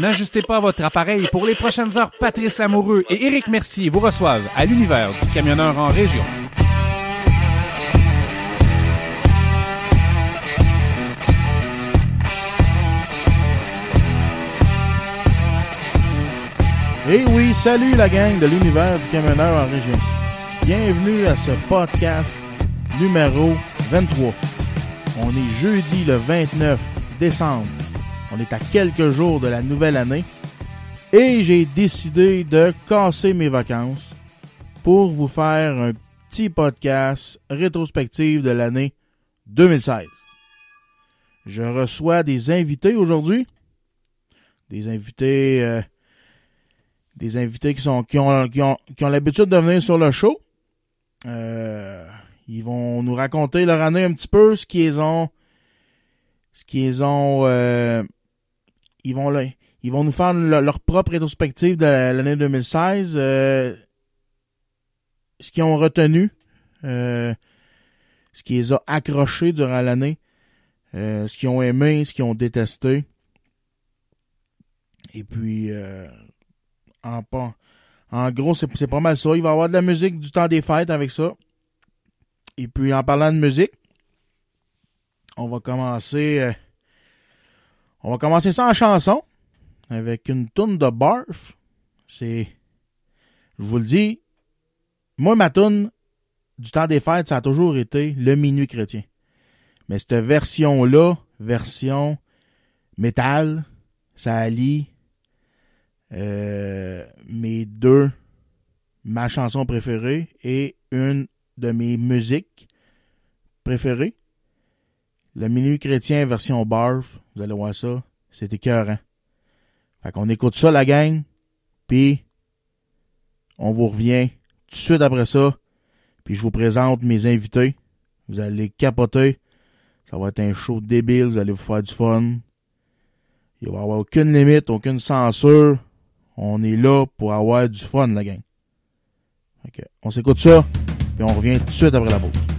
N'ajustez pas votre appareil. Pour les prochaines heures, Patrice Lamoureux et Éric Mercier vous reçoivent à l'univers du camionneur en région. Et oui, salut la gang de l'univers du camionneur en région. Bienvenue à ce podcast numéro 23. On est jeudi le 29 décembre. On est à quelques jours de la nouvelle année. Et j'ai décidé de casser mes vacances pour vous faire un petit podcast rétrospectif de l'année 2016. Je reçois des invités aujourd'hui. Des invités euh, des invités qui sont qui ont qui ont, qui ont l'habitude de venir sur le show. Euh, ils vont nous raconter leur année un petit peu, ce qu'ils ont ce qu'ils ont euh, ils vont là, ils vont nous faire le- leur propre rétrospective de l'année 2016 euh, ce qu'ils ont retenu euh, ce qui les a accrochés durant l'année euh, ce qu'ils ont aimé ce qu'ils ont détesté et puis euh, en, en gros, c'est pas mal ça. Il va y avoir de la musique du temps des fêtes avec ça. Et puis, en parlant de musique, on va commencer. On va commencer ça en chanson. Avec une tourne de Barf. C'est. Je vous le dis. Moi, ma tourne du temps des fêtes, ça a toujours été le minuit chrétien. Mais cette version-là, version métal, ça allie euh, mes deux, ma chanson préférée et une de mes musiques préférées. Le Minuit chrétien version barf, vous allez voir ça, c'est écœurant. Fait qu'on écoute ça la gang, puis on vous revient tout de suite après ça, puis je vous présente mes invités. Vous allez capoter. Ça va être un show débile, vous allez vous faire du fun. Il va y avoir aucune limite, aucune censure. On est là pour avoir du fun, la gang. Ok, On s'écoute ça, puis on revient tout de suite après la pause.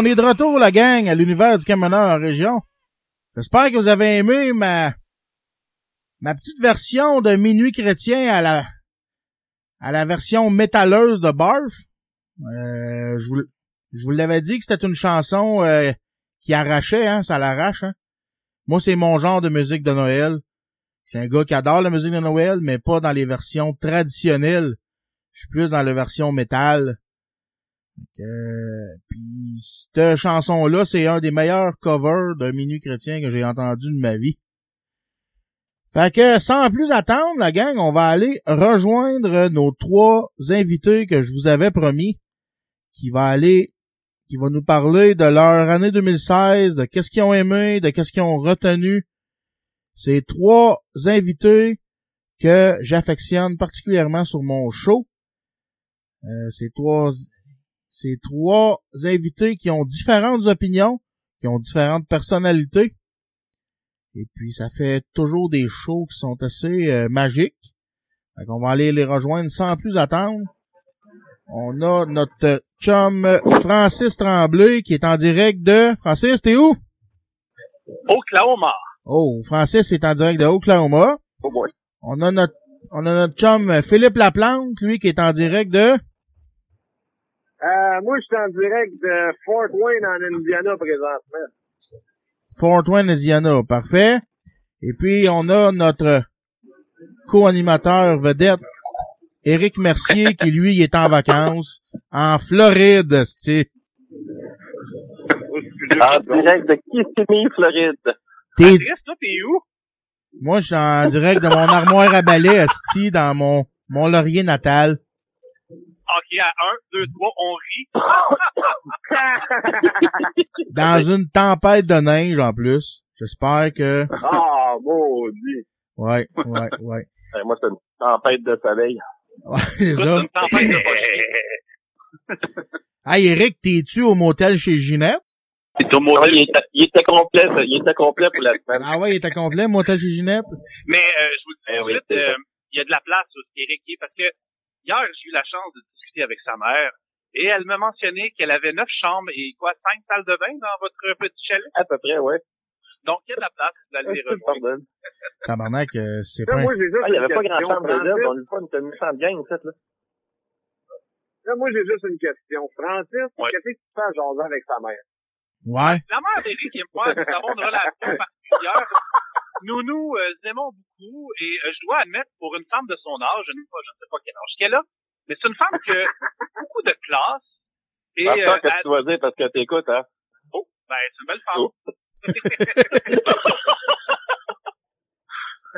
On est de retour, la gang, à l'univers du camionneur en région. J'espère que vous avez aimé ma, ma petite version de Minuit chrétien à la, à la version métalleuse de Barf. Euh, je vous, je vous l'avais dit que c'était une chanson euh, qui arrachait, hein, ça l'arrache. Hein. Moi, c'est mon genre de musique de Noël. Je un gars qui adore la musique de Noël, mais pas dans les versions traditionnelles. Je suis plus dans la version métal. Puis cette chanson-là, c'est un des meilleurs covers de Minuit chrétien que j'ai entendu de ma vie. Fait que sans plus attendre, la gang, on va aller rejoindre nos trois invités que je vous avais promis, qui va aller, qui va nous parler de leur année 2016, de qu'est-ce qu'ils ont aimé, de qu'est-ce qu'ils ont retenu. Ces trois invités que j'affectionne particulièrement sur mon show. Euh, ces trois ces trois invités qui ont différentes opinions, qui ont différentes personnalités. Et puis, ça fait toujours des shows qui sont assez euh, magiques. Fait qu'on va aller les rejoindre sans plus attendre. On a notre chum Francis Tremblay qui est en direct de... Francis, t'es où? Oklahoma. Oh, Francis est en direct de Oklahoma. Oh boy. On a notre, on a notre chum Philippe Laplante, lui, qui est en direct de... Euh, moi, je suis en direct de Fort Wayne en Indiana présentement. Fort Wayne, Indiana. Parfait. Et puis, on a notre co-animateur vedette, Éric Mercier, qui lui est en vacances en Floride, c'ti. En direct de Kissimmee, Floride? T'es, toi, t'es où? moi, je suis en direct de mon armoire à balai, esti, dans mon, mon laurier natal. Ok, à 1, 2, 3, on rit. Dans une tempête de neige, en plus. J'espère que, Ah, maudit. ouais, ouais, ouais. Euh, moi, c'est une tempête de soleil. Ouais, c'est ça. Une tempête de. Hey, Eric, t'es-tu au motel chez Ginette? C'est au mot. il, était, il était complet, ça. Il était complet pour la semaine. Ah ouais, il était complet, motel chez Ginette? Mais euh, je vous dis Eh tout de oui, euh, il y a de la place où Eric est parce que hier j'ai eu la chance de avec sa mère et elle m'a mentionné qu'elle avait neuf chambres et quoi cinq salles de bain dans votre petit chalet? À peu près, ouais. Donc il y a de la place vous allez les rejoindre. Tabarnak, euh, c'est pas moi, j'ai juste Ah, il y une avait pas grand question. chambre de. On lui pas une méchante gang, cette, là. Là, moi, j'ai juste une question. Francis, Ouais. qu'est-ce que tu fais à jaser avec sa mère? Ouais. La mère d'Eric et moi, nous avons une relation particulière. Nous nous euh, aimons beaucoup et euh, je dois admettre, pour une femme de son âge, je ne sais pas, je ne sais pas quel âge qu'elle a, mais c'est une femme qui a beaucoup de classe. Et euh, que elle- tu vas dire parce que t'écoutes, hein? oh, ben, c'est une belle femme. Oh.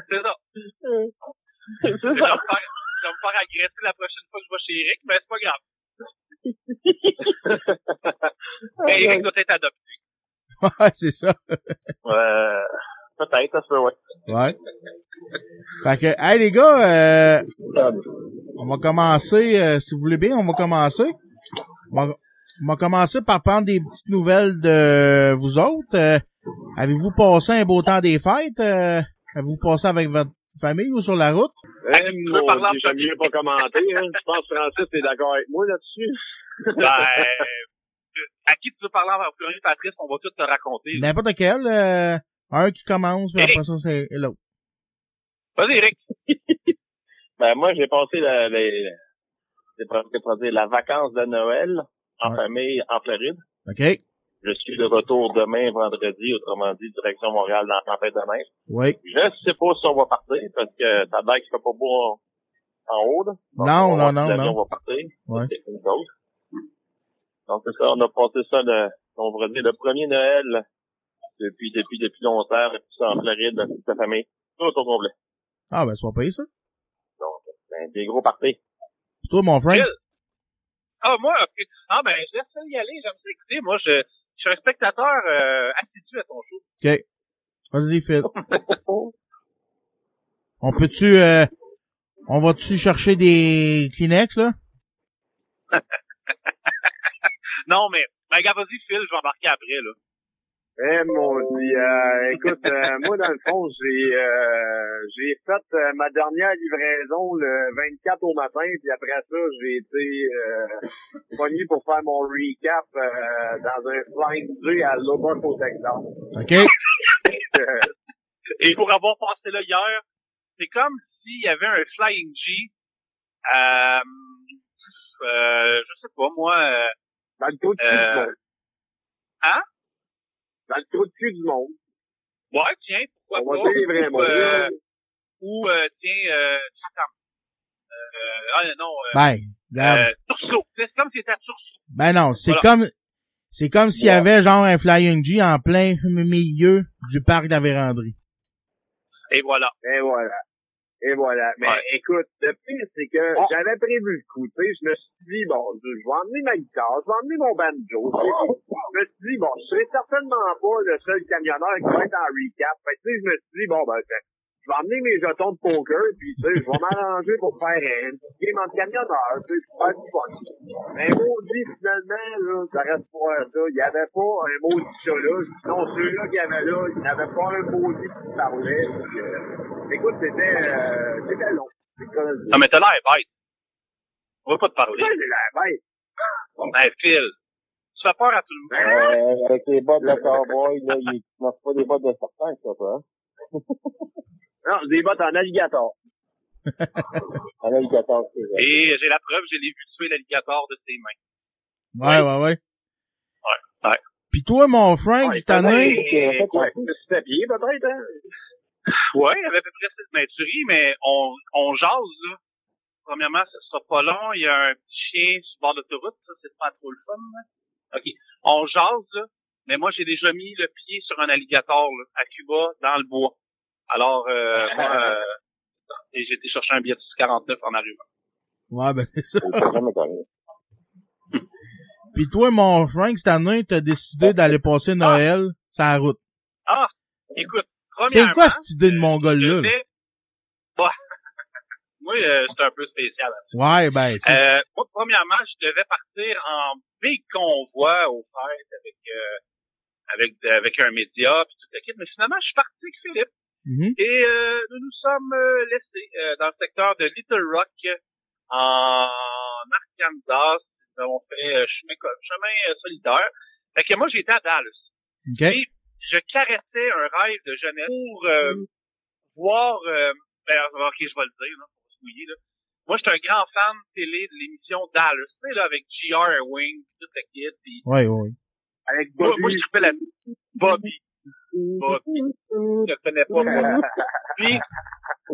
c'est ça. C'est Je vais, me faire, je vais me faire agresser la prochaine fois que je vais chez Eric, mais c'est pas grave. Mais Eric doit être adopté. Ouais, c'est ça. Euh, peut-être, ça se peut, ouais. Ouais. Fait que, hey les gars, euh, on va commencer, euh, si vous voulez bien, on va commencer. On va, on va commencer par prendre des petites nouvelles de vous autres. Euh, Avez-vous passé un beau temps des fêtes? Euh, Avez-vous passé avec votre famille ou sur la route? Eh, tu veux parler en j'aime mieux pas commenter, hein. Je pense que Francis est d'accord avec moi là-dessus. Ben, à qui tu veux parler en premier, Patrice? On va tout te raconter. N'importe quel. Un qui commence, puis Eric. après ça, c'est l'autre. Vas-y, Eric. Ben, moi, j'ai passé la, les, la vacance de Noël en Ouais. famille en Floride. OK? Je suis de retour demain, vendredi, autrement dit, direction Montréal dans la tempête de neige. Oui. Je sais pas si on va partir, parce que ça a l'air qu'il fait pas beau en, en haut, là. Non, on non, non, non. va partir. Ouais. C'est une chose. Donc, c'est ça, on a passé ça le, on va dire, le premier Noël depuis, depuis, depuis longtemps, depuis ça en Floride, toute la famille. Tout au complet. Ah, ben, c'est pas payé, ça. Donc, ben, des gros parties. C'est toi, mon frère? Phil? Ah, moi, ok. Ah, ben, je laisse ça y aller. J'aime ça écouter. Moi, je, je suis un spectateur euh, assidu à ton show. OK. Vas-y, Phil. On peut-tu, euh, on va-tu chercher des Kleenex, là? Non, mais, ben, gars, vas-y, Phil, je vais embarquer après, là. Eh mon dieu, euh, écoute, euh, moi dans le fond, j'ai euh, j'ai fait euh, ma dernière livraison le 24 au matin, puis après ça, j'ai été euh, pogné pour faire mon recap euh, dans un flying J à Lubbock au Texas. OK? Et pour avoir passé là hier, c'est comme s'il y avait un Flying G, euh, euh, je sais pas moi, euh, dans le de Euh, hein? Dans le trou de cul du monde. ouais, tiens, pourquoi On va pas? dire les vrais Ou, euh, ou euh, tiens, euh, Chatham. Euh, ah non, euh, Ben, euh. C'est comme si c'était à Tursault. Ben non, c'est Voilà. comme c'est comme s'il y avait genre un Flying G en plein milieu du parc de la véranderie. Et voilà. Et voilà. Et voilà. Mais Ouais. écoute, le pire, c'est que j'avais prévu le coup. Tu sais, je me suis dit, bon, je vais emmener ma guitare, je vais emmener mon banjo. tu sais. Je me suis dit, bon, je serai certainement pas le seul camionneur qui va être en recap. Fait tu sais, je me suis dit, bon, ben, je vais emmener mes jetons de poker, puis tu sais, je vais m'arranger pour faire un petit game entre camionneurs, tu sais, pour faire du fun. Mais maudit, finalement, là, j'arrête de faire ça. Il y avait pas un maudit chat là. Non, ceux-là qu'il y avait là, il n'y avait pas un maudit qui parlait. Donc, euh, écoute, c'était, euh, c'était long. Ça. Non, mais t'as l'air bête. On va pas te parler. Ouais, j'ai la bête. Ben, Phil, tu fais peur à tout le monde. Euh, avec les bottes de cowboy, là, il ne pas des bottes de serpent, ça, quoi. Non, des bottes en alligator. Un alligator, c'est vrai. Et j'ai la preuve, je l'ai vu tuer l'alligator de ses mains. Ouais, ouais, ouais. Ouais, ouais. Puis toi, mon Frank, Ouais, cette année, Ouais, suis tapé, peut-être, hein. Ouais, il y avait à peu près cette maiturie, mais on, on jase, là. Premièrement, ça sera pas long. Il y a un petit chien sur le bord de l'autoroute. Ça, c'est pas trop le fun, là. OK. On jase, là. Mais moi, j'ai déjà mis le pied sur un alligator, là, à Cuba, dans le bois. Alors, euh, moi, euh, et j'ai été chercher un billet de 49 en arrivant. ouais, ben c'est ça. Puis toi, mon Frank, cette année, t'as décidé d'aller passer Noël sur la route. Ah! Écoute, C'est premièrement... quoi cette idée de mon gars je là? vais- Ouais. moi, euh, c'est un peu spécial. Ouais, ben, c'est Euh, moi, premièrement, je devais partir en big convoi au fait avec euh, avec avec un média puis tout le kit, mais finalement, je suis parti avec Philippe Mhm. et euh, nous nous sommes euh, laissés euh, dans le secteur de Little Rock en Arkansas. Nous avons fait euh, chemin chemin euh, solidaire. Fait que moi, j'étais à Dallas. OK. Et je caressais un rêve de jeunesse pour euh, voir... Euh, ben, ok, je vais le dire, là, pour se mouiller, là. Moi, j'étais un grand fan de télé de l'émission Dallas, tu sais, là, avec G.R. Wing, tout le kit, puis Ouais, ouais, ouais. Avec moi, Bobby. moi, je trippais la Bobby. Je le connais pas, moi. Puis,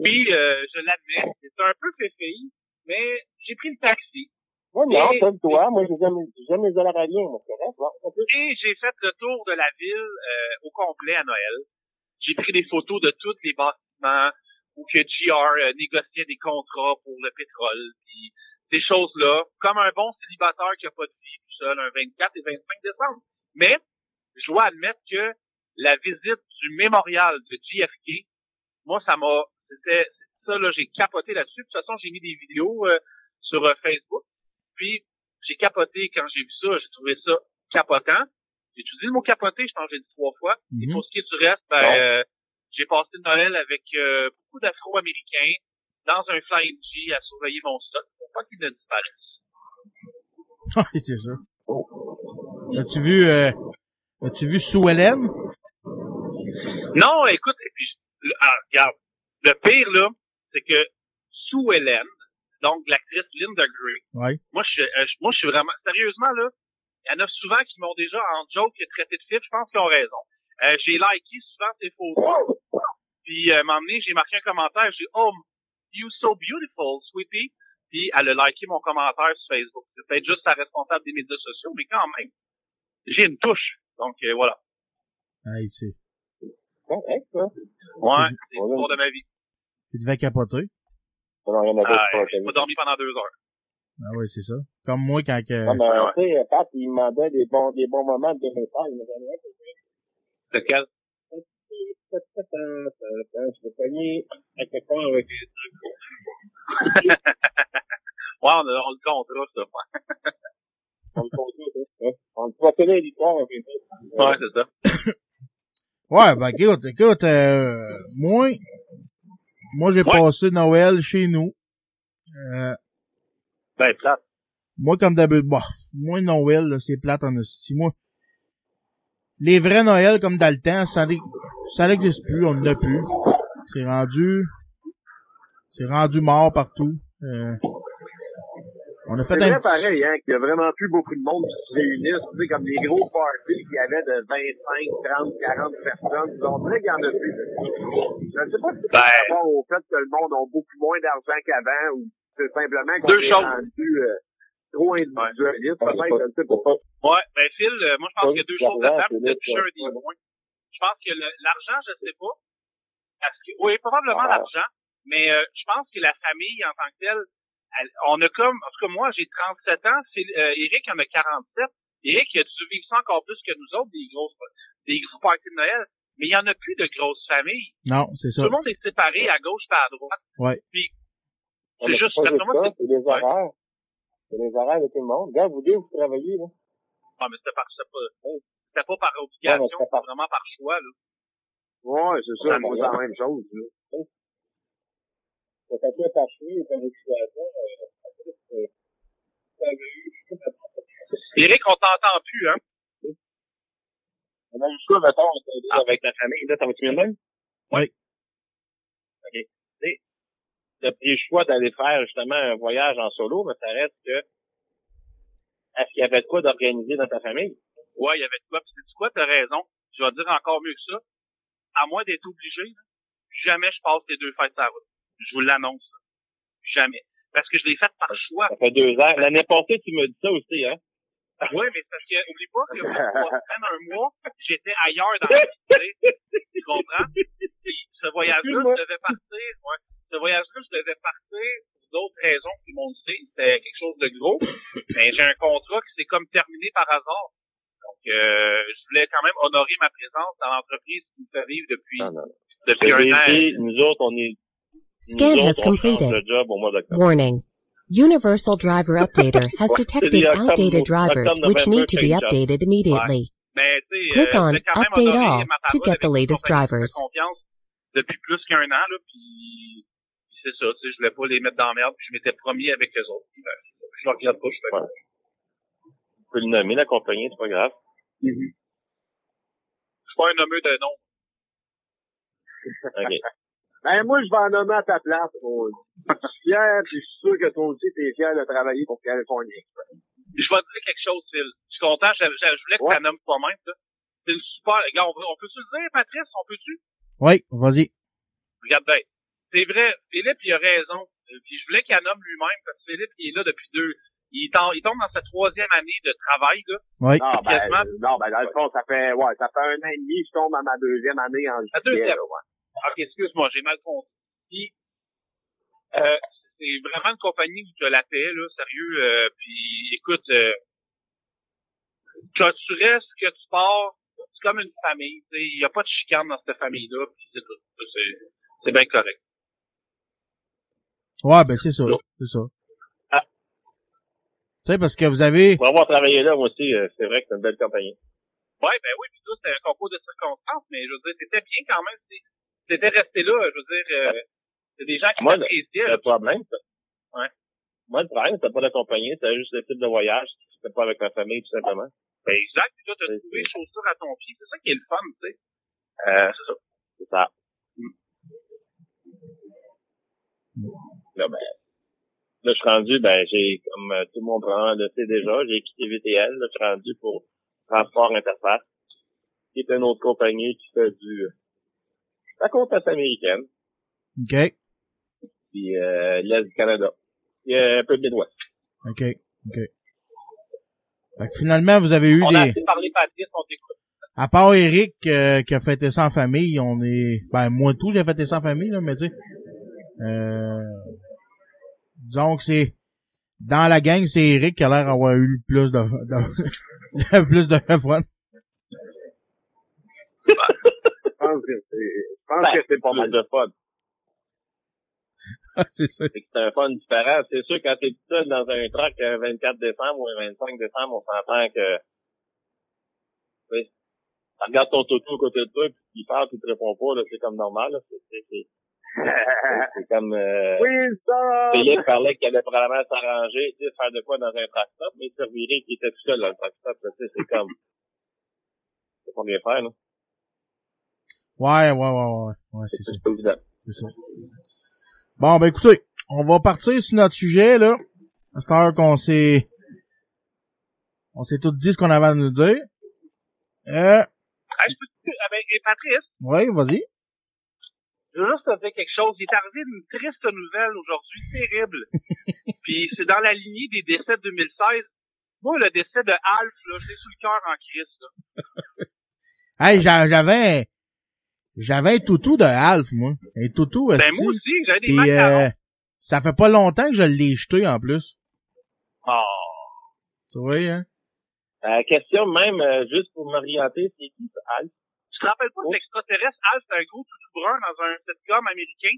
puis euh, je l'admets, c'est un peu féféi, mais j'ai pris le taxi. Moi, non, Et- comme toi. Moi, j'aime, j'aime les Alaraliens, moi, c'est bon, Et j'ai fait le tour de la ville euh, au complet à Noël. J'ai pris des photos de tous les bâtiments où que GR euh, négociait des contrats pour le pétrole, puis ces choses-là, comme un bon célibataire qui a pas de vie tout seul, un 24 et 25 décembre. Mais je dois admettre que la visite du mémorial de JFK, moi, ça m'a, c'était, ça, là, j'ai capoté là-dessus. De toute façon, j'ai mis des vidéos euh, sur euh, Facebook. Puis, j'ai capoté quand j'ai vu ça. J'ai trouvé ça capotant. J'ai utilisé le mot capoté, je pense j'ai dit trois fois. Et Mhm. pour ce qui est du reste, ben, Bon. euh, j'ai passé Noël avec euh, beaucoup d'Afro-Américains dans un Flying G à surveiller mon stock pour pas qu'il ne disparaisse. Ouais, c'est ça. As-tu vu, euh, as-tu vu Sue Ellen? Non, écoute, et puis, ah, regarde, le pire, là, c'est que Sue Ellen, donc l'actrice Linda Gray, Ouais. moi, je, suis- euh, moi, je suis vraiment, sérieusement, là, il y en a souvent qui m'ont déjà, en joke, traité de fille, je pense qu'ils ont raison. Euh, j'ai liké souvent ces photos. Puis, euh, donné, j'ai marqué un commentaire, j'ai dit, oh, you so beautiful, sweetie. Puis, elle a liké mon commentaire sur Facebook. C'est peut-être juste sa responsable des médias sociaux, mais quand même, j'ai une touche. Donc, euh, voilà. Hey, c'est, correct, ça. Ouais, c'est l'histoire de ma vie. tu devais capoter. Ça n'a rien à Ah, voir avec j'ai pas dormi pendant deux heures. Ah ouais, c'est ça. Comme moi quand que, Non, mais, Ouais, tu sais, Pat, il me demandait des bons, des bons moments de 2016. Il me donnait, C'est quel? je l'ai cogné à quelque part avec Ouais, on, a- on le comptera, ça. on le compte, ça. On le connaître l'histoire, un peu. Ouais, c'est ça. Ouais, ben écoute, écoute, euh, moi, moi j'ai Ouais. passé Noël chez nous. Euh, Ben, plate. moi, comme d'habitude, bon, moi, Noël, c'est plate en hostie. Moi, les vrais Noël, comme dans le temps, ça, ça n'existe plus, on n'en a plus. C'est rendu, c'est rendu mort partout. Euh, on a fait C'est un vrai petit... pareil, hein, qu'il y a vraiment plus beaucoup de monde qui se réunissent, tu sais, comme des gros parties qu'il y avait de 25, 30, 40 personnes. On dirait qu'il y en a plus. Je ne sais pas si c'est Ben- par rapport au fait que le monde a beaucoup moins d'argent qu'avant ou c'est simplement qu'on Deux est choses. rendu euh, trop individualiste. Peut-être, je ne sais pas. Ouais, ben Phil, euh, moi je pense qu'il y a deux de choses à peut-être là, toucher un des points. Je pense que le- l'argent, je sais pas. Parce que, oui, probablement Ah. l'argent, mais euh, je pense que la famille en tant que telle, elle- on a comme, en tout cas moi j'ai 37 ans, c'est, euh, Eric en a 47. Eric il a dû vivre ça encore plus que nous autres, des grosses, des gros parties de Noël. Mais il y en a plus de grosses familles. Non, c'est ça. Tout le monde est séparé à gauche et à droite. Ouais. Puis, c'est juste, ça, c'est, Ouais. horaires. C'est les horaires de tout le monde. Regarde, vous deux, vous travaillez, là. ah, mais c'était par, c'était pas, c'était pas par obligation, Ouais, c'était par- vraiment par choix, là. Ouais, c'est ça, c'est la même chose. là. C'est un peu attaché, c'est une situation, euh, c'est- Eric, on t'entend plus, hein? on a eu ça, mettons, Ah. avec ta famille, là, ça va-tu bien même? Oui. OK. Tu sais, t'as pris le choix d'aller faire, justement, un voyage en solo, mais ça reste que, est-ce qu'il y avait de quoi d'organiser dans ta famille? Ouais, il y avait de quoi. Puis sais-tu quoi, t'as raison. Je vais dire encore mieux que ça. À moins d'être obligé, là, jamais je passe les deux fêtes à la route. Je vous l'annonce. Jamais. Parce que je l'ai fait par choix. Ça fait deux ans. L'année passée, tu me dis ça aussi, hein? Oui, mais c'est parce que, oublie pas que trois semaines, un mois, j'étais ailleurs dans la vie, tu comprends? Puis ce voyage-là, je devais partir, ouais. Ce voyage-là, je devais partir pour d'autres raisons que tout le monde sait. C'était quelque chose de gros. Mais j'ai un contrat qui s'est comme terminé par hasard. Donc, euh, je voulais quand même honorer ma présence dans l'entreprise qui me fait vivre depuis, non. depuis un an. Nous autres, on est, Scan nous has autres, on change completed. le job au mois d'octobre. Warning. Universal Driver Updater has detected outdated drivers which need to be updated immediately. Mais, Click euh, on je voulais quand même Update All to get the latest compagnie qui me drivers. depuis plus qu'un an, là, puis puis c'est ça, tu sais, je voulais pas les mettre dans la merde, puis je m'étais promis avec eux autres. Je le regarde pas, je fais Ouais. Tu peux le nommer, la compagnie, c'est pas grave. Mm-hmm. Je suis pas un nommeux de nom. OK. Ben, moi, je vais en nommer à ta place. Je suis fier, puis je suis sûr que toi aussi, t'es fier de travailler pour Californie. Je vais te dire quelque chose, Phil. Je suis content, je, je, je voulais que Ouais. tu nommes toi-même, ça. C'est une super, regarde, on, peut- on peut-tu le dire, Patrice? On peut-tu? Oui, vas-y. Regarde bien. C'est vrai, Philippe, il a raison. Euh, Puis je voulais qu'il en nomme lui-même, parce que Philippe, il est là depuis deux. Il, tombe- il tombe dans sa troisième année de travail, là. Oui. Non, ben, non, ben, dans le fond, ça fait, ouais, ça fait un an et demi, je tombe à ma deuxième année en La juillet, deuxième. là, ouais. Ok, excuse-moi, j'ai mal compris. Puis, euh, c'est vraiment une compagnie où tu as la paix, là, sérieux. Euh, puis, écoute, euh, quand tu restes, que tu pars, c'est comme une famille. tu sais, Il n'y a pas de chicane dans cette famille-là. Puis c'est tout. C'est, c'est bien correct. Ouais, ben c'est ça. C'est ça. Ah. Tu sais, parce que vous avez... Pour avoir travaillé là, moi aussi, euh, c'est vrai que c'est une belle compagnie. Ouais, ben oui, puis ça, c'était un concours de circonstances, mais je veux dire, c'était bien quand même. Si T'étais resté là, je veux dire, euh, c'est des gens qui Moi, t'appréciaient. Le là. problème. Ouais. Moi, le problème, c'était pas la compagnie, c'était juste le type de voyage. C'était pas avec ma famille, tout simplement. Ben exact, toi, t'as trouvé chaussures à ton pied. C'est ça qui est le fun, tu sais. Euh, c'est ça. C'est ça. Là, ben, là, je suis rendu, ben, j'ai, comme euh, tout le monde le sait déjà, j'ai quitté VTL, là, je suis rendu pour Transport Interface, qui est une autre compagnie qui fait du, la comptable américaine, OK. puis euh, l'Est du Canada. Puis euh, un peu de Midwest. OK. OK. Fait que finalement, vous avez eu On a des... assez parlé Patrice, on t'écoute. À part Eric euh, qui a fêté ça en famille, on est... Ben, moi tout, j'ai fêté ça en famille, là, mais tu sais... Euh... Disons que c'est... Dans la gang, c'est Eric qui a l'air d'avoir eu le plus de... de... le plus de fun. Je pense que c'est, je pense Ben, que c'est pas mal. de fun. c'est ça. C'est que c'est un fun différent. C'est sûr, quand t'es tout seul dans un truck un 24 décembre ou un 25 décembre, on s'entend que, oui, Tu regardes ton toto à côté de toi, puis il parle, puis il te répond pas, là, c'est comme normal, là. C'est, c'est, c'est, c'est comme, euh, Wilson! Philippe parlait qu'il allait probablement s'arranger, tu sais, faire de quoi dans un truck stop, mais il se revirait qu'il était tout seul dans le truck stop, là, tu sais, c'est comme, c'est pas bien faire, là. Ouais, ouais, ouais, ouais. Ouais, c'est ça. C'est pas évident. C'est ça. Bon, ben écoutez, on va partir sur notre sujet, là. À cette heure qu'on s'est... On s'est tout dit ce qu'on avait à nous dire. Euh, Hey, je peux- ah ben, et Patrice, ouais, vas-y. je veux juste te dire quelque chose. Il est arrivé une triste nouvelle aujourd'hui, terrible. Puis c'est dans la lignée des décès de 2016. Moi, le décès de Alf, là, je l'ai sous le cœur en crise, là. Hey, j'a- j'avais... J'avais un toutou de Alf, moi. Un toutou, Ben, moi aussi, j'avais des Puis, macarons. euh, ça fait pas longtemps que je l'ai jeté, en plus. Oh. Tu vois, hein? Euh, question même, euh, juste pour m'orienter, c'est qui, ça, Alf? Tu te rappelles pas Oh. de l'extraterrestre? Alf, c'est un gros toutou brun dans un sitcom américain?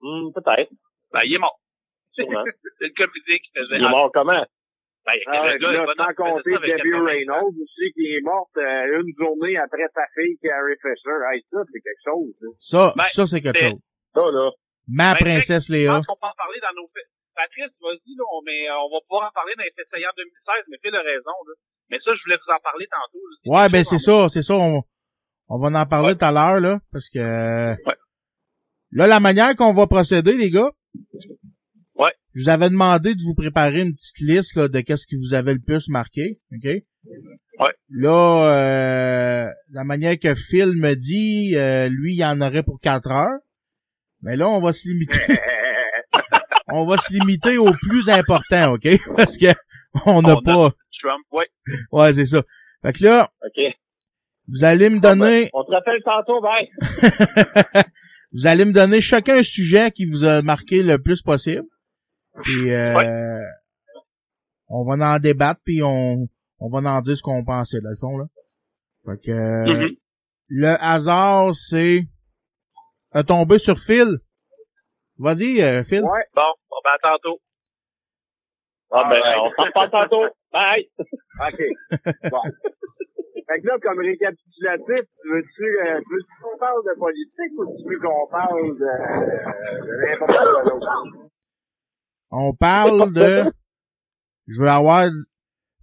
Hmm, peut-être. Ben, il est mort. C'est le comédien qui faisait Il est mort comment? Ben, Ah, là, sans compter Debbie 80 ans. Reynolds aussi qui est morte euh, une journée après sa fille Carrie Fisher. Hey, ça, c'est quelque chose. hein. Ça, Ben, ça, c'est quelque chose. Ça, là. Ma Ben, princesse Je Léa. pense qu'on peut en parler dans nos faits. Patrice, vas-y, là, on, mais, euh, on va pouvoir en parler dans les saillants 2016, mais Phil a raison, là. Mais ça, je voulais vous en parler tantôt, là. Ouais, ben c'est en- ça, c'est ça. On, on va en parler Ouais. tout à l'heure, là, parce que Ouais. là, la manière qu'on va procéder, les gars. Ouais. Je vous avais demandé de vous préparer une petite liste là, de qu'est-ce qui vous avait le plus marqué, ok? Ouais. Là, euh, la manière que Phil me dit, euh, lui, il en aurait pour quatre heures. Mais là, on va se limiter. on va se limiter au plus important, ok? Parce que on n'a pas. Trump, ouais. Ouais, c'est ça. Fait que là, OK. vous allez me donner. On te rappelle tantôt, bye. vous allez me donner chacun un sujet qui vous a marqué le plus possible. Puis euh, on va en débattre puis on on va en dire ce qu'on pensait dans le fond là. Fait que euh, Mhm. le hasard c'est a tombé sur Phil. Vas-y euh, Phil. Ouais. Bon, bon, ben, à tantôt. Ah, ben, on s'en reparle tantôt. Bye. OK. Bon. Fait que là, comme récapitulatif, tu veux-tu, euh, tu veux-tu qu'on parle de politique ou tu veux qu'on parle de, de n'importe quoi d'autre? On parle de je veux avoir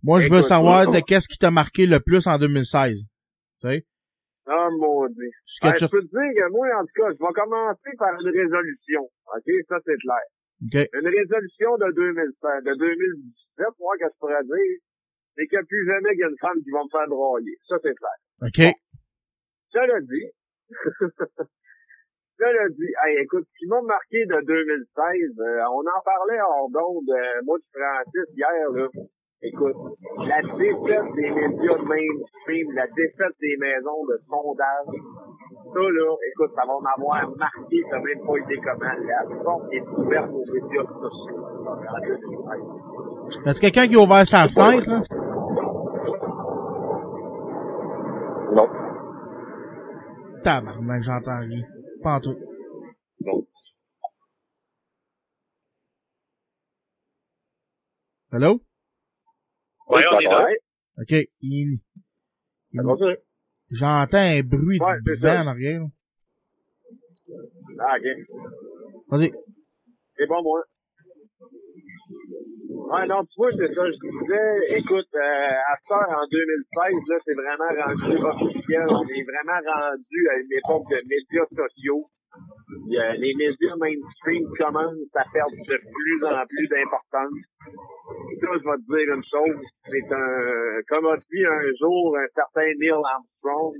moi je veux savoir de qu'est-ce qui t'a marqué le plus en 2016. Tu sais? Ah, mon dieu. ce que Ben, tu je peux te dire que moi, en tout cas, je vais commencer par une résolution. OK? Ça, c'est clair. OK. Une résolution de 2016, de 2017, moi, que je pourrais dire, c'est a plus jamais qu'il y a une femme qui va me faire broyer. Ça, c'est clair. OK. Cela dit, cela dit, hey, écoute, ce qui m'a marqué de 2016, euh, on en parlait hors d'onde, euh, moi de Francis hier, là. Écoute, la défaite des médias mainstream, la défaite des maisons de sondage, ça là, écoute, ça va m'avoir marqué, ça n'a même pas été comment. La porte est ouverte aux médias sociaux. en 2016. Y'a quelqu'un qui a ouvert sa fenêtre là? Non. Tabarnak, j'entends rien. Pas en tout. Allô? Ouais, on est là. OK. Il-. J'entends un bruit Ouais, de vent en arrière. ah, ok. Vas-y. C'est pas moi. Ouais, non, tu vois, c'est ça, je disais, écoute, euh, à ce en 2016, là, c'est vraiment rendu officiel. On est vraiment rendu à une époque de médias sociaux. Les médias mainstream commencent à perdre de plus en plus d'importance. Ça, je vais te dire une chose, c'est un, comme a dit un jour un certain Neil Armstrong,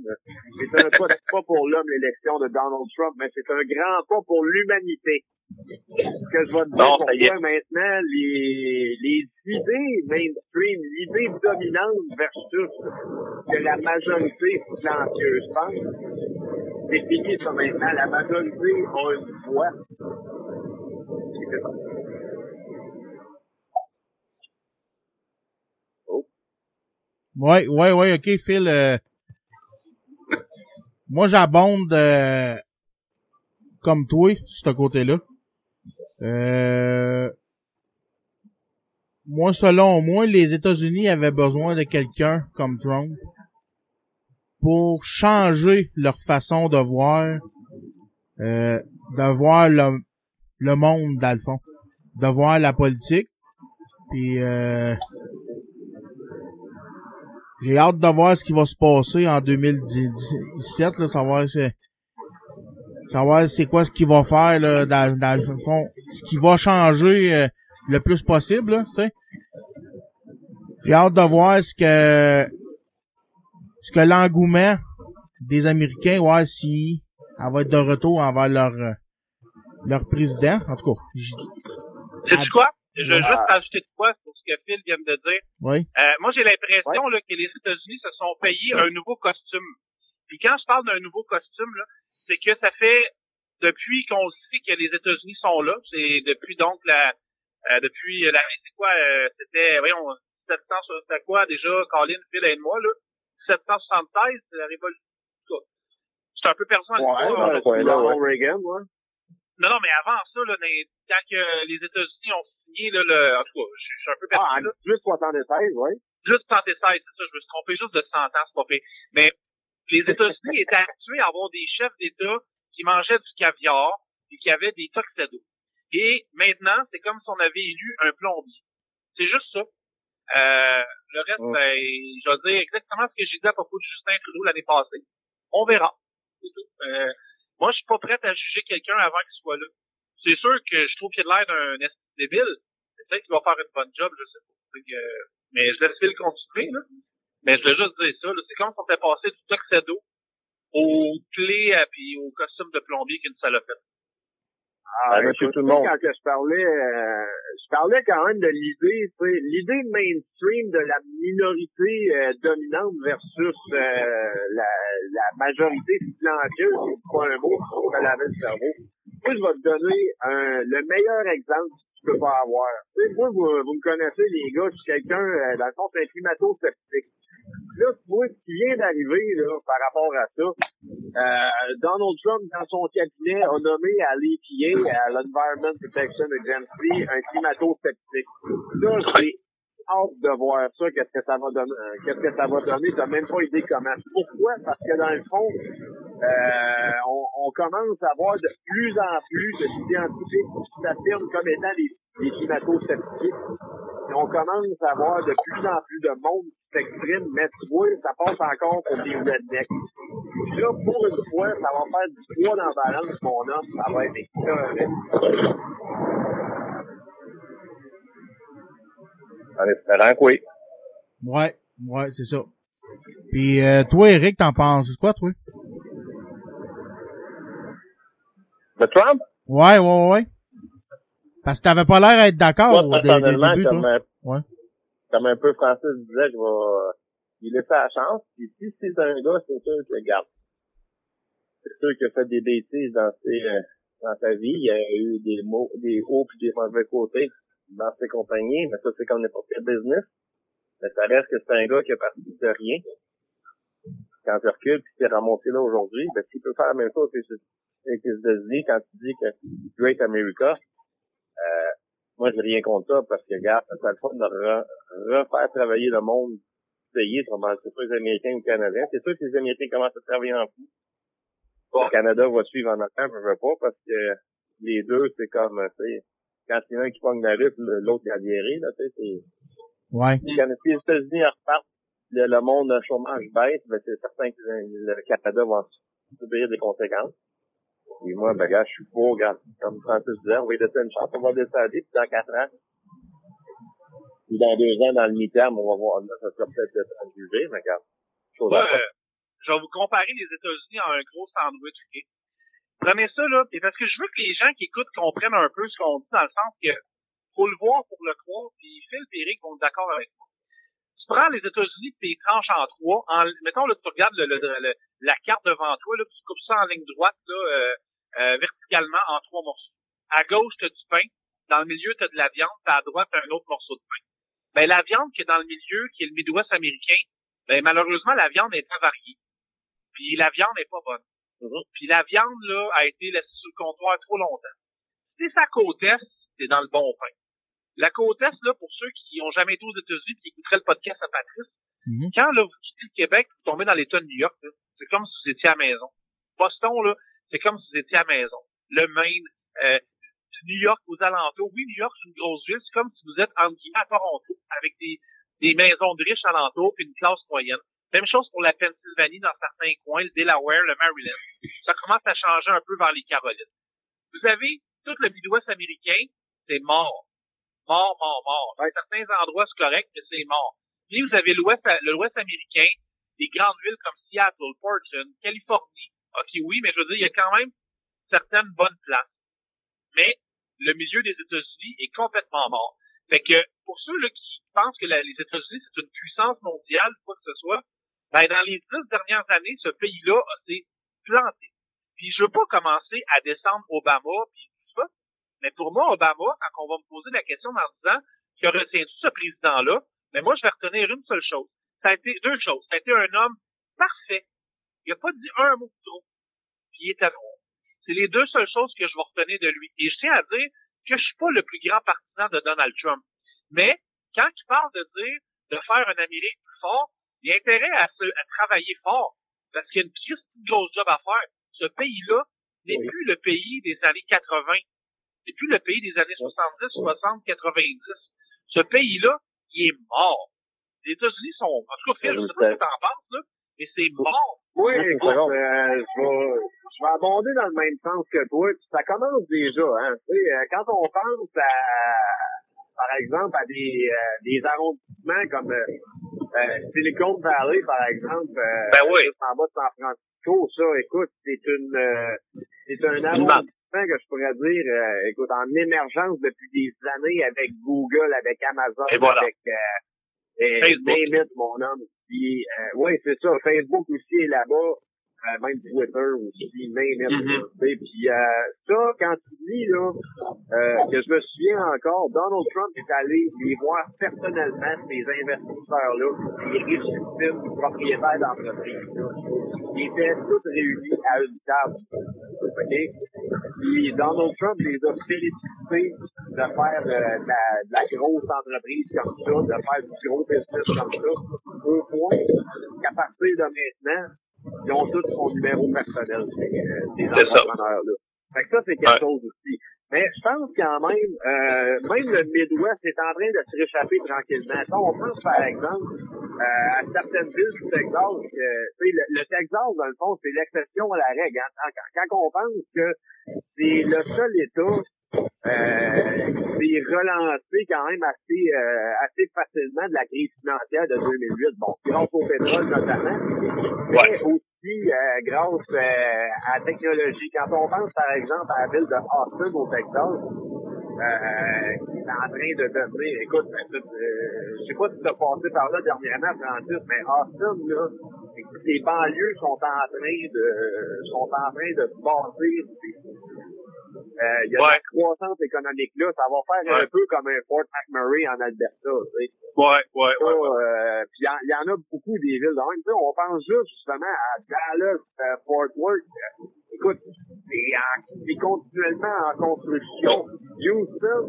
c'est un pas, pour l'homme l'élection de Donald Trump, mais c'est un grand pas pour l'humanité. Ce que je vais te dire pour toi maintenant, les, les idées mainstream, l'idée dominante versus que la majorité silencieuse pense, c'est fini ça maintenant. La majorité a une voix. Ça. Ouais, ouais, ouais, OK, Phil. euh, moi, j'abonde euh, comme toi, sur ce côté-là. Euh, moi, selon moi, les États-Unis avaient besoin de quelqu'un comme Trump pour changer leur façon de voir, euh, de voir le, le monde, dans le fond, de voir la politique. Puis, euh, j'ai hâte de voir ce qui va se passer en 2017, là, savoir si, savoir c'est quoi ce qu'il va faire là, dans, le fond, ce qui va changer euh, le plus possible. J'ai hâte de voir ce que ce que l'engouement des Américains, ouais, si elle va être de retour envers leur euh, leur président. En tout cas, Sais-tu quoi? Je veux juste rajouter de quoi sur ce que Phil vient de dire. oui. Euh, moi, j'ai l'impression là, que les États-Unis se sont payés un nouveau costume. Puis quand je parle d'un nouveau costume, là, c'est que ça fait depuis qu'on sait que les États-Unis sont là, c'est depuis donc la euh, depuis la c'est quoi euh, c'était voyons 700 c'était quoi déjà Colin Phil aide-moi là 776 c'est la révolution en tout cas, je suis un peu dans Ouais, ouais, là. c'est Ronald Reagan, ouais. Non, non, mais avant ça, là, quand que les États-Unis ont signé, là, le, en tout cas, je, je suis un peu perdu, Ah, en là. 1876, ouais. Juste 116, c'est ça, je me suis trompé juste de 100 ans, c'est pas fait. Mais les États-Unis étaient habitués à avoir des chefs d'État qui mangeaient du caviar et qui avaient des tuxedos. Et maintenant, c'est comme si on avait élu un plombier. C'est juste ça. Euh, le reste, Mm. ben, je vais dire exactement ce que j'ai dit à propos de Justin Trudeau l'année passée. On verra. C'est tout. Euh, moi, je suis pas prête à juger quelqu'un avant qu'il soit là. C'est sûr que je trouve qu'il a l'air d'un débile. Peut-être qu'il va faire une bonne job, je sais pas. Euh, mais je laisse Phil continuer, là. Mais je veux juste dire ça, là. C'est comme si on était passé du tuxedo aux clés et puis au costume de plombier qu'une salopette. Ah, Ben, tout le monde. Quand que je parlais, euh, je parlais quand même de l'idée, tu sais, l'idée mainstream de la minorité euh, dominante versus euh, la, la majorité silencieuse, c'est pas un mot, pour me laver le cerveau. Moi, je vais te donner un, le meilleur exemple que tu peux pas avoir. Tu sais, moi, vous, vous me connaissez, les gars, je suis quelqu'un, euh, dans le fond, c'est un climato-sceptique. Là, moi, ce qui vient d'arriver, là, par rapport à ça, euh, Donald Trump, dans son cabinet, a nommé à l'EPA, à l'Environment Protection Agency, un climato-sceptique. Là, j'ai de voir ça, qu'est-ce que ça va donner, euh, qu'est-ce même pas idée comment. Pourquoi? Parce que dans le fond, euh, on, commence à voir de plus en plus de scientifiques qui s'affirment comme étant des, climato-sceptiques. Et on commence à voir de plus en plus de monde qui s'exprime, mais tu vois, ça passe encore pour des rednecks. Là, pour une fois, ça va faire du poids dans la balance, mon homme, ça va être écœurant. En espérant que oui. Ouais, ouais, c'est ça. Puis euh, toi, Eric, t'en penses quoi, toi? De Trump? Ouais, ouais, ouais. Parce que t'avais pas l'air d'être d'accord Moi, au début, comme, toi. euh, Ouais. comme un peu Francis disait, je vais lui laisser la chance. Puis si c'est un gars, c'est sûr que garde. C'est sûr qu'il a fait des bêtises dans ses, euh, dans sa vie. Il y a eu des mots, des hauts puis des mauvais côtés dans ses compagnies, mais ça, c'est comme n'importe quel business. Mais ça reste que c'est un gars qui est parti de rien. Quand tu recules puis s'est remonté là aujourd'hui, ben, s'il peut faire la même chose avec les avec les États-Unis quand tu dis que Great America, euh, moi, j'ai rien contre ça parce que, regarde, ça le fun de re- refaire travailler le monde payé, c'est pas les Américains ou les Canadiens. C'est sûr que les Américains commencent à travailler en fou. Le Canada va suivre en arrière, je veux pas, parce que les deux, c'est comme, tu sais, quand il y en a un qui pogne la rue, puis l'autre il a viré, là, tu sais, c'est, Ouais. si les États-Unis repartent, le, le monde, le chômage baisse, ben, c'est certain que le, Canada va subir des conséquences. Et moi, ben, gars, je suis pour, regarde, comme Francis disait, on va laisser une chance, on va descendre, puis dans quatre ans, ou dans deux ans, dans le mi-terme, on va voir, ça sera peut-être à juger, mais regarde, chose Moi, à faire. euh, je vais vous comparer les États-Unis à un gros sandwich? Prenez ça, là, et parce que je veux que les gens qui écoutent comprennent un peu ce qu'on dit dans le sens que faut le voir pour le croire, puis Phil et Eric vont être d'accord avec moi. Tu prends les États-Unis puis les tranches en trois. En, mettons, là, tu regardes le, le- la carte devant toi, là, tu coupes ça en ligne droite, là, euh, euh, verticalement en trois morceaux. À gauche, tu du pain. Dans le milieu, tu as de la viande. Puis à droite, tu un autre morceau de pain. Ben, la viande qui est dans le milieu, qui est le Midwest américain, ben, malheureusement, la viande est avariée. Puis la viande n'est pas bonne. Puis la viande, là, a été laissée sur le comptoir trop longtemps. Si c'est sa côte est, c'est dans le bon pain. La côte Est, là, pour ceux qui ont jamais été aux États-Unis et qui écouteraient le podcast à Patrice, Mhm. quand là, vous quittez le Québec, vous tombez dans l'État de New York, là, c'est comme si vous étiez à la maison. Boston, là, c'est comme si vous étiez à la maison. Le Maine, euh, New York aux alentours. Oui, New York, c'est une grosse ville. C'est comme si vous êtes, en guillemets, à Toronto, avec des, des maisons de riches alentours, puis une classe moyenne. Même chose pour la Pennsylvanie dans certains coins, le Delaware, le Maryland. Ça commence à changer un peu vers les Carolines. Vous avez tout le Midwest américain, c'est mort. Mort, mort, mort. Dans certains endroits, c'est correct, mais c'est mort. Puis vous avez l'Ouest, l'Ouest américain, des grandes villes comme Seattle, Portland, Californie. Ok, oui, mais je veux dire, il y a quand même certaines bonnes places. Mais le milieu des États-Unis est complètement mort. Fait que pour ceux là, qui pensent que la- les États-Unis c'est une puissance mondiale, quoi que ce soit, ben dans les dix dernières années, ce pays-là été planté. Puis je veux pas commencer à descendre Obama puis tout ça, mais pour moi, Obama, quand on va me poser la question en disant que retiens-tu ce président-là, mais moi je vais retenir une seule chose. Ça a été deux choses. Ça a été un homme parfait. Il a pas dit un mot de trop. Puis il était droit. C'est les deux seules choses que je vais retenir de lui. Et je tiens à dire que je suis pas le plus grand partisan de Donald Trump. Mais quand il parle de dire de faire un Amérique plus fort, il a intérêt à, se, à travailler fort. Parce qu'il y a une petite grosse job à faire. Ce pays-là n'est plus le pays des années 80. C'est plus le pays des années 70, 60, 90. Ce pays-là, il est mort. Les États-Unis sont, en tout cas, Phil, je sais pas ce que t'en penses, là, mais c'est mort. Oui, écoute, euh, je vais, je vais abonder dans le même sens que toi. Ça commence déjà, hein. Tu sais, euh, quand on pense à, par exemple, à des, euh, des arrondissements comme euh, euh, Silicon Valley, par exemple, euh, Ben oui. juste en bas de San Francisco, ça, écoute, c'est une, euh, c'est un arrondissement que je pourrais dire, euh, écoute, en émergence depuis des années avec Google, avec Amazon, Et voilà. avec euh, et Facebook. it, mon homme. Puis, euh, oui, c'est ça. Facebook aussi est là-bas. Même Twitter aussi, tu sais. Puis euh, ça, quand tu dis là, euh, que je me souviens encore, Donald Trump est allé les voir personnellement, ces investisseurs-là, les richissimes propriétaires d'entreprises. Ils étaient tous réunis à une table. OK? Puis Donald Trump les a félicités de faire euh, de, la, de la grosse entreprise comme ça, de faire du gros business comme ça, au point qu'à partir de maintenant, ils ont tous son numéro personnel, ces, euh, entrepreneurs-là. Fait que ça, c'est quelque Ouais. chose aussi. Mais je pense quand même, euh, même le Midwest est en train de se réchapper tranquillement. Ça, on pense par exemple euh, à certaines villes du Texas, que, tu sais, le, le Texas, dans le fond, c'est l'exception à la règle. hein. Quand, quand on pense que c'est le seul État s'est relancé quand même assez euh, assez facilement de la crise financière de 2008. Bon, grâce au pétrole notamment, mais aussi euh, grâce euh, à la technologie. Quand on pense par exemple à la ville de Austin au Texas, euh, qui est en train de devenir, écoute, euh, je sais pas si tu as passé par là dernièrement, Francis, mais Austin, là, écoute, les banlieues sont en train de sont en train de bâtir. Euh, Il y a la croissance économique là, ça va faire un peu comme un Fort McMurray en Alberta. Tu sais. Ouais, ouais, ouais. euh, puis il y, en- a beaucoup des villes de même. Tu sais, on pense juste justement à Dallas, euh, Fort Worth. Écoute, c'est en- c'est continuellement en construction. Houston,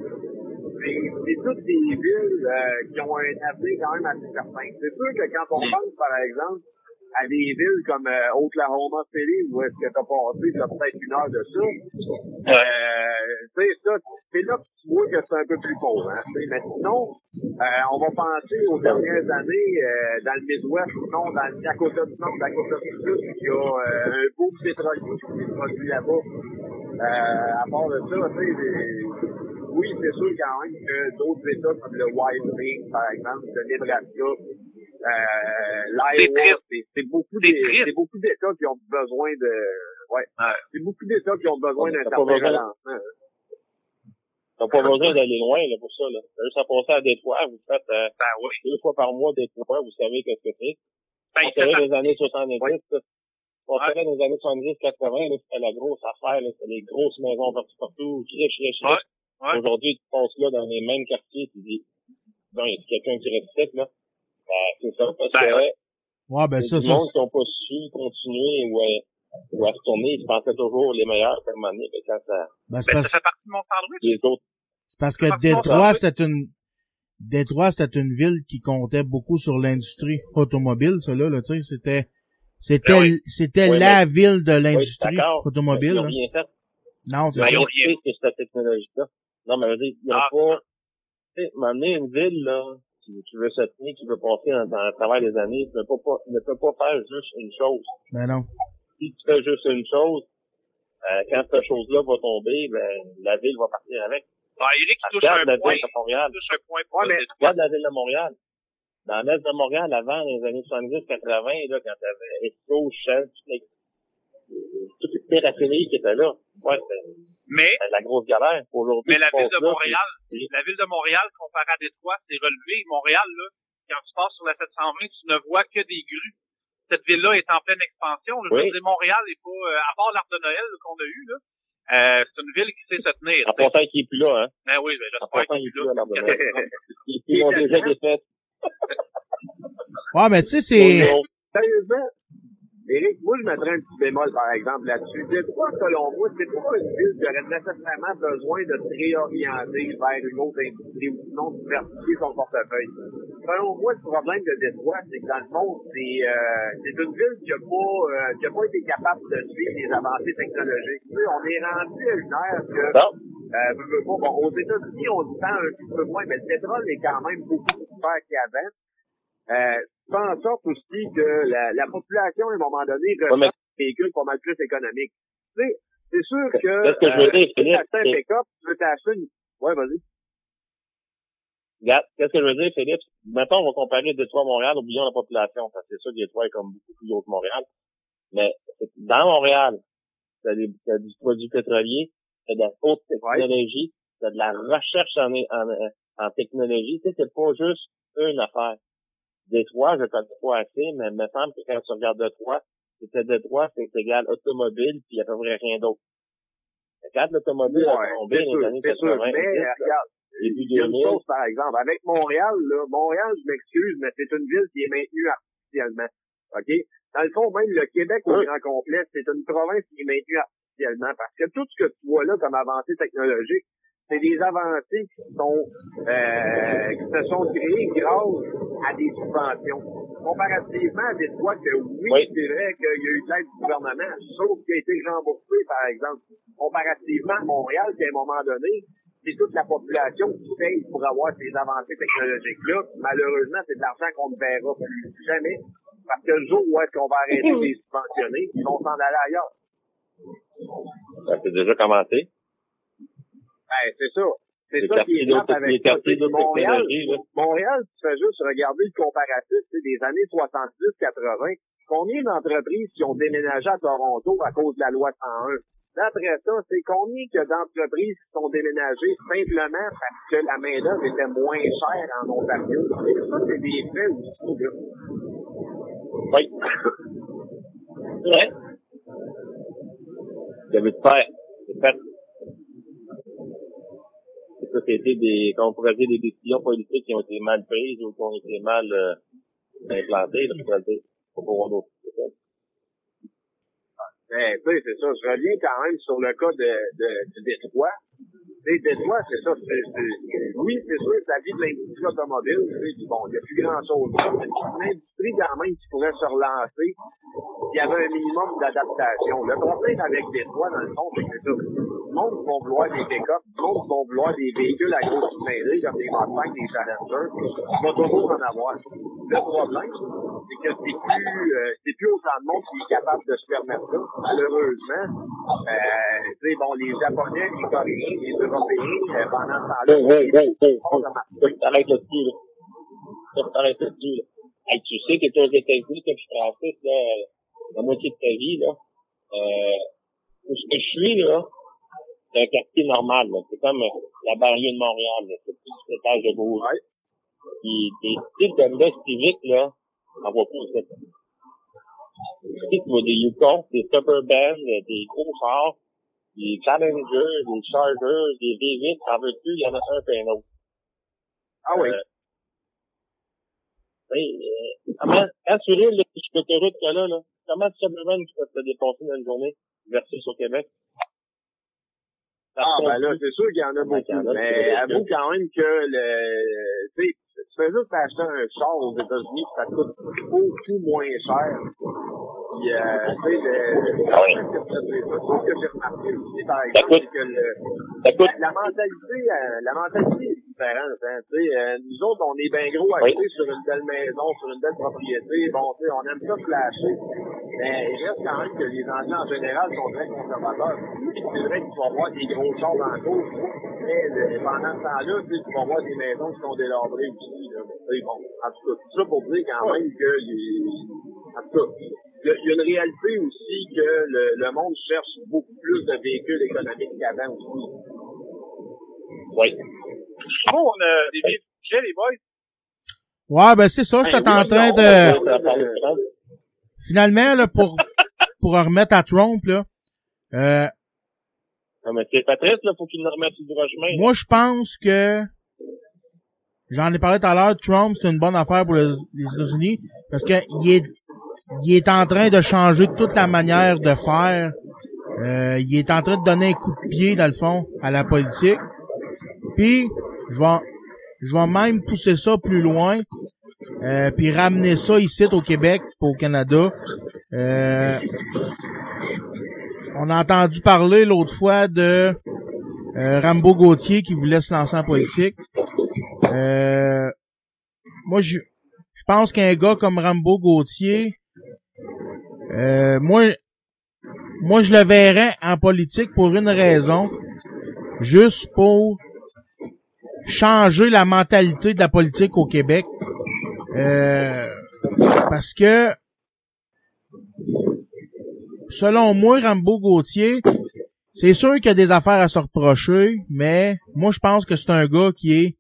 c'est c'est toutes des villes euh, qui ont un avenir quand même assez certain. C'est sûr que quand on pense, par exemple, à des villes comme euh, Oklahoma City, où est-ce que t'as passé t'as peut-être une heure de ça, euh, tu sais, ça, c'est là que tu vois que c'est un peu plus pauvre. Hein, mais sinon, euh, on va penser aux dernières années euh, dans le Midwest, sinon dans le Dakota du Nord, Dakota du Sud, il y a euh, un beau pétrolier qui s'est produit là-bas. Euh, à part de ça, tu sais, oui, c'est sûr quand même que d'autres États comme le Wyoming, par exemple, le Nebraska, l'Iowa, triste. c'est c'est beaucoup des- c'est beaucoup d'États qui ont besoin de ouais, Ouais. c'est beaucoup d'États qui ont besoin d'un hein. T'as pas besoin d'aller loin là, pour ça. Là. T'as juste à passer à Détroit. Vous faites euh, Ben oui. deux fois par mois Détroit. Vous savez qu'est-ce que c'est. Ben, On savait des années 70. Ouais. là. On Ouais. savait dans les années 70, 80, là, c'était la grosse affaire. là. C'était les grosses maisons partout, partout. Riches, riches, Ouais. riches. Ouais. Aujourd'hui, tu passes là dans les mêmes quartiers. Tu dis, non, il y a quelqu'un qui reste ici, là. Ben, c'est ça. Parce Ben, que ouais. Ouais, ben ça, ça, monde qui n'ont pas su continuer ou, à- ou à se tourner. Ils pensaient toujours les meilleurs, comme année. Mais quand ça, ben, c'est Ben, parce- ça fait partie de mon sandwich. les autres, C'est parce que Détroit, c'est une, Détroit, c'est une ville qui comptait beaucoup sur l'industrie automobile, ça là, là, tu sais, c'était, c'était, Ben oui. c'était Oui, la mais- ville de Oui, l'industrie d'accord. automobile. Ils ont rien fait. Non, c'est Ben, ça. ils ont ont fait cette technologie-là. Non, mais dire, ils ont Ah. pas, tu sais, m'amener une ville, là, qui, qui veut se tenir, qui veut passer dans, dans le travail des années, ne peut pas, ne peut pas faire juste une chose. Ben non. Si tu fais juste une chose, euh, quand cette chose-là va tomber, ben, la ville va partir avec. Ben, Eric, il touche Regarde un la point. ville de Montréal. Il touche un point Ouais, mais-. Regarde la ville de Montréal. Dans l'est de Montréal, avant, les années 70-80, là, quand t'avais Esco, Shell, toutes les petites raffineries qui étaient là. Ouais, Mais, la grosse galère. Aujourd'hui, mais la ville de là, Montréal, la ville de Montréal comparée à Détroit, c'est relevé. Montréal, là, quand tu passes sur la 720, tu ne vois que des grues. Cette ville-là est en pleine expansion. Je veux Oui. dire, Montréal est pas, euh, à part l'arbre de Noël qu'on a eu, là, euh, c'est une ville qui sait se tenir. En passant qu'il est plus là, hein. Ben oui, ben, En j'espère qu'il il est est plus là. Ils ont déjà été faits. Ouais, mais tu sais, c'est, Sérieusement, Éric, moi, je mettrais un petit bémol, par exemple, là-dessus. Détroit, selon moi, c'est pas une ville qui aurait nécessairement besoin de se réorienter vers une autre industrie ou sinon de diversifier son portefeuille? Selon moi, le problème de Détroit, c'est que dans le fond, c'est euh, c'est une ville qui a pas euh, qui a pas été capable de suivre les avancées technologiques. Tu sais, on est rendu à une ère que Bon. euh, bon, aux États-Unis, on le sent un petit peu moins, mais le pétrole est quand même beaucoup plus cher qu'avant. Euh, fait en sorte aussi que la, la population, à un moment donné, Ouais, recherche mais- des véhicules pas mal plus économiques. Tu sais, c'est sûr que, que je veux dire, tu veux t'acheter un pick-up, tu veux t'acheter une... Ouais, vas-y. Regarde, qu'est-ce que je veux dire, Philippe? Mettons, on va comparer Détroit à Montréal, oublions la population, parce que c'est sûr que Détroit est comme beaucoup plus haut que Montréal. Mais dans Montréal, t'as des- t'as du produit pétrolier, t'as de la haute technologie, t'as de la recherche en, en, en technologie. Tu sais, c'est pas juste une affaire. Détroit, je connais pas assez, mais il me semble que quand tu regardes Détroit, c'était Détroit, c'est égal automobile, puis il y a peu près rien d'autre. Quand l'automobile a Ouais, tombé c'est dans les années c'est sûr. 80, Mais, euh, regarde, début il y a une 2000, chose, par exemple. Avec Montréal, là, Montréal, je m'excuse, mais c'est une ville qui est maintenue artificiellement. OK? Dans le fond, même le Québec au Oui. grand complet, c'est une province qui est maintenue artificiellement. Parce que tout ce que tu vois là comme avancée technologique, c'est des avancées qui sont euh, qui se sont créées grâce à des subventions. Comparativement à des fois que oui, Oui. c'est vrai qu'il y a eu de l'aide du gouvernement, sauf qu'il a été remboursé, par exemple. Comparativement à Montréal, qui à un moment donné, c'est toute la population qui paye pour avoir ces avancées technologiques-là. Malheureusement, c'est de l'argent qu'on ne verra plus jamais. Parce que le jour où est-ce qu'on va arrêter de les subventionner, ils vont s'en aller ailleurs. ça s'est déjà commencé. Ben, c'est ça. C'est ça qui est d'autres- avec ça. C'est d'autres Montréal. Montréal, tu fais juste regarder le comparatif sais, des années 70-80. Combien d'entreprises qui ont déménagé à Toronto à cause de la loi 101? D'après ça, c'est combien que d'entreprises qui sont déménagées simplement parce que la main-d'œuvre était moins chère en Ontario? Et ça, c'est des faits aussi, là. Oui. Ouais. De faire. C'est. C'est ça, c'était des, comme on pourrait dire, des décisions politiques qui ont été mal prises ou qui ont été mal euh, implantées, là, pourrais dire. Pour d'autres. Ben, tu sais, c'est ça. Je reviens quand même sur le cas de, de, de Détroit. Tu Détroit, c'est ça. c'est c'est- oui, c'est sûr, ça vit de l'industrie automobile. Bon, il n'y a plus grand-chose. là, mais C'est une industrie quand même qui pourrait se relancer. Il y avait un minimum d'adaptation. Le problème avec Détroit, dans le fond, c'est que c'est ça. Le monde va vouloir des pick-up, le monde va vouloir des véhicules à grosse cylindrée, comme des Mustang, des Challenger. Il va toujours en avoir. Le problème, c'est que c'est plus, euh, c'est plus autant de monde qui est capable de se permettre ça. Malheureusement, euh, tu sais, bon, les Japonais, les Coréens, les Européens, euh, pendant ce temps-là, de marché. Ça, t'arrêtes là-dessus, là. Ça, t'arrêtes là-dessus, là. Hey, tu sais que t'es aux États-Unis, que tu Francis, là, la moitié de ta vie, là. Euh, où ce que je suis, là, c'est un quartier normal, là. C'est comme euh, la barrière de Montréal. C'est plus l'étage de gauche. Ouais. Puis, des styles de l'Est civique, là, on voit ça. Tu vois des Yukon, des Suburban, des gros chars, des Challengers, des Chargers, des V8, en veux-tu, il y en a un peu un autre. Ah oui. Euh, oui, euh, comment, roules le petit autoroute qu'il y a là, là, comment Suburban tu peux te dépasser dans une journée versus au Québec? Ah, ben là, c'est sûr qu'il y en a en beaucoup. a, Mais avoue quand même que le, tu sais, tu fais juste acheter un char aux États-Unis, ça coûte beaucoup moins cher. Puis, euh, tu sais, le, ce que j'ai remarqué aussi, par Ça exemple, coûte- c'est que le, Ça coûte, la, la mentalité, euh, la mentalité Hein, euh, nous autres, on est bien gros à Oui. sur une belle maison, sur une belle propriété. Bon, on aime ça flasher. Mais il reste quand même que les Anglais, en général, sont très conservateurs. C'est vrai tu vas voir des gros dans le cours, mais le- pendant ce temps-là, tu vas voir des maisons qui sont délabrées aussi. Là. Mais, bon, en tout cas, tout ça pour dire quand même que les... En tout cas, il y, a- il y a une réalité aussi que le, le monde cherche beaucoup plus de véhicules économiques qu'avant aussi. oui. Bon, on a des vieux sujets, les boys. Ouais, ben c'est ça, j'étais en train de... Finalement, là, pour, pour remettre à Trump, là, euh, Non, mais c'est Patrice, là, faut qu'il nous remette du droit chemin. moi, je pense que... J'en ai parlé tout à l'heure, Trump, c'est une bonne affaire pour le- les États-Unis, parce que il est, il est en train de changer toute la manière de faire. Euh, il est en train de donner un coup de pied, dans le fond, à la politique. Puis, je vais, je vais même pousser ça plus loin, euh, puis ramener ça ici au Québec, au Canada. Euh, on a entendu parler l'autre fois de euh, Rambo Gauthier qui voulait se lancer en politique. Moi, je, je pense qu'un gars comme Rambo Gauthier, moi, moi, je le verrais en politique pour une raison, juste pour changer la mentalité de la politique au Québec. Euh, parce que, selon moi, Rambo Gauthier, c'est sûr qu'il y a des affaires à se reprocher, mais moi, je pense que c'est un gars qui est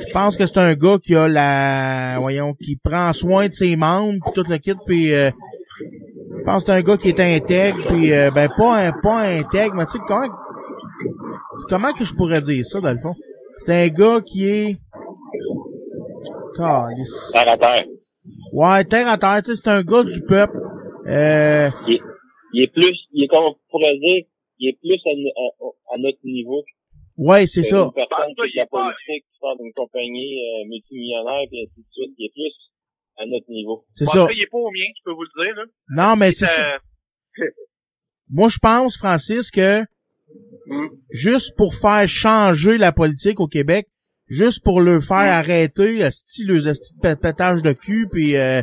je pense que c'est un gars qui a la voyons qui prend soin de ses membres puis tout le kit puis euh, je pense que c'est un gars qui est intègre puis euh, ben pas un pas intègre mais tu sais comment comment que je pourrais dire ça dans le fond? C'est un gars qui est Calice. Terre à terre. ouais terre à terre tu sais c'est un gars du peuple euh, Il est, il est plus, il est comme on pourrait dire, il est plus à, à- à notre niveau. ouais c'est ça Une personne qui est politique, qui sort d'une compagnie euh, multimillionnaire, puis ainsi de suite. Il est plus à notre niveau. c'est ça il est pas au mien, je peux vous le dire, là. non mais c'est ça Moi, je pense, Francis, que juste pour faire changer la politique au Québec, juste pour le faire arrêter le style, le style de pétage de cul puis euh,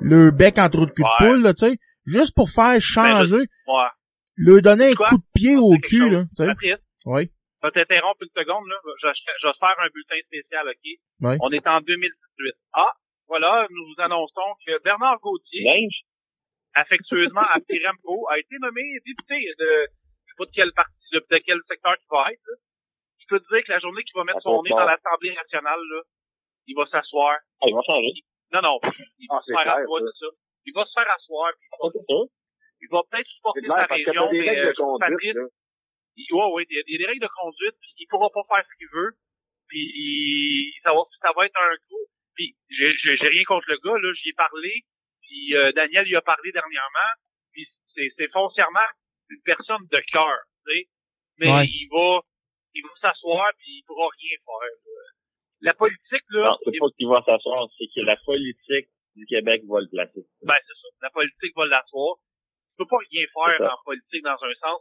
le bec en trou de cul Ouais. de poule, là, tu sais, juste pour faire changer, ouais. leur donner un coup de pied au cul, chose. là, tu sais. Oui. je vais t'interrompre une seconde, là. Je, je, je vais faire un bulletin spécial, OK? Ouais. On est en 2018. Ah, voilà, nous vous annonçons que Bernard Gauthier, Linge? affectueusement appelé Rambo, a été nommé député de, sais pas de quel parti, de, quel secteur il va être, là. Je peux te dire que la journée qu'il va mettre son nez dans l'Assemblée nationale, là, il va s'asseoir. Ah, il va changer. Non, non, il va Ah, se faire clair, asseoir, c'est ça. Il va se faire asseoir, puis il va, C'est ça. il va peut-être supporter clair, sa région, mais euh, de conduite, Patrice, il, ouais, ouais, il y, a, des règles de conduite, puis il pourra pas faire ce qu'il veut, puis il, ça, va, ça va être un coup. Puis j'ai rien contre le gars, là, j'y ai parlé, puis euh, Daniel lui a parlé dernièrement, puis c'est c'est foncièrement une personne de cœur, tu sais, mais Ouais. il va il va s'asseoir, puis il pourra rien faire. là. La politique, là, Non, c'est pas qu'il va s'asseoir, c'est que la politique du Québec va le placer. Ben, c'est ça. La politique va l'asseoir. Tu peux pas rien faire en politique dans un sens.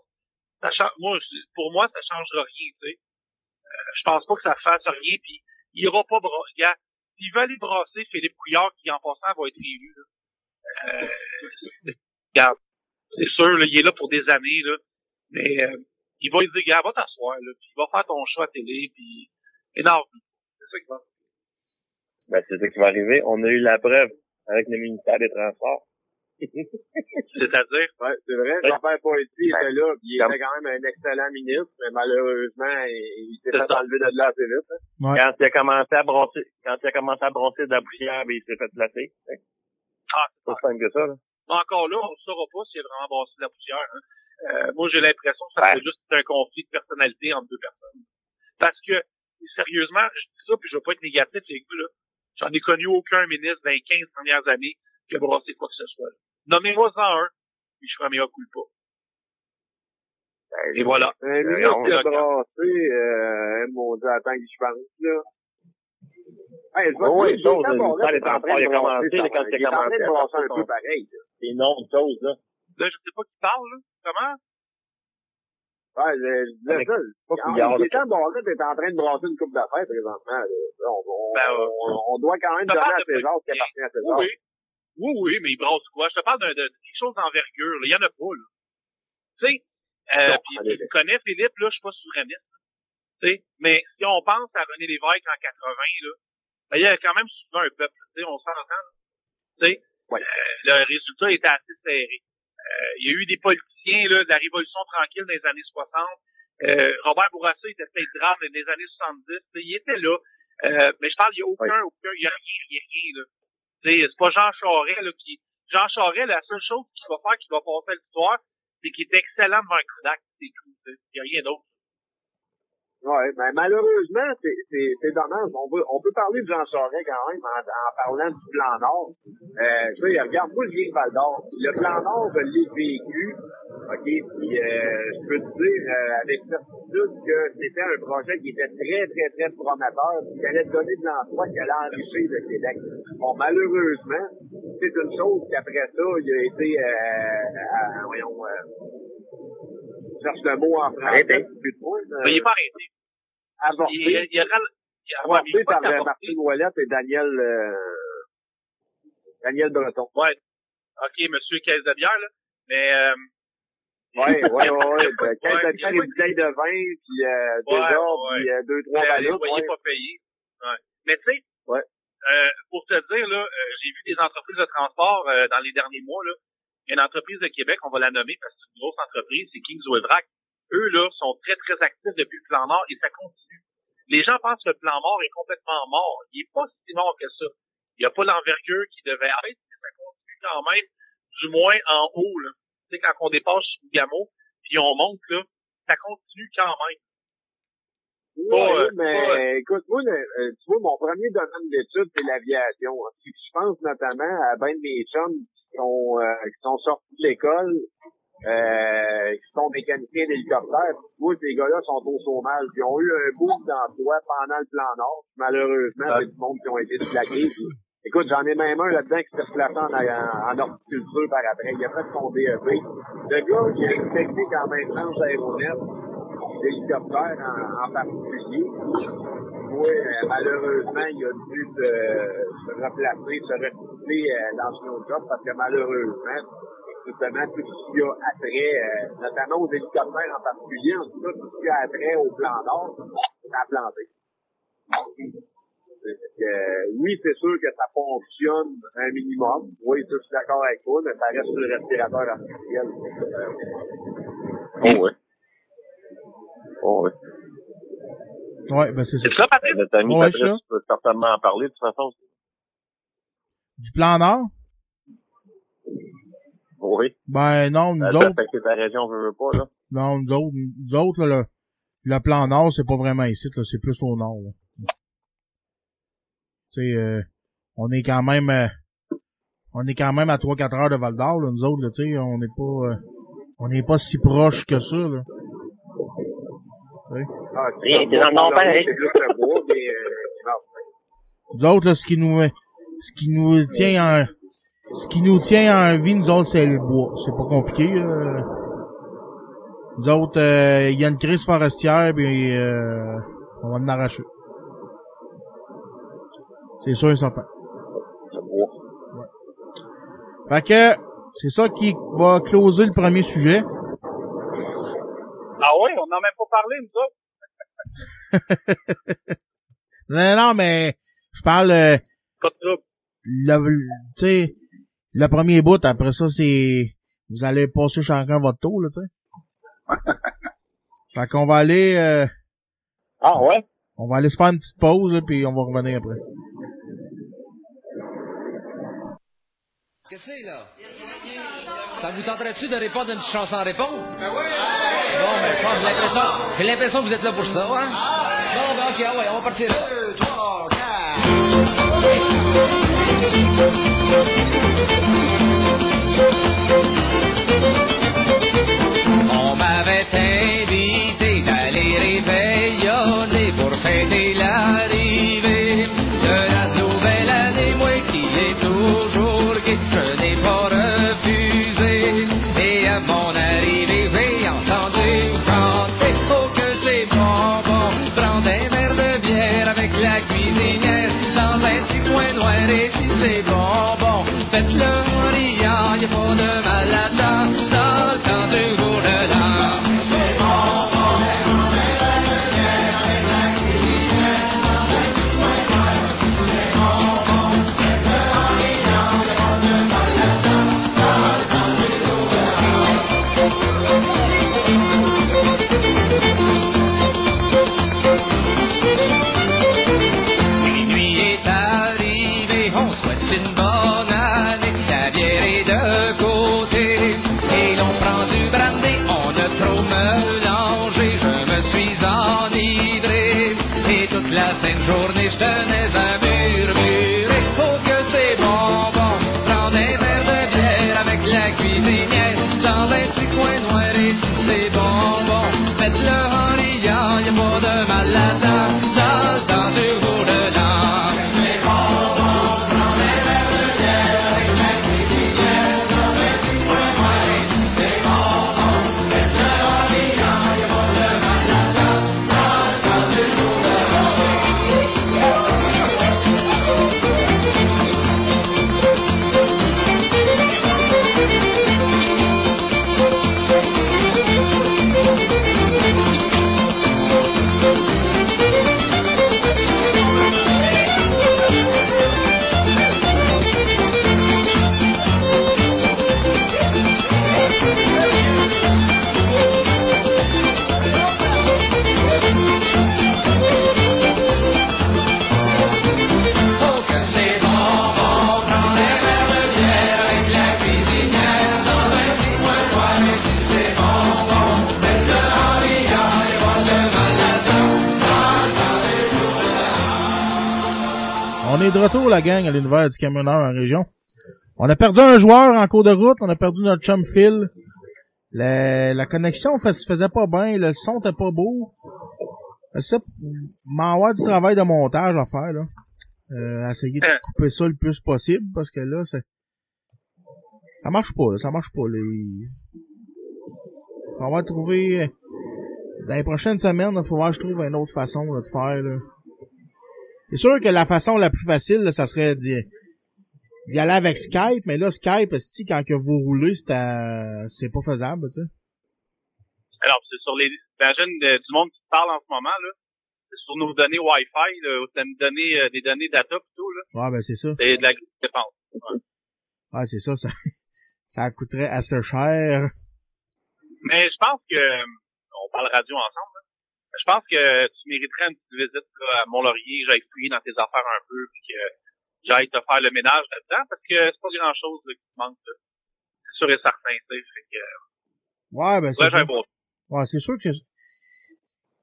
Ça change, moi, pour moi, ça changera rien, tu sais. Euh, je pense pas que ça fasse rien, puis il ira pas bra- Regarde, s'il veut aller brasser Philippe Couillard, qui en passant va être élu, là. Euh, regarde, c'est sûr, là, il est là pour des années, là. Mais euh, il va lui dire, regarde, va t'asseoir, là, puis va faire ton choix à télé, puis énerve. C'est ça qui va. Ben, c'est ça qui va arriver. On a eu la preuve avec le ministère des Transports. C'est-à-dire, Ouais, c'est vrai, Jean-Pierre Poitiers Ben, était là, puis il comme- était quand même un excellent ministre, mais malheureusement, il, il s'est C'est fait ça. enlever de là assez vite. hein. Ouais. Quand il a commencé à brosser, quand il a commencé à brosser de la poussière, ben, il s'est fait placer. ah, C'est pas simple que ça, là. Mais encore là, on ne saura pas s'il a vraiment brassé de la poussière. hein. Euh, moi, j'ai l'impression que ça Ouais. juste un conflit de personnalité entre deux personnes. Parce que, sérieusement, je dis ça, puis je veux pas être négatif, les gars, là. J'en ai connu aucun ministre dans les 15 dernières années qui a brassé quoi que ce soit. là. Nommez-moi-en un, puis je ferai meilleur coup pas. Et voilà. Un Euh, on de l'a- brassé, euh, mon dieu, attends que je pense, là. Hey, je Oh, te oui, chose, ça, reste les en train de il a brasser, commencé, ça là, quand il a est de commencé à brasser un peu son- pareil, là. Des noms de choses, là. Là, je sais pas qui parle, là. Comment? Ouais, je, disais ça. est là. temps de brasser, t'es en train de brasser une coupe d'affaires présentement, là. On, on, Ben, euh, on, on doit quand même donner parle à de César ce qui appartient à César. Oui, oui. Oui, oui, mais il brasse quoi? Je te parle d'un- de, quelque chose d'envergure, là. Il y en a pas, là. Tu sais, euh, puis tu connais Philippe, là, je suis pas souverainiste. Tu sais, mais si on pense à René Lévesque en 80, là, ben, il y a quand même souvent un peuple, tu sais, on s'entend, là. Tu sais, Ouais. euh, le résultat était assez serré. Euh, il y a eu des politiciens, là, de la Révolution tranquille dans les années 60. Euh, Robert Bourassa était peut-être drame dans les années 70. tu sais, Il était là. Euh, mais je parle, il n'y a aucun, aucun, il n'y a rien, rien, rien, là. Tu sais, c'est pas Jean Charest, là, qui, Jean Charest, la seule chose qu'il va faire, qu'il va passer l'histoire, c'est qu'il est excellent devant un Kodak, c'est tout. Il n'y a rien d'autre. Ouais, mais malheureusement, c'est, dommage. On peut, on peut parler de Jean Charest quand même en, en parlant du plan Nord. Euh, tu sais, regarde, moi, je viens de Val d'Or. Le plan Nord, je l'ai vécu. OK, puis euh, je peux te dire euh, avec certitude que c'était un projet qui était très, très, très prometteur, qui allait donner de l'emploi, qui allait enrichir le Québec. Bon, malheureusement, c'est une chose qu'après ça, il a été, euh, euh, voyons, euh, cherche le mot en français, de Mais il n'est pas arrêté. avorté. Il, il, Avorté par. Martine Ouellette et Daniel, euh, Daniel Breton. Ouais. OK, monsieur Caisse de bière, là. Mais, euh, Ouais, ouais, ouais, ouais. Ouais, t'as bien ouais. une bouteille de vin, puis euh, des ordres, puis euh, deux, trois les ballots, loyers ouais. pas payés. Ouais. Mais tu sais, Ouais. euh, pour te dire, là, euh, j'ai vu des entreprises de transport euh, dans les derniers mois, là. Une entreprise de Québec, on va la nommer parce que c'est une grosse entreprise, c'est Kings Vrac. Eux, là, sont très, très actifs depuis le plan Nord et ça continue. Les gens pensent que le plan Nord est complètement mort. Il est pas si mort que ça. Il n'y a pas l'envergure qui devait être, mais ça continue quand même, du moins en haut, là. Tu sais, quand on dépasse Gamo, puis on monte, là, ça continue quand même. Ouais, Pas, euh, mais euh, écoute, moi, le- euh, tu vois, mon premier domaine d'études, c'est l'aviation. Je pense notamment à ben de mes chums qui sont, euh, qui sont sortis de l'école, euh, qui sont mécaniciens d'hélicoptères. Tu vois, ces gars-là sont au chômage. Ils ont eu un boom d'emploi pendant le plan Nord. Malheureusement, c'est du monde qui ont été. Puis, Écoute, j'en ai même un là-dedans qui s'est replacé en, en, en horticulture par après. Il a fait son DEP. Le gars, il a une technique en maintenance aéronef, d'hélicoptère en, en particulier. Oui, euh, malheureusement, il a dû se, replacer, se recycler euh, dans autre job parce que malheureusement, justement, tout ce qu'il y a attrait, euh, notamment aux hélicoptères en particulier, en tout cas, tout ce qu'il y a attrait au plan Nord, ça a planté. Oui, c'est sûr que ça fonctionne un minimum. Oui, ça, je suis d'accord avec toi, mais ça reste le respirateur artificiel. Oh, ouais. Oh, ouais. Ouais, ben c'est ça. C'est ça, Patrick? Notre ami Ouais, là. peut certainement en parler, de toute façon. Du plan Nord? Oui. Ben non, nous Ça autres, affecte ta région, veut, veut pas, là. non, nous autres, nous autres, là, le, le plan Nord, c'est pas vraiment ici, là, c'est plus au Nord. là. Tu sais, euh, on est quand même, euh, on est quand même à 3-4 heures de Val d'Or, là, nous autres, là, tu sais, on n'est pas, euh, on n'est pas si proche que ça, là. Ah, Rien, t'es dans le Nord, pareil. C'est plus le bois, mais, euh. Nous autres, là, ce qui nous, ce qui nous tient en, ce qui nous tient en vie, nous autres, c'est le bois. C'est pas compliqué, là. Nous autres, euh, il y a une crise forestière, puis euh, on va en arracher. C'est sûr et certain. Le bois. Fait que, c'est ça qui va closer le premier sujet. Ah oui, on n'en a même pas parlé, nous autres. Non, non, mais je parle, euh, Pas de trouble. le, le- tu sais, le premier bout, après ça, c'est, vous allez passer chacun votre tour, là, tu sais. fait qu'on va aller, euh, Ah, ouais? on va aller se faire une petite pause, là, puis on va revenir après. Qu'est-ce que c'est, là? Ça vous tenterait-tu de répondre à une petite chanson en réponse? Ben oui! Bon, ben, je pense j'ai l'impression, j'ai l'impression que vous êtes là pour ça, hein? Bon, ben, ok, ah ouais, on va partir là. Deux, trois, quatre. save la gang, à l'univers du camionneur en région. On a perdu un joueur en cours de route. On a perdu notre chum Phil. La, la connexion se faisait pas bien. Le son était pas beau. Ça, m'en avoir du travail de montage à faire, là. Euh, essayer de couper ça le plus possible parce que là, c'est, ça marche pas, là. Ça marche pas, là. Il faut avoir trouvé, dans les prochaines semaines, il faut voir que je trouve une autre façon, là, de faire, là. C'est sûr que la façon la plus facile, là, ça serait d'y, d'y aller avec Skype, mais là, Skype, esti, quand que vous roulez, c'est, à- c'est pas faisable, tu sais. Alors, c'est sur les, imagine euh, du monde qui parle en ce moment, là. C'est sur nos données Wi-Fi, là, c'est une donnée, euh, des données data plutôt, là. Ouais, ben, c'est ça. C'est de la grosse dépense. Ouais. Ouais, c'est ça, ça, ça coûterait assez cher. Mais je pense que, euh, on parle radio ensemble, là. Je pense que tu mériterais une petite visite à Mont-Laurier, j'aille fouiller dans tes affaires un peu, puis que j'aille te faire le ménage là-dedans, parce que c'est pas grand-chose qui te manque. C'est sûr et certain, tu sais. Fait que, Ouais, ben, c'est bon Ouais, c'est sûr que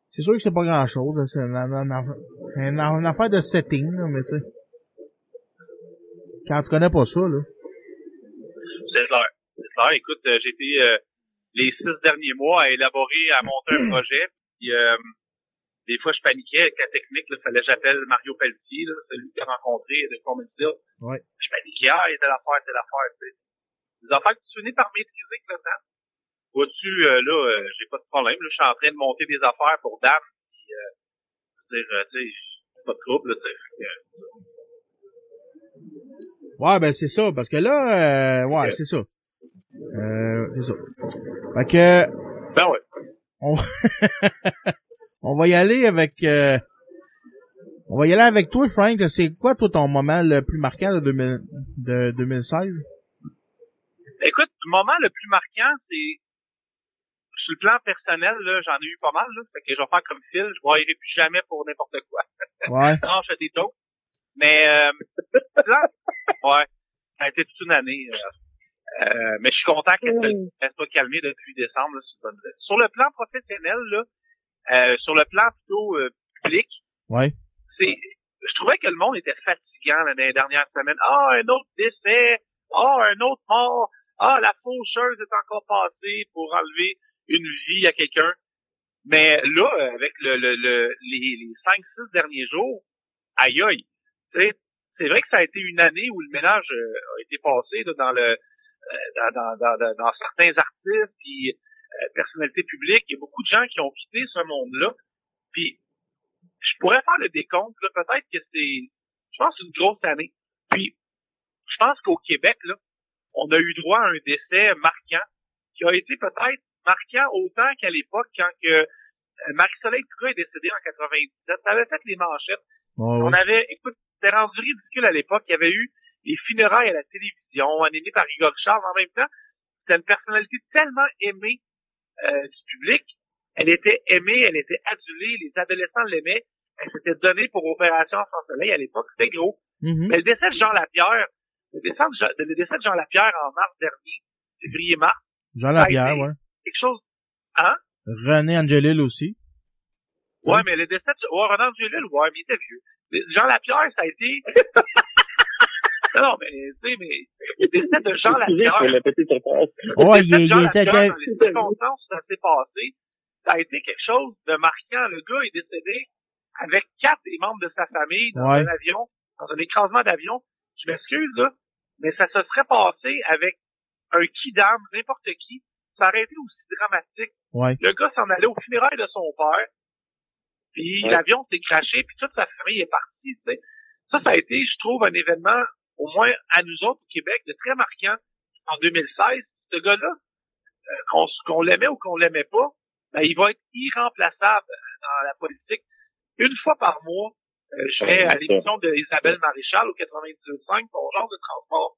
c'est, sûr que c'est pas grand chose, c'est une, une- une- une- une affaire de setting, là, mais tu sais. Quand tu connais pas ça, là. C'est clair. C'est clair. Écoute, euh, j'ai été euh, les six derniers mois à élaborer, à monter un projet. Puis, euh, des fois, je paniquais avec la technique. Il fallait que j'appelle Mario Pelletier, là, celui qui a rencontré de Comedy Ouais. Je paniquais. Ah, il y a telle affaire, telle affaire. Tu sais. Des affaires que tu finis par maîtriser maintenant. Vois-tu, euh, là, euh, j'ai pas de problème. Là, je suis en train de monter des affaires pour Dan. Puis, euh, dire, euh, tu sais, pas de trouble. Là, Ouais, ben, c'est ça, parce que là, euh, ouais, c'est ça. Euh, c'est ça. Fait que, Ben ouais. On, on va y aller avec, euh, on va y aller avec toi, Frank. C'est quoi, toi, ton moment le plus marquant de, 2000 de 2016? Écoute, le moment le plus marquant, c'est sur le plan personnel, là, j'en ai eu pas mal, là. Fait que je vais faire comme Phil, je ne plus jamais pour n'importe quoi. Ouais. non, je fais des jokes. Mais euh, là, ouais, ça a été toute une année. euh, euh, mais je suis content qu'elle se- elle soit calmée depuis décembre. là, une bonne. Sur le plan professionnel, là, euh, sur le plan plutôt euh, public, Ouais. c'est je trouvais que le monde était fatigant là, dans les dernières semaines. Ah, un autre décès. Ah, un autre mort. Ah, la faucheuse est encore passée pour enlever une vie à quelqu'un. Mais là, euh, avec le, le, le- les, les 5-6 derniers jours, aïe aïe. C'est vrai que ça a été une année où le ménage euh, a été passé là, dans le dans, dans, dans, dans- certains artistes puis euh, personnalités publiques. Il y a beaucoup de gens qui ont quitté ce monde-là. Puis je pourrais faire le décompte, peut-être que c'est, je pense, une grosse année. Puis, je pense qu'au Québec, là, on a eu droit à un décès marquant, qui a été peut-être marquant autant qu'à l'époque, quand que euh, Marie-Soleil Trudeau est décédée en 97. Ça avait fait les manchettes. Ouais, On avait, écoute, c'était rendu ridicule à l'époque. Il y avait eu les funérailles à la télévision, animées par Igor Charles en même temps. C'était une personnalité tellement aimée euh, du public. Elle était aimée, elle était adulée, les adolescents l'aimaient. Elle s'était donnée pour Opération Sans Soleil à l'époque. C'était gros. Mhm. Mais le décès de Jean Lapierre, le décès de, Jean- le décès de Jean Lapierre en mars dernier, février-mars, Jean Lapierre, ouais. quelque chose, hein? René Angelil aussi. Ouais, mais le décès de, ouais, Renan Dulil, ouais, mais il était vieux. Jean Lapierre, ça a été, non, mais, tu sais, mais, le décès de pour petit surprise. Ouais, le il, il était, dans les circonstances où ça s'est passé, ça a été quelque chose de marquant. Le gars est décédé avec quatre des membres de sa famille dans Ouais. un avion, dans un écrasement d'avion. Je m'excuse, là, mais ça se serait passé avec un kidam, n'importe qui. Ça aurait été aussi dramatique. Ouais. Le gars s'en allait au funérailles de son père, puis Ouais. l'avion s'est craché, puis toute sa famille est partie. tu sais. Ça, ça a été, je trouve, un événement, au moins à nous autres au Québec, de très marquant en 2016. Ce gars-là, euh, qu'on l'aimait ou qu'on l'aimait pas, ben, il va être irremplaçable dans la politique. Une fois par mois, euh, je vais à l'émission de Isabelle Maréchal au 92.5 pour genre de transport.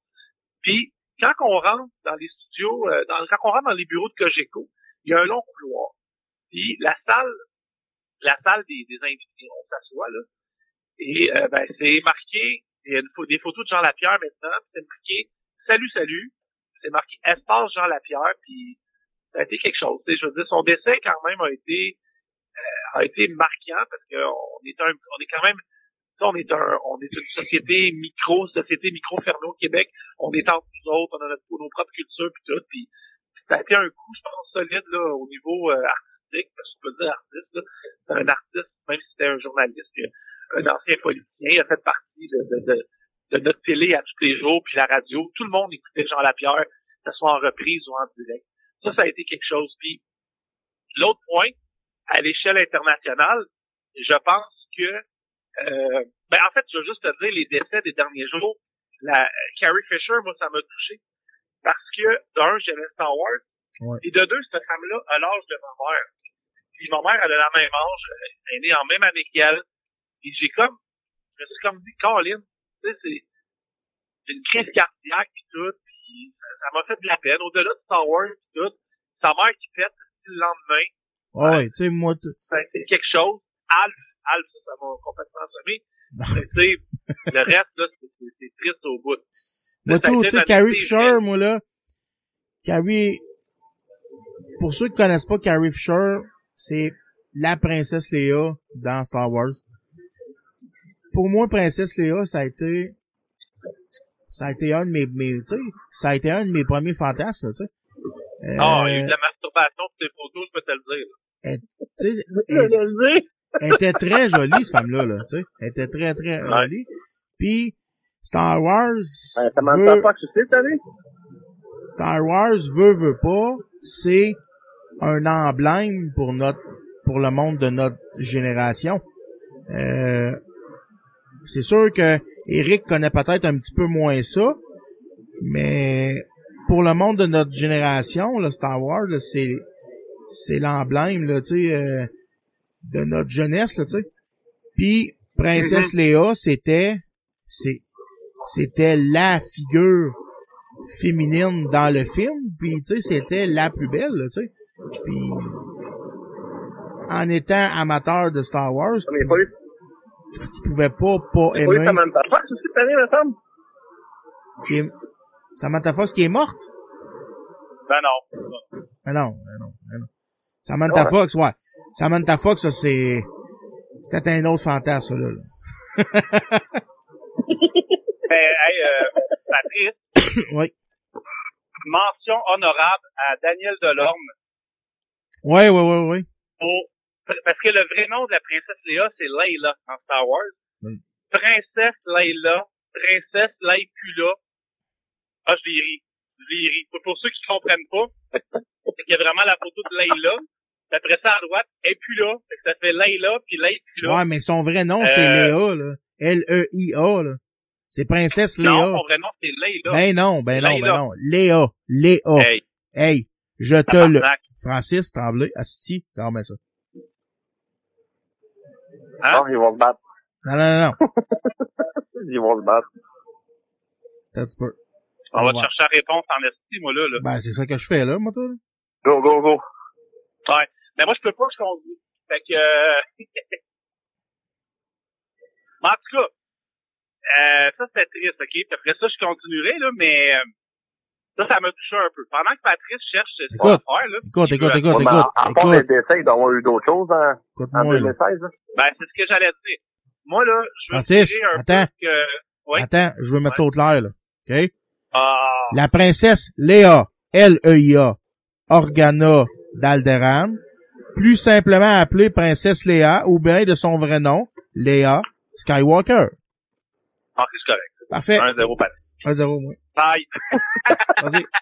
Puis, quand on rentre dans les studios, euh, quand on rentre dans les bureaux de Cogeco, il y a un long couloir. Puis, la salle, la salle des, des invités, on s'assoit là. Et euh, ben, c'est marqué, il y a une des photos de Jean Lapierre maintenant, c'est marqué Salut, salut. C'est marqué Espace Jean Lapierre, puis ça a été quelque chose. Je veux dire, son décès quand même a été euh, a été marquant parce qu'on est un on est quand même on est un on est une société micro, société micro fermée au Québec. On est entre nous autres, on a notre, nos propres cultures puis tout. Puis ça a été un coup, je pense, solide là, au niveau euh, artistique, parce que je peux dire artiste. C'est un artiste, même si c'était un journaliste, un ancien politicien, il a fait partie de, de, de, de notre télé à tous les jours, puis la radio. Tout le monde écoutait Jean Lapierre, que ce soit en reprise ou en direct. Ça, ça a été quelque chose. Puis l'autre point, à l'échelle internationale, je pense que euh, ben en fait, je veux juste te dire les décès des derniers jours. La Carrie Fisher, moi, ça m'a touché. Parce que, d'un, j'aimais Star Wars. Ouais. Et de deux, cette femme-là a l'âge de ma mère. Puis ma mère, elle a la même âge, elle est née en même année qu'elle. Et j'ai comme, je me suis comme dit, Colin, tu sais, c'est, c'est une crise cardiaque pis tout, puis ça m'a fait de la peine. Au-delà de Star Wars pis tout, sa mère qui pète le lendemain, Ouais, tu sais, moi, ça a été quelque chose. Alf, Alf, ça, m'a complètement semé. Mais tu sais, le reste, là, c'est- c'est c'est triste au bout. moi, a tout, tu sais, Carrie Fisher, moi, là, Carrie, pour ceux qui connaissent pas Carrie Fisher, c'est la princesse Léa dans Star Wars. Pour moi, princesse Léa, ça a été, ça a été un de mes, mes tu sais, ça a été un de mes premiers fantasmes, tu sais. Euh, Ah, il y a eu de la masturbation sur tes photos, je peux te le dire. elle, tu sais, elle- elle était très jolie, cette femme-là, là, tu sais. Elle était très, très Ouais. jolie. Puis, Star Wars, Ben, ça m'en veut- pas que tu? Star Wars veut, veut pas, c'est un emblème pour notre, pour le monde de notre génération. Euh, c'est sûr que Eric connaît peut-être un petit peu moins ça, mais pour le monde de notre génération, là, Star Wars, là, c'est, c'est l'emblème, là, tu sais, euh, de notre jeunesse, là, tu sais. Puis, Princesse Léa, c'était, c'est, c'était la figure féminine dans le film, puis tu sais, c'était la plus belle, là, tu sais. Puis en étant amateur de Star Wars, tu, pouvais pas pas aimer Samantha Fox aussi cette année, me semble? qui est- Samantha Fox qui est morte? Ben non. Mais non, mais non, mais non. Samantha Ouais. Fox, ouais. Samantha Fox, ça c'est c'était un autre fantasme, ça, là. là. Mais, hey, euh, Patrice, oui. mention honorable à Daniel Delorme ouais, ouais, ouais. pour, parce que le vrai nom de la princesse Léa, c'est Layla en Star Wars. Princesse Layla, princesse Laipula. Ah, je l'ai ri. Je l'ai ri. Pour, ceux qui comprennent pas, il y a vraiment la photo de Layla. Après ça, à droite, et puis là, Fait que ça fait Layla, puis Laipula. Ouais, mais son vrai nom, c'est Euh, Léa, là. L-E-I-A, là. C'est Princesse Léa. non, son vrai nom, c'est Layla. Ben non, ben non, ben non. Léa. Léa. Hey, Hey, je te le... Francis Tremblay, Asti, mais ça. Hein? Non, ils vont se battre. Non, non, non, non. Ils vont se battre. Un petit peu. On va te chercher la réponse en esti, moi, là, là. Ben, c'est ça que je fais, là, moi, toi. Go, go, go. Ouais. Mais moi, je peux pas ce qu'on dit. Fait que, euh... mais en tout cas, euh, ça, c'était triste, OK? Puis après ça, je continuerai, là, mais euh, ça, ça m'a touché un peu. Pendant que Patrice cherche ce qu'il va Écoute, faire, là, Écoute, écoute, écoute, Ouais, écoute, à part décès, il doit y avoir eu d'autres choses en, en écoute-moi, là. 2016. là? Ben, c'est ce que j'allais dire. Moi, là, je veux Francis, un attends. peu que... Oui? Attends, je veux mettre ça au clair, là. OK? Ah, La princesse Léa, L-E-I-A, Organa d'Alderan, plus simplement appelée Princesse Léa ou bien de son vrai nom, Léa Skywalker. Ah, c'est correct. Parfait. 1-0 Patrick. 1-0, moi. Bye. Vas-y.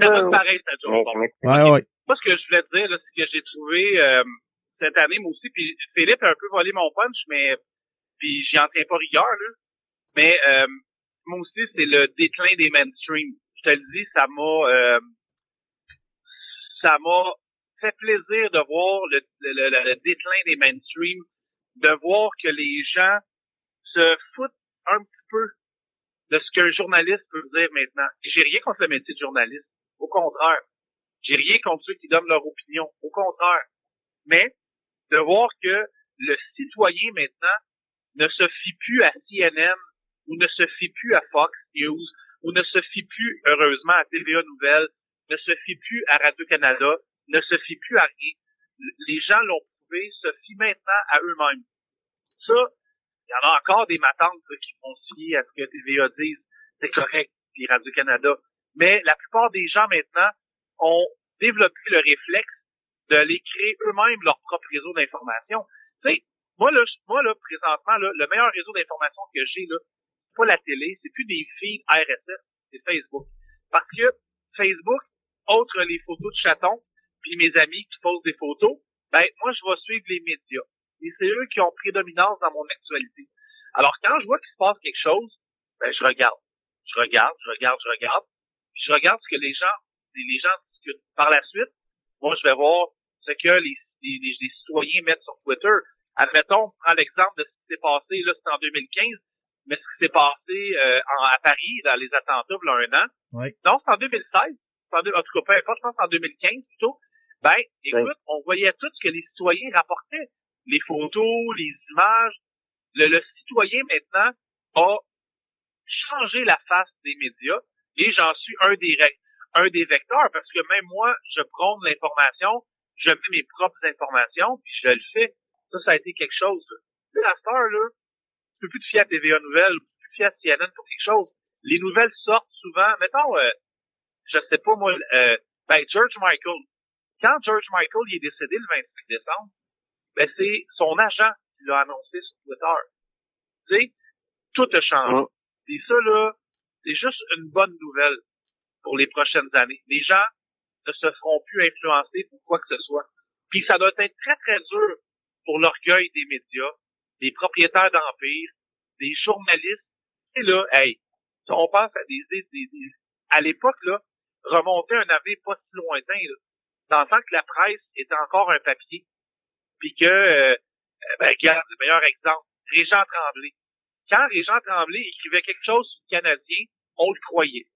Tout pareil, job. Bon. Ouais, ouais. Moi, ce que je voulais te dire, là, c'est que j'ai trouvé euh, cette année, moi aussi, puis Philippe a un peu volé mon punch, mais puis j'y en tiens pas rigueur, là. Mais euh, moi aussi, c'est le déclin des mainstream. Je te le dis, ça m'a euh, ça m'a fait plaisir de voir le, le, le- le déclin des mainstream, de voir que les gens se foutent un petit peu de ce qu'un journaliste peut dire maintenant. J'ai rien contre le métier de journaliste. Au contraire. J'ai rien contre ceux qui donnent leur opinion. Au contraire. Mais de voir que le citoyen maintenant ne se fie plus à CNN ou ne se fie plus à Fox News ou ne se fie plus, heureusement, à TVA Nouvelles, ne se fie plus à Radio-Canada, ne se fie plus à rien. Les gens l'ont prouvé, se fient maintenant à eux-mêmes. Ça, il y en a encore des matantes qui vont se fier à ce que TVA disent. C'est correct, puis Radio-Canada. Mais la plupart des gens maintenant ont développé le réflexe d'aller créer eux-mêmes leur propre réseau d'information. Tu sais, moi là, moi là, présentement, là, le meilleur réseau d'information que j'ai, là, c'est pas la télé, c'est plus des feeds RSS, c'est Facebook. Parce que Facebook, autre les photos de chatons, puis mes amis qui posent des photos, ben moi je vais suivre les médias. Et c'est eux qui ont prédominance dans mon actualité. Alors quand je vois qu'il se passe quelque chose, ben je regarde. Je regarde, je regarde, je regarde. Puis je regarde ce que les gens, les gens discutent. Par la suite, moi je vais voir ce que les, les, les- les citoyens mettent sur Twitter. Admettons, prends l'exemple de ce qui s'est passé, là, c'est en 2015, mais ce qui s'est passé euh, en- à Paris, dans les attentats, il y a un an. Oui. Non, c'est en 2016. C'est en deux- en tout cas, peu importe, je pense en 2015 plutôt. Ben, écoute, on voyait tout ce que les citoyens rapportaient. Les photos, les images. Le, le citoyen, maintenant, a changé la face des médias et j'en suis un des, un des vecteurs parce que même moi, je prône l'information, je mets mes propres informations, puis je le fais. Ça, ça a été quelque chose. Là, la star, là, tu peux plus te fier à TVA Nouvelles, tu peux plus te fier à CNN pour quelque chose. Les nouvelles sortent souvent, mettons, euh, je sais pas moi, euh, ben George Michael. Quand George Michael il est décédé le 25 décembre, ben c'est son agent qui l'a annoncé sur Twitter. Tu sais, tout a changé. Et ça, là, c'est juste une bonne nouvelle pour les prochaines années. Les gens ne se feront plus influencer pour quoi que ce soit. Puis ça doit être très, très dur pour l'orgueil des médias, des propriétaires d'empires, des journalistes. Et là, hey, si on pense à des, des, des- des- à l'époque, là, remonter un avenir pas si lointain, là, dans le temps que la presse était encore un papier, puis que, euh, euh, ben, regarde, le meilleur exemple, Régent Tremblay. Quand Régent Tremblay écrivait quelque chose sur le Canadien, on le croyait.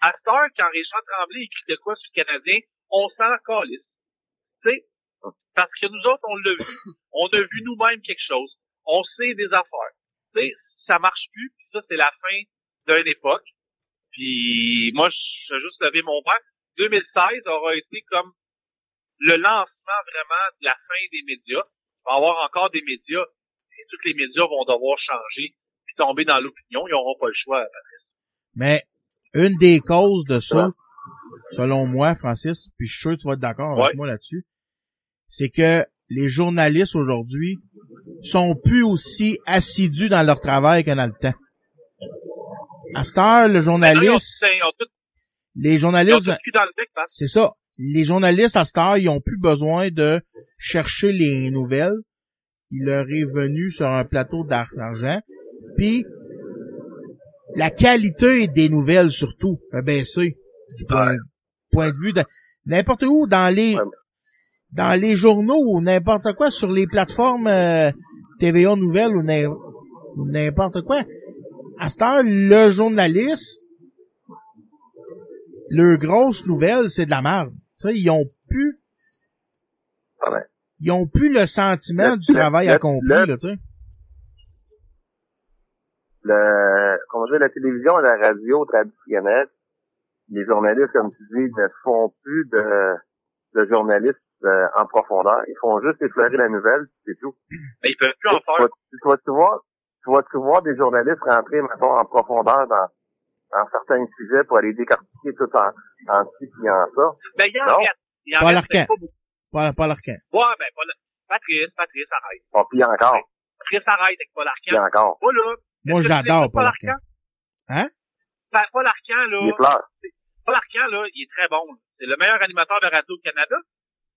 À cette heure, quand Régent Tremblay écrit de quoi sur le Canadien, on s'en calisse. Tu sais, parce que nous autres, on l'a vu. On a vu nous-mêmes quelque chose. On sait des affaires. Tu sais, ça marche plus, puis ça, c'est la fin d'une époque. Puis moi, je vais juste lever mon verre. 2016 aura été comme le lancement vraiment de la fin des médias. Il va y avoir encore des médias, et tous les médias vont devoir changer, puis tomber dans l'opinion. Ils n'auront pas le choix. Mais une des causes de ça, selon moi, Francis, puis je suis sûr que tu vas être d'accord avec moi là-dessus, c'est que les journalistes aujourd'hui sont plus aussi assidus dans leur travail que dans le temps. À cette heure, le Ils ont, journaliste, ils ont tout, les journalistes, parce c'est ça. Les journalistes à heure, ils ont plus besoin de chercher les nouvelles. Il leur est venu sur un plateau d'ar- d'argent. Puis la qualité des nouvelles surtout a baissé du point, point de vue de n'importe où dans les dans les journaux ou n'importe quoi sur les plateformes euh, TVA Nouvelles ou n'importe quoi. À cette heure, le journaliste, leur grosse nouvelle, c'est de la merde. Tu sais, ils ont plus, ils ont plus le sentiment Le- du le- travail le- accompli, le- là, tu sais. le, comment dire, la télévision et la radio traditionnelle, les journalistes, comme tu dis, ne font plus de, de journalistes euh, en profondeur. Ils font juste effleurer la nouvelle, c'est tout. mais ils peuvent plus en Tu faire. vas, tu vas-tu voir, tu vas-tu voir des journalistes rentrer, mettons, en profondeur dans, en certains sujets pour aller décortiquer tout en, en ci puis en ça. Ben, il en Non? reste. Il en Paul reste Arcand. pas beaucoup. Paul, Paul Arcand. Ouais, ben, Paul... Patrice, Patrice, arrête. Bon, puis encore, Patrice, arrête avec Paul puis Arcand. encore. Moi, là. Moi, j'adore Paul Arcand. Hein? Pa- Paul Arcand, là. Il est pleure. Paul Arcand, là, il est très bon. C'est le meilleur animateur de Radio-Canada.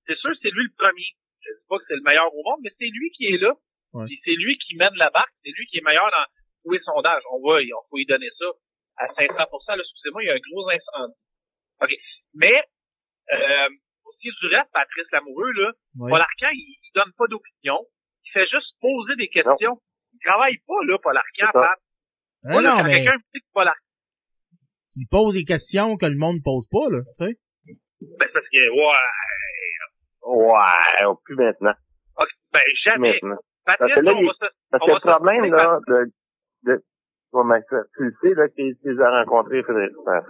C'est sûr, c'est lui le premier. Je dis pas que c'est le meilleur au monde, mais c'est lui qui est là. Ouais. Puis c'est lui qui mène la barque. C'est lui qui est meilleur dans tous les sondages. On va, on faut y donner ça à 500 là, Excusez-moi, il y a un gros incendie. OK. Mais, euh, aussi du reste, Patrice Lamoureux, là, Oui. Paul Arcand, il, il donne pas d'opinion. Il fait juste poser des questions. Il travaille pas, là, Paul Arcand. Pat. Moi, là, non, quand mais quelqu'un me dit que Paul Arcand, il pose des questions que le monde pose pas, là, tu sais. ben, c'est parce que, ouais, Ouais, plus maintenant. ok, ben, jamais. maintenant. Patrice, Parce que là, on il- va se, Parce On que va le se- problème, là, de, de, ben, tu tu le sais, là, qu'ils ont rencontré Frédéric, ben,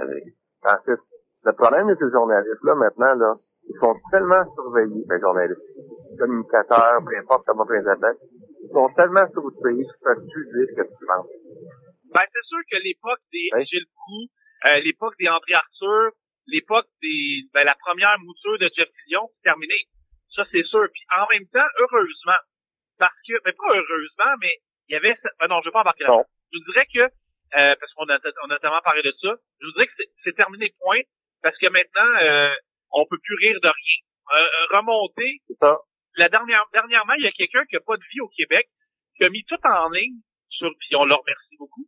Francis. Le problème de ces journalistes-là, maintenant, là, ils sont tellement surveillés, les journalistes, communicateurs, peu importe comment on les appelle, ils sont tellement surveillés qu'ils peuvent plus dire ce que tu penses. Ben, c'est sûr que l'époque des Oui. Gilles Proulx, euh, l'époque des André Arthur, l'époque des, ben, la première mouture de Jeff Fillion, c'est terminé. Ça, c'est sûr. Puis en même temps, heureusement, parce que, mais pas heureusement, mais il y avait, ben non, je vais pas embarquer là Non. Je vous dirais que, euh, parce qu'on a, on a tellement parlé de ça, je vous dirais que c'est- terminé, point, parce que maintenant, euh, on peut plus rire de rien. Euh, euh, remonter, ça. la dernière, dernièrement, il y a quelqu'un qui a pas de vie au Québec, qui a mis tout en ligne sur, puis on le remercie beaucoup,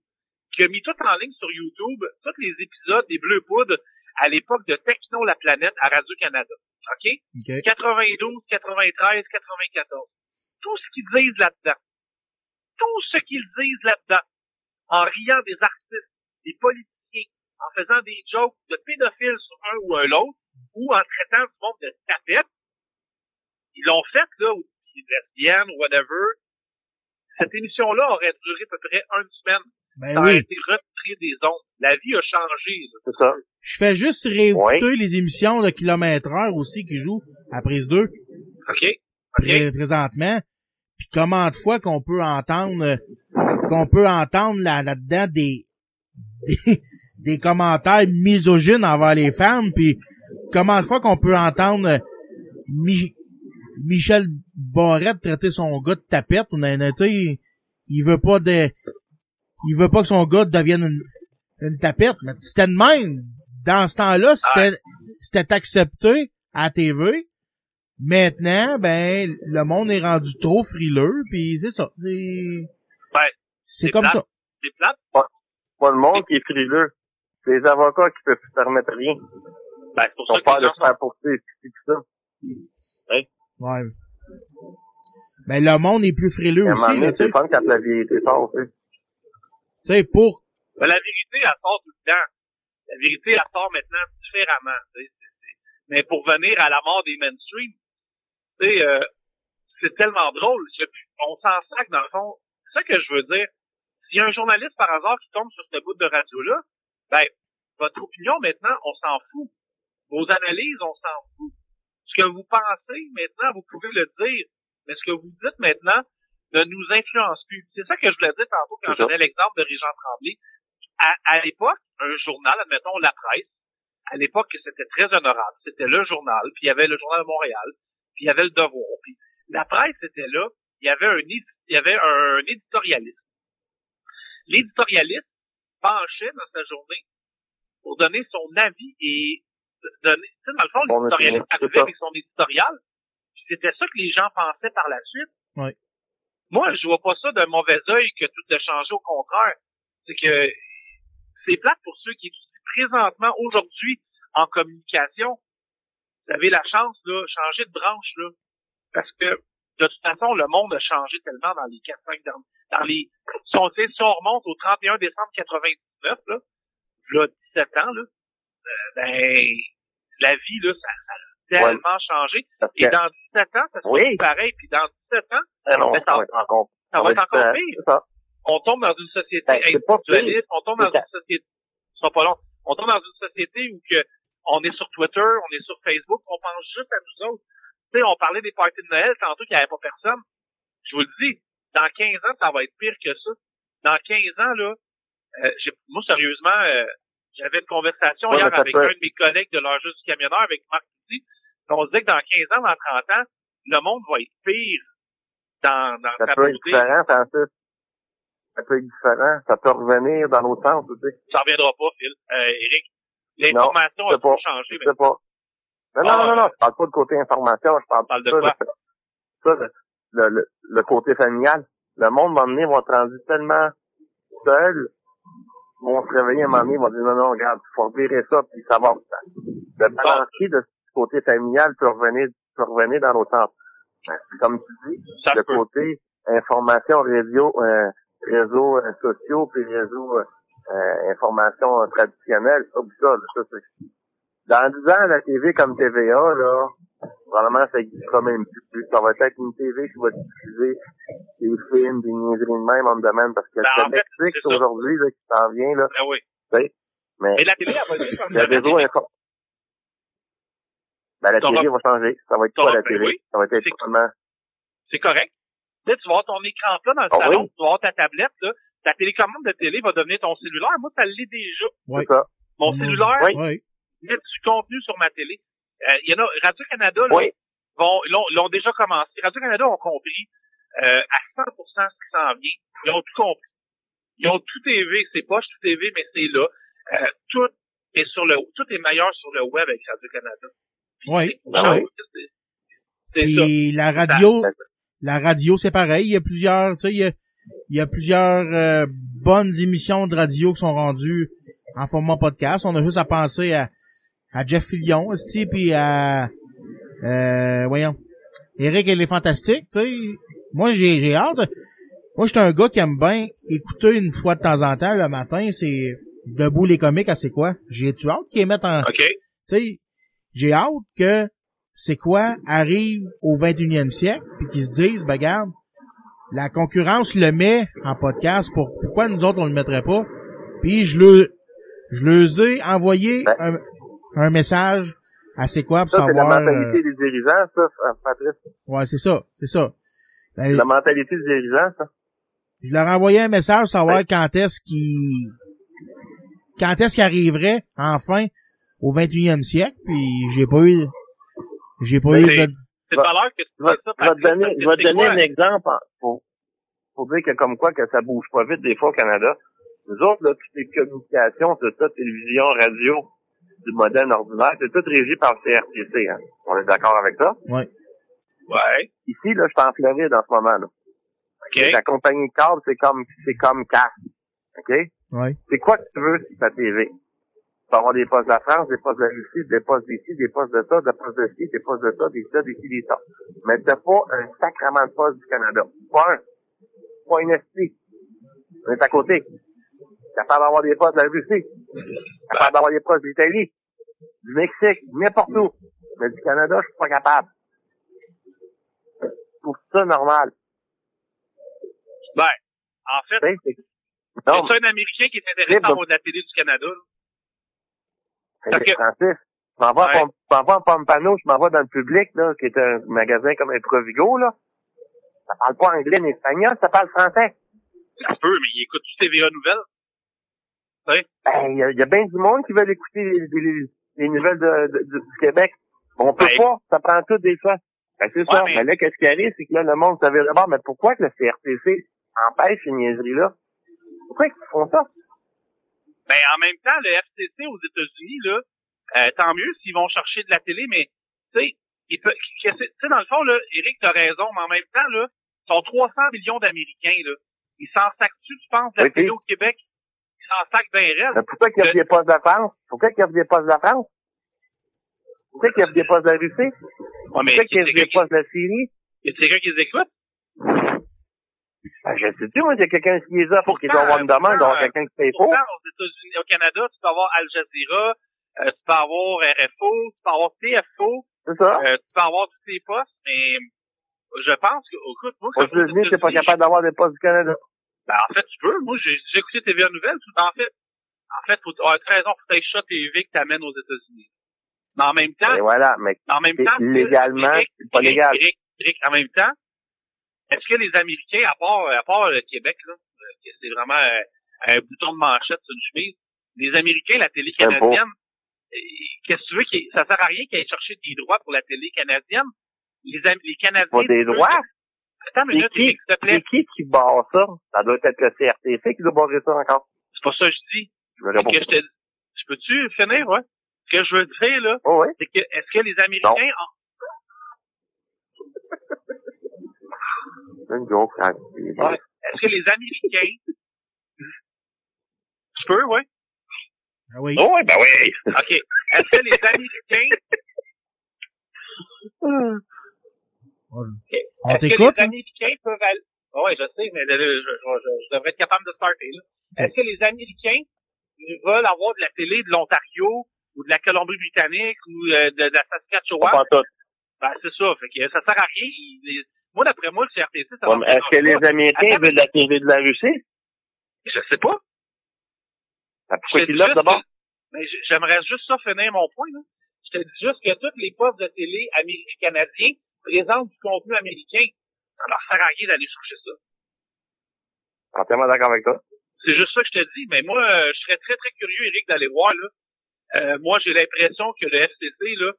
qui a mis tout en ligne sur YouTube, tous les épisodes des Bleus Poudres à l'époque de Techno la planète à Radio-Canada. OK? OK. 92, 93, 94. Tout ce qu'ils disent là-dedans. Tout ce qu'ils disent là-dedans. En riant des artistes, des politiciens, en faisant des jokes de pédophiles sur un ou un l'autre, ou en traitant du monde de tapette. Ils l'ont fait, là, ou des lesbiennes, ou whatever. Cette émission-là aurait duré à peu près une semaine. Ben ça aurait oui. été retiré des ondes. La vie a changé. là. C'est ça. Je fais juste réécouter les émissions de kilomètre heure aussi qui jouent à prise 2 OK? OK? pré- présentement. Puis comment de fois qu'on peut entendre euh, qu'on peut entendre là, là-dedans des, des des commentaires misogynes envers les femmes. Puis comment de fois qu'on peut entendre euh, Mi- Michel Barrette traiter son gars de tapette nan- nan, tu sais il veut pas de il veut pas que son gars devienne une, une tapette. Mais c'était de même. Dans ce temps-là c'était c'était accepté à TV Maintenant, ben, le monde est rendu trop frileux, puis c'est ça. C'est, Ben, c'est comme plate. ça. C'est plate. Pas le monde qui est frileux. C'est les avocats qui peuvent se permettre rien. Ben, c'est pour Ils ça de les se faire poursuivre, tout ça. Ouais. Ben, le monde est plus frileux À un moment aussi, là, tu c'est sais. quand la vérité sort, tu sais. Pour, Ben, la vérité, elle sort tout le temps. La vérité, elle sort maintenant différemment. tu sais. C'est- c'est- Mais pour venir à la mort des mainstream, tu sais, euh, c'est tellement drôle. Je- On s'en sac, dans le fond. C'est ça que je veux dire. S'il y a un journaliste, par hasard, qui tombe sur ce bout de radio-là, ben, votre opinion, maintenant, on s'en fout. Vos analyses, on s'en fout. Ce que vous pensez, maintenant, vous pouvez le dire. Mais ce que vous dites maintenant ne nous influence plus. C'est ça que je voulais dire tantôt quand je donnais l'exemple de Régent Tremblay. À, à l'époque, un journal, admettons La Presse, à l'époque, c'était très honorable. C'était le journal, puis il y avait le Journal de Montréal, puis il y avait le Devoir. Puis la presse était là, il y avait un, il y avait un éditorialiste. L'éditorialiste penchait dans sa journée pour donner son avis et donner, tu sais, dans le fond, l'éditorialiste arrivait avec son éditorial, c'était ça que les gens pensaient par la suite. Ouais. Moi, je vois pas ça d'un mauvais œil que tout a changé, au contraire. C'est que c'est plate pour ceux qui étudient présentement, aujourd'hui, en communication. Vous avez la chance, là, changer de branche, là. Parce que, de toute façon, le monde a changé tellement dans les 4-5 derniers, dans les, si on, si on remonte au 31 décembre 99, là, là, 17 ans, là, euh, ben, la vie, là, ça, ça a tellement changé. Et que- dans 17 ans, ça se Oui. pareil. Puis dans 17 ans, Ah non, ben, ça va être encore, ça va être encore euh, pire. on tombe dans une société Ben, individualiste, on tombe dans une société, sera pas long, on tombe dans une société où que on est sur Twitter, on est sur Facebook, on pense juste à nous autres. Tu sais, on parlait des parties de Noël tantôt qu'il n'y avait pas personne. Je vous le dis, dans 15 ans, ça va être pire que ça. Dans 15 ans, là, euh, j'ai- moi, sérieusement, euh, j'avais une conversation Ouais, hier mais ça avec peut- un de mes collègues de l'âge du camionneur, avec Marc Petit. On se dit que dans 15 ans, dans 30 ans, le monde va être pire dans, dans Ça sa peut être différent, Francis. Ça peut être différent. Ça peut revenir dans l'autre sens, tu sais. Ça reviendra pas, Phil. Euh, Eric, l'information Non, a pas. changé. Je sais pas. Non, non, Ah, non, non, je parle pas de côté information, je parle, Parle de ça, quoi? ça, le, le, le, côté familial. Le monde, à un moment donné, va être rendu tellement seul, vont se réveiller à un moment donné, vont dire, non, non, regarde, il faut revirer ça, puis ça va. Le balancier de ce côté familial peut revenir, peut revenir dans l'autre sens. Comme tu dis, Ça le peut. côté information, réseau, euh, réseaux euh, sociaux, puis réseaux euh, euh, information traditionnelle, ça, ça, ça, c'est dans 10 ans, la TV comme TVA, là, probablement, ça n'existera même plus. Ça va être une TV qui va diffuser des films, des niaiseries de même, on me demande, parce que Ben, en le fait, Netflix aujourd'hui, là, qui s'en vient, là, Ben oui. mais Et la télé, elle va dire comme le réseau info... Ben, la télé va changer. Ça va être quoi, la ben télé? oui. Ça va être C'est- totalement... C'est correct. Tu sais, tu vas avoir ton écran plat dans le Ah salon, oui. tu vas avoir ta tablette, là. Ta télécommande de télé va devenir ton cellulaire. Moi, ça l'est déjà. Ouais. C'est ça. Mon cellulaire, Oui. Ouais. met du contenu sur ma télé. Euh, Il y en a, Radio-Canada, là, Oui. vont, l'ont, l'ont déjà commencé. Radio-Canada ont compris, euh, à 100% ce qui s'en vient. Ils ont tout compris. Ils ont tout TV, c'est pas tout TV, mais c'est là. Euh, tout est sur le, tout est meilleur sur le web avec Radio-Canada. C'est, c'est ça. Puis la radio, la radio, c'est pareil. Il y a plusieurs, tu sais, il y a, il y a plusieurs euh, bonnes émissions de radio qui sont rendues en format podcast. On a juste à penser à, à Jeff Fillion, aussi, puis à, euh, voyons, Eric, elle est fantastique, tu sais. Moi, j'ai, j'ai hâte. Moi, j'étais un gars qui aime bien écouter une fois de temps en temps le matin, c'est Debout les comiques, ah, c'est quoi? J'ai-tu hâte qu'ils mettent en, OK. tu sais, j'ai hâte que c'est quoi arrive au 21e siècle puis qu'ils se disent ben regarde la concurrence le met en podcast pour pourquoi nous autres on le mettrait pas? Puis je le je leur ai envoyé Ben. un, un message à c'est quoi pour Ça, c'est la savoir mentalité euh, des dirigeants, ça, Patrice. ouais c'est ça c'est ça Ben, la mentalité des dirigeants, ça. je leur ai envoyé un message pour savoir quand est-ce qu'il quand est-ce qu'il arriverait enfin au 21e siècle puis j'ai pas eu j'ai pas Ben, eu de, C'est de valeur que tu Je vais, fais ça. je vais te donner, je vais te donner un exemple en- pour, pour dire que comme quoi que ça bouge pas vite des fois au Canada. Nous autres, là, toutes les communications, c'est ça, télévision, radio, du modèle ordinaire, c'est tout régi par le CRTC, hein. On est d'accord avec ça? ouais Ouais. Ici, là, je suis en Floride en ce moment, là. OK. La compagnie de câble, c'est comme, c'est comme CAF. OK? ouais C'est quoi que tu veux sur ta TV? Tu peux avoir des postes de la France, des postes de la Russie, des postes d'ici, des postes de ça, des postes de ci, des postes de ça, des ça, des ci, des ça. Mais t'as pas un sacrement de poste du Canada. Pas un. Pas une ST. On est à côté. Capable d'avoir des postes de la Russie. Capable d'avoir des postes d'Italie. Du Mexique. N'importe où. Mais du Canada, je suis pas capable. Je trouve ça normal. Ben, en fait, sais, c'est- un Américain qui est intéressé à avoir de la télé du Canada. là? Hey, Parce que- Francis, je m'en vais, Ouais. à Pompano, je m'en vais dans le public, là, qui est un magasin comme un Provigo, là. Ça parle pas anglais ni espagnol, ça parle français. Ça peut, mais il écoute TVA Nouvelles? Ben, il y, a- y a bien du monde qui veut écouter les, les- les nouvelles de, du Québec. On peut Ben, pas, ça prend tout des fois. Ben, c'est Ouais, ça. mais- Mais là, qu'est-ce qui arrive, c'est que là, le monde savait d'abord, mais pourquoi que le CRTC empêche ces niaiseries-là? Pourquoi ils font ça? Ben, en même temps, le FCC aux États-Unis, là, euh, tant mieux s'ils vont chercher de la télé, mais, tu sais, tu sais, dans le fond, là, Eric, t'as raison, mais en même temps, là, ils sont 300 millions d'Américains, là. Ils s'en sacent-tu, tu penses, de la Oui, télé au Québec? Sacent bien raide. Mais pourquoi qu'il y a des postes de la France? Pourquoi qu'il y a des postes de la France? Pourquoi qu'il y a des postes de la Russie? Pourquoi qu'il y a des postes de la Syrie? qui, c'est quelqu'un qui les écoute? Ben, je sais plus, moi, il y a quelqu'un qui les a pour qu'ils doivent avoir une demande, il doit y avoir quelqu'un qui paye pour. Aux États-Unis, au Canada, tu peux avoir Al Jazeera, euh, tu peux avoir RFO, tu peux avoir TFO, C'est ça? euh, tu peux avoir tous ces postes, mais je pense que, écoute, moi, Aux États-Unis, t'es pas capable d'avoir des postes du Canada. Ben, en fait, tu peux. Moi, j'ai j'ai écouté TVA Nouvelles. Tout, en fait, en fait, faut, ah, t'as raison, faut que shot TV que t'amènes aux États-Unis. Mais en même temps, Et voilà, mais en même temps, légalement, c'est pas légal. Eric, Eric, en même temps, est-ce que les Américains, à part, à part le Québec, là, c'est vraiment euh, un bouton de manchette sur une chemise, Les Américains, la télé canadienne, qu'est-ce que tu veux ça sert à rien qu'ils aillent chercher des droits pour la télé canadienne? Les, les Canadiens. Pas des droits? Attends une minute, s'il te plaît. C'est qui qui barre ça? Ça doit être le CRTC qui doit barrer ça encore. C'est pas ça que je dis. Je Que je peux-tu finir, ouais? Ce que je veux dire, là, Oh, ouais. c'est que, est-ce que les Américains, C'est une joke. Ouais. est-ce que les Américains, tu peux, ouais? Ah oui. Oh, ouais, ben oui. OK. Est-ce que les Américains, On est-ce que t'écoute, les hein? Américains peuvent aller, Ah ouais, je sais, mais je, je- je- je devrais être capable de starter, là. Est-ce que les Américains veulent avoir de la télé de l'Ontario ou de la Colombie-Britannique ou euh, de, de la Saskatchewan? Pas tout. Ben, c'est ça. Fait que ça sert à rien. Il- les- moi, d'après moi, le CRTC, ça Ouais, Est-ce que les Américains Attends, veulent de la TV de la Russie? Je sais pas. Ben, Pourquoi ils l'offrent d'abord? Mais j'aimerais juste ça finir mon point, là. Je te dis juste que tous les postes de télé américains canadiens présentent du contenu américain. Ça leur sert à rien d'aller chercher ça. Entièrement d'accord avec toi. C'est juste ça que je te dis. Mais moi, euh, je serais très, très curieux, Eric, d'aller voir, là. Euh, moi, j'ai l'impression que le FCC, là,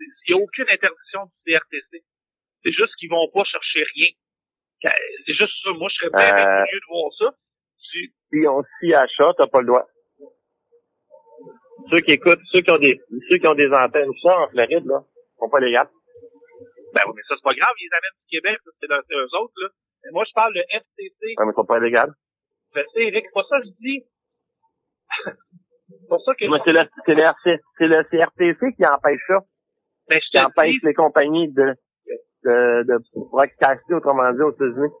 il n'y a aucune interdiction du CRTC. C'est juste qu'ils vont pas chercher rien. C'est juste ça. Moi, je serais bien, Euh. curieux de voir ça. Tu- Si on s'y achète, t'as pas le droit. Ceux qui écoutent, ceux qui ont des, ceux qui ont des antennes, ça, en Floride, là, sont pas légales. Ben oui, mais ça, c'est pas grave, ils les amènent du Québec, c'est c'est eux autres, là. Mais moi, je parle de FCC. Ouais, mais sont pas. Ben, tu sais, Eric, c'est pas ça que je dis. c'est pas ça que je c'est le, c'est le, c'est le CRTC qui empêche ça. Ben, je Qui empêche les compagnies de, de, de broadcaster, autrement dit, aux États-Unis.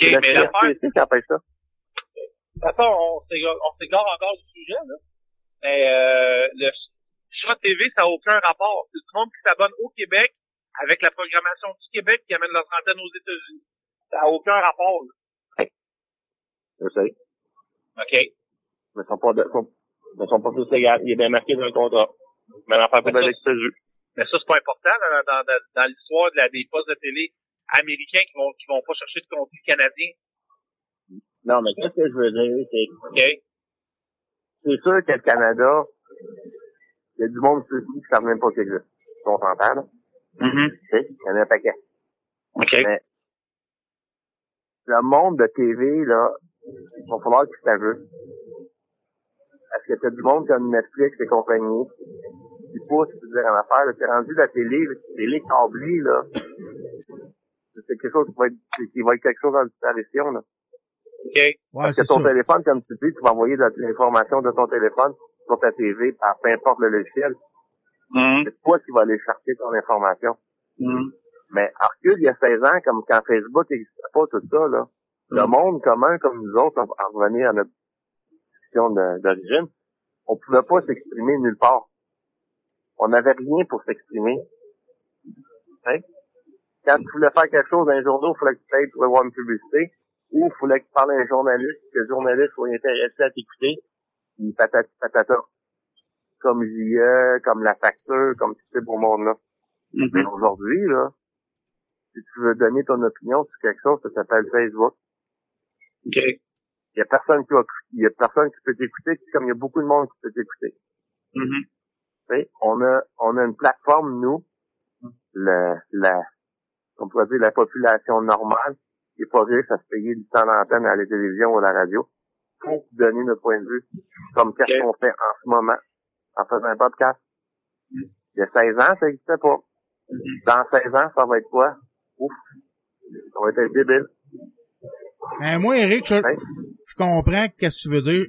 C'est le CRTC qui empêche ça. Attends, on s'égare on s'égare encore du sujet, là. Mais euh, le Choix TV, ça n'a aucun rapport. C'est tout le monde qui s'abonne au Québec avec la programmation du Québec qui amène leur antenne aux États-Unis. Ça n'a aucun rapport, là. Je sais. OK. Mais ils sont pas, de, sont, ils sont pas tous légales. Il est bien marqué dans le contrat. Mais l'affaire avec ce jeu. Mais ça, c'est pas important là, dans, dans, dans l'histoire de la, des postes de télé américains qui vont qui vont pas chercher de contenu canadien. Non, mais qu'est-ce que je veux dire, c'est, OK? c'est sûr que le Canada, il y a du monde sur qui qui savent même pas qu'il existe. On s'entend, là? Mm-hmm. Tu sais, il y en a un paquet. OK. Mais le monde de TV, là, il va falloir qu'il s'ajoute. Parce que t'as du monde comme Netflix et compagnie qui pousse, veux dire, en affaire, là, c'est rendu la télé, la télé câblée, là. C'est quelque chose qui va être, qui va être quelque chose en disparition, là. OK. Ouais, Parce que c'est ton ça. téléphone, comme tu dis, tu vas envoyer de l'information de ton téléphone sur ta TV par peu importe le logiciel. Mm-hmm. C'est toi qui vas aller chercher ton information. Mm-hmm. Mais à recul, il y a 16 ans, comme quand Facebook n'existait pas, tout ça, là, le Mm. monde commun comme nous autres, va revenir à notre discussion de- d'origine, on pouvait pas s'exprimer nulle part. On n'avait rien pour s'exprimer. Hein? Quand tu voulais faire quelque chose dans un journal, il fallait que tu payes pour avoir une publicité, ou il fallait que tu parles à un journaliste, que le journaliste soit intéressé à t'écouter, puis patati patata. Comme JE, comme la facture, comme tout ce beau monde-là. Mais aujourd'hui, là, si tu veux donner ton opinion sur quelque chose, ça s'appelle Facebook. OK. Il y a personne qui va, il y a personne qui peut t'écouter, comme il y a beaucoup de monde qui peut t'écouter. Sais, on a, on a une plateforme, nous, le, la, on pourrait dire la population normale, qui est pas riche à se payer du temps d'antenne à la télévision ou à la radio, pour donner notre point de vue, comme qu'est-ce qu'on fait en ce moment, en faisant un podcast. Il y a 16 ans, ça n'existait pas. Dans 16 ans, ça va être quoi? Ouf. Ça va être débile. Ben, moi, Eric, je, Ouais. je comprends qu'est-ce que tu veux dire.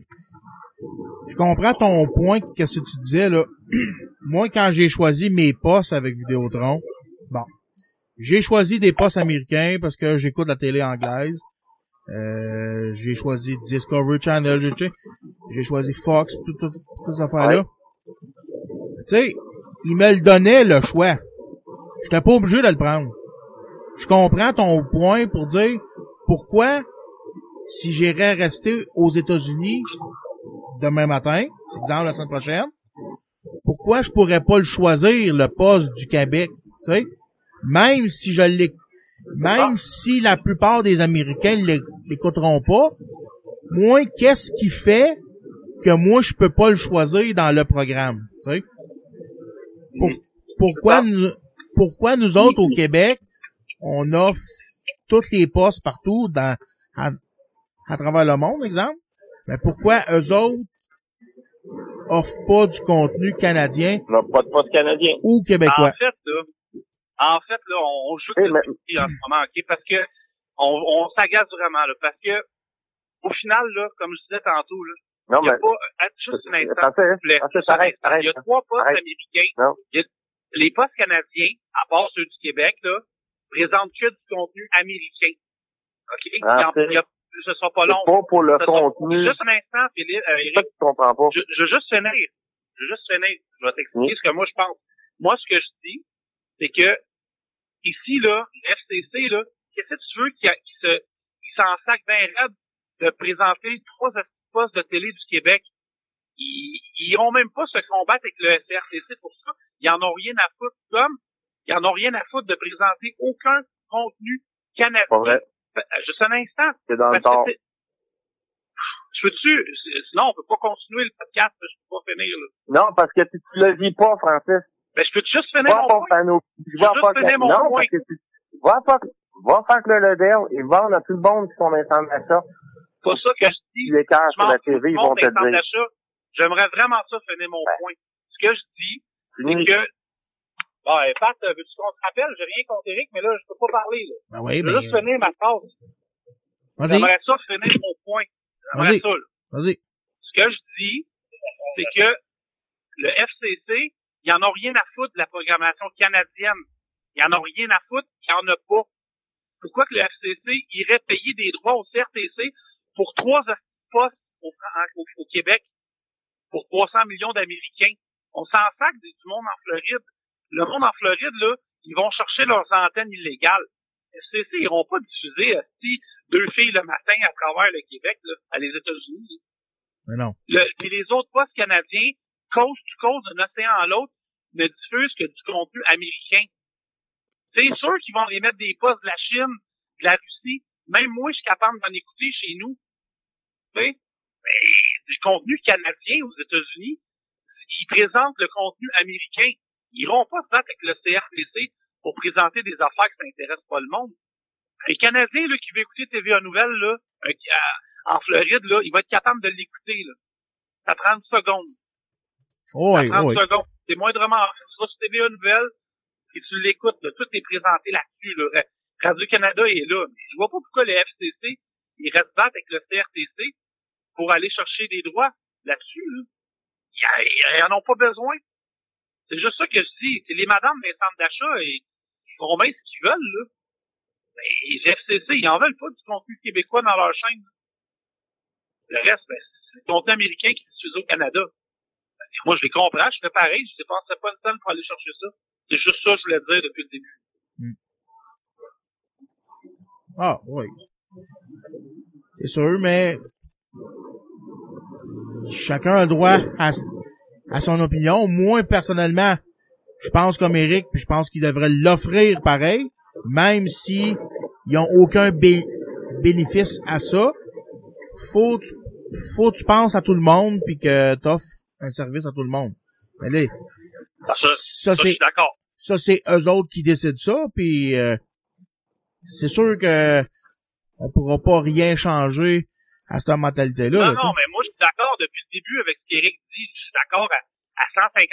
Je comprends ton point, qu'est-ce que tu disais, là. moi, quand j'ai choisi mes postes avec Vidéotron, bon, j'ai choisi des postes américains parce que j'écoute la télé anglaise. Euh, j'ai choisi Discovery Channel, j'ai, choisi Fox, tout, tout, toutes ces affaires-là. Sais, il me le donnait, le choix. J'étais pas obligé de le prendre. Je comprends ton point pour dire pourquoi si j'irais rester aux États-Unis demain matin, exemple la semaine prochaine, pourquoi je pourrais pas le choisir, le poste du Québec, tu sais? Même si je l'ai, même si la plupart des Américains l'é- l'écouteront pas, moi, qu'est-ce qui fait que moi, je peux pas le choisir dans le programme. Tu sais? Pour- pourquoi, nous, pourquoi nous autres au Québec, on offre tous les postes partout dans, à, à travers le monde, exemple? Mais pourquoi eux autres offrent pas du contenu canadien pas de poste canadien. ou québécois? En fait, là, en fait, là, on, on joue de mais- en ce moment, ok? Parce que on, on s'agace vraiment, là. Parce que, au final, là, comme je disais tantôt, là, Non, il y a mais, pas, ah, juste un instant. Il y a trois postes Arrête. américains. Non. Il y a- les postes canadiens, à part ceux du Québec, là, présentent que du contenu américain. OK? Il y en- Français. il y a- ce sera pas long. pas pour le Ce sera- contenu. Juste un instant, Philippe, euh, Eric. ça que tu comprends pas. Je, je veux juste finir. Je veux juste finir. Je vais t'expliquer ce que moi je pense. Moi, ce que je dis, c'est que ici, là, l'FCC, là, qu'est-ce que tu veux se, qu'il s'en sac bien raide de présenter trois postes de télé du Québec? Ils, ils ont même pas se combattre avec le SRTC pour ça. Ils en ont rien à foutre. Comme, ils en ont rien à foutre de présenter aucun contenu canadien. vrai. Euh, Juste un instant. C'est dans le temps. Je peux-tu, sinon on peut pas continuer le podcast, je peux pas finir, là. Non, parce que tu, tu le vis pas, Francis. Ben, je peux juste finir Va mon point? nos, Je va veux pas juste finir mon non, point. parce que tu, va pas, va faire que le Ledell et vendre à tout le monde qui sont dans. C'est pas ça que je dis. Les sur la TV, ils vont te dire. J'aimerais vraiment ça finir mon point. Ce que je dis, c'est que, bon, eh, Pat, veux-tu qu'on se rappelle? J'ai rien contre Eric, mais là, je peux pas parler, là. Ben oui, Je veux ben, juste finir ma phrase. vas-y, J'aimerais ça finir mon point. J'aimerais Vas-y. ça, là. vas-y. Ce que je dis, c'est que le FCC, ils en ont rien à foutre de la programmation canadienne. Ils en ont rien à foutre, il n'y en a pas. Pourquoi que le FCC irait payer des droits au CRTC pour trois postes au, au, au Québec pour 300 millions d'Américains? On s'en sac du monde en Floride. Le monde en Floride, là, ils vont chercher leurs antennes illégales. FCC, ils iront pas diffuser si deux filles le matin à travers le Québec, là, à les États-Unis. Mais non. Le, puis les autres postes canadiens, coast to coast d'un océan à l'autre, ne diffusent que du contenu américain. C'est sûr qu'ils vont les mettre des postes de la Chine, de la Russie. Même moi, je suis capable d'en écouter chez nous. Sais? Mais du contenu canadien aux États-Unis, ils présentent le contenu américain. Ils iront pas se battre avec le CRTC pour présenter des affaires qui n'intéressent pas le monde. Un Canadien là, qui veut écouter TVA Nouvelle là, un- à- en Floride, là, il va être capable de l'écouter. Là. Ça prend une seconde. Oh, oui, 30 oui. secondes. C'est moindrement. Tu vas sur TVA Nouvelle et tu l'écoutes. là. Tout est présenté là-dessus. Là. Ra- Radio-Canada est là. Mais je vois pas pourquoi le FCC, il reste battre avec le CRTC pour aller chercher des droits là-dessus. Là. Ils, ils- ils en ont pas besoin. C'est juste ça que je dis. C'est les madames des centres d'achat et ils feront bien ce qu'ils veulent. Là. Mais les FCC, ils en veulent pas du contenu québécois dans leur chaîne. Le reste, ben, c'est le contenu américain qui est diffusé au Canada. Et moi, je les comprends, je fais pareil, je dépenserais pas le temps pour aller chercher ça. C'est juste ça que je voulais dire depuis le début. Ah, oui. C'est sûr, mais chacun a le droit à, à son opinion. Moi, personnellement, je pense comme Eric, puis je pense qu'il devrait l'offrir pareil, même si ils ont aucun bé- bénéfice à ça. Faut, tu- faut que tu penses à tout le monde, puis que t'offres un service à tout le monde. Mais là, ça, ça, ça, je c'est suis d'accord. ça c'est eux autres qui décident ça puis euh, c'est sûr que on pourra pas rien changer à cette mentalité là, non, non, mais moi, je suis d'accord depuis le début avec ce qu'Éric dit. Je suis d'accord à, à 150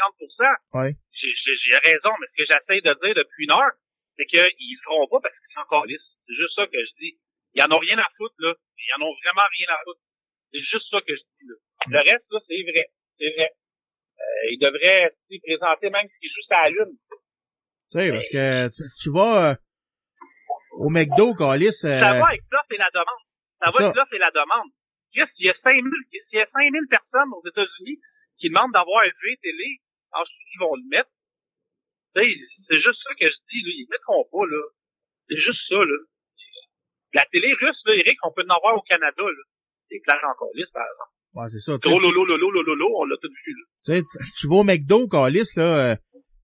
ouais J'ai raison, mais ce que j'essaie de dire depuis une heure, c'est qu'ils le feront pas parce qu'ils sont encore lisses. C'est juste ça que je dis. Ils en ont rien à foutre, là. Ils en ont vraiment rien à foutre. C'est juste ça que je dis, là. Le reste, là, c'est vrai. C'est vrai. Euh, ils devraient présenter même ce qui joue sur la lune. tu sais parce que tu, tu vas euh, au McDo Calis euh, Ça va avec l'offre et la demande. Ça va ça. l'offre et la demande. Chris, il y a 5000, s'il y a 5000 personnes aux États-Unis qui demandent d'avoir un V télé, ensuite ils vont le mettre. C'est juste ça que je dis, là. Ils mettront pas, là. C'est juste ça, là. La télé russe, là, Eric, on peut en avoir au Canada, là. C'est clair encore lisse, par exemple. ouais, c'est ça Gros lolo, lolo, lolo, lolo, on l'a tout vu, là. tu sais, tu vas au McDo Calis là euh,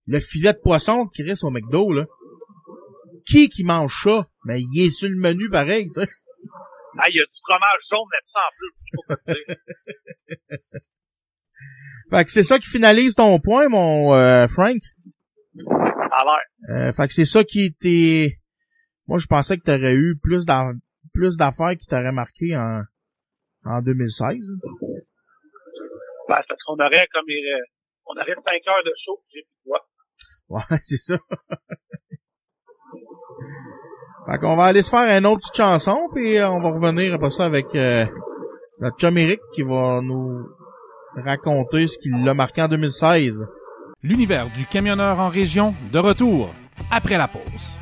le filet de poisson qui reste au McDo là qui qui mange ça? Mais il est sur le menu pareil tu sais Ah, il y a du fromage jaune là-dessus en plus. Quoi. Fait que c'est ça qui finalise ton point, mon euh, Frank? À l'air. Euh, fait que c'est ça qui était... Moi, je pensais que tu aurais eu plus d'a- plus d'affaires qui t'auraient marqué en, en 2016. Ben, c'est parce qu'on aurait comme euh, on aurait 5 heures de show, j'ai plus de voix. Ouais, c'est ça. Fait qu'on va aller se faire une autre petite chanson, puis euh, on va revenir après ça avec euh, notre chum Eric qui va nous raconter ce qui l'a marqué en 2016. L'univers du camionneur en région, de retour après la pause.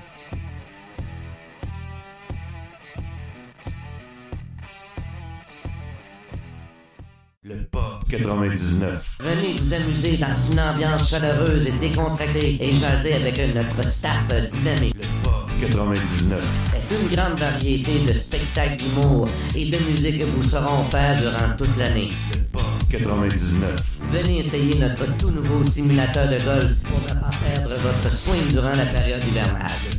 Le Pop 99. Venez vous amuser dans une ambiance chaleureuse et décontractée et jaser avec notre staff dynamique. Pop 99. C'est une grande variété de spectacles d'humour et de musique que vous saurons faire durant toute l'année. Pop 99. Venez essayer notre tout nouveau simulateur de golf pour ne pas perdre votre swing durant la période hivernale.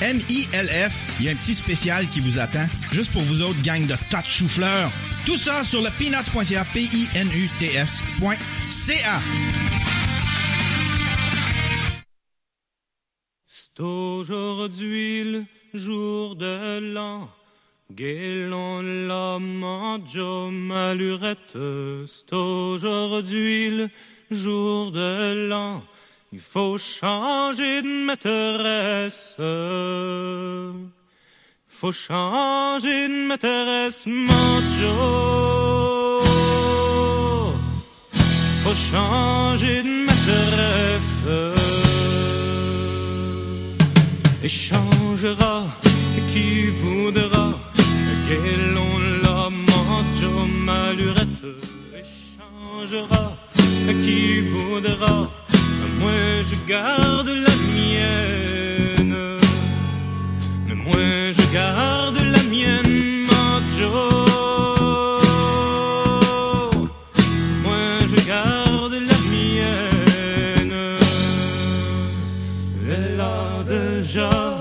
M-I-L-F. Il y a un petit spécial qui vous attend, juste pour vous autres, gang de tas de chou-fleurs. Tout ça sur le peanuts.ca, P-I-N-U-T-S.ca. C'est aujourd'hui le jour de l'an. Guélon la manjo malurette. C'est aujourd'hui le jour de l'an. Il faut changer de maîtresse. Faut changer de maîtresse, manjo. Faut changer de maîtresse échangera qui voudra quel on la mancho malurette échangera qui voudra moi je garde la mienne. Moi je garde la mienne mancho moi je garde la mienne. Elle a déjà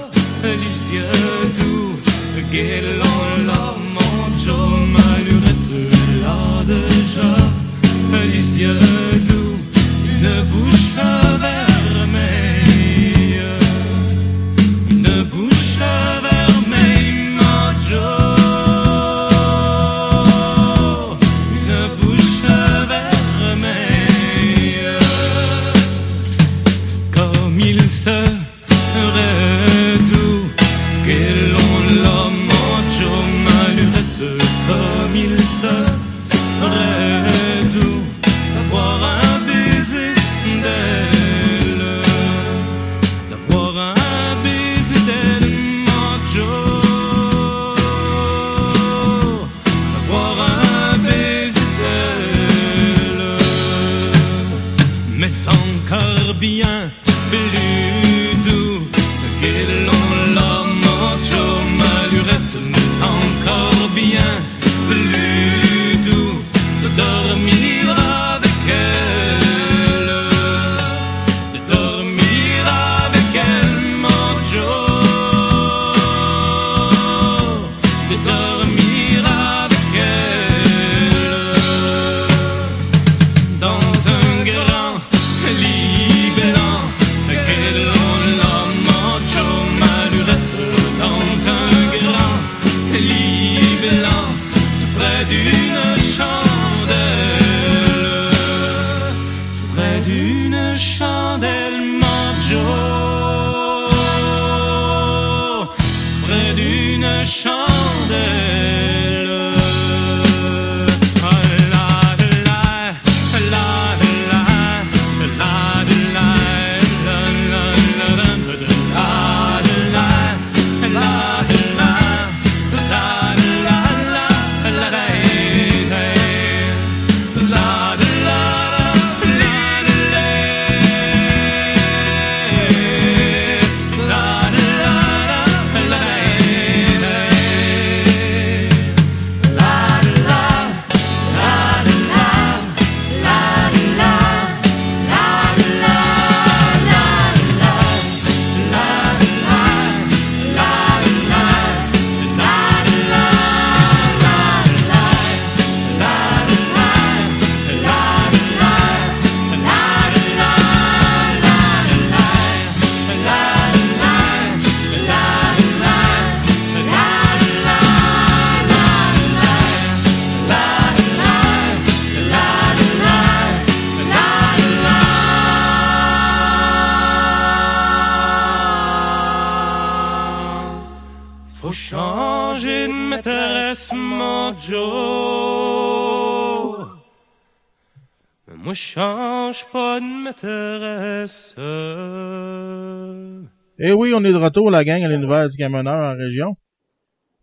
retour, la gang, à l'univers du camionneur en région.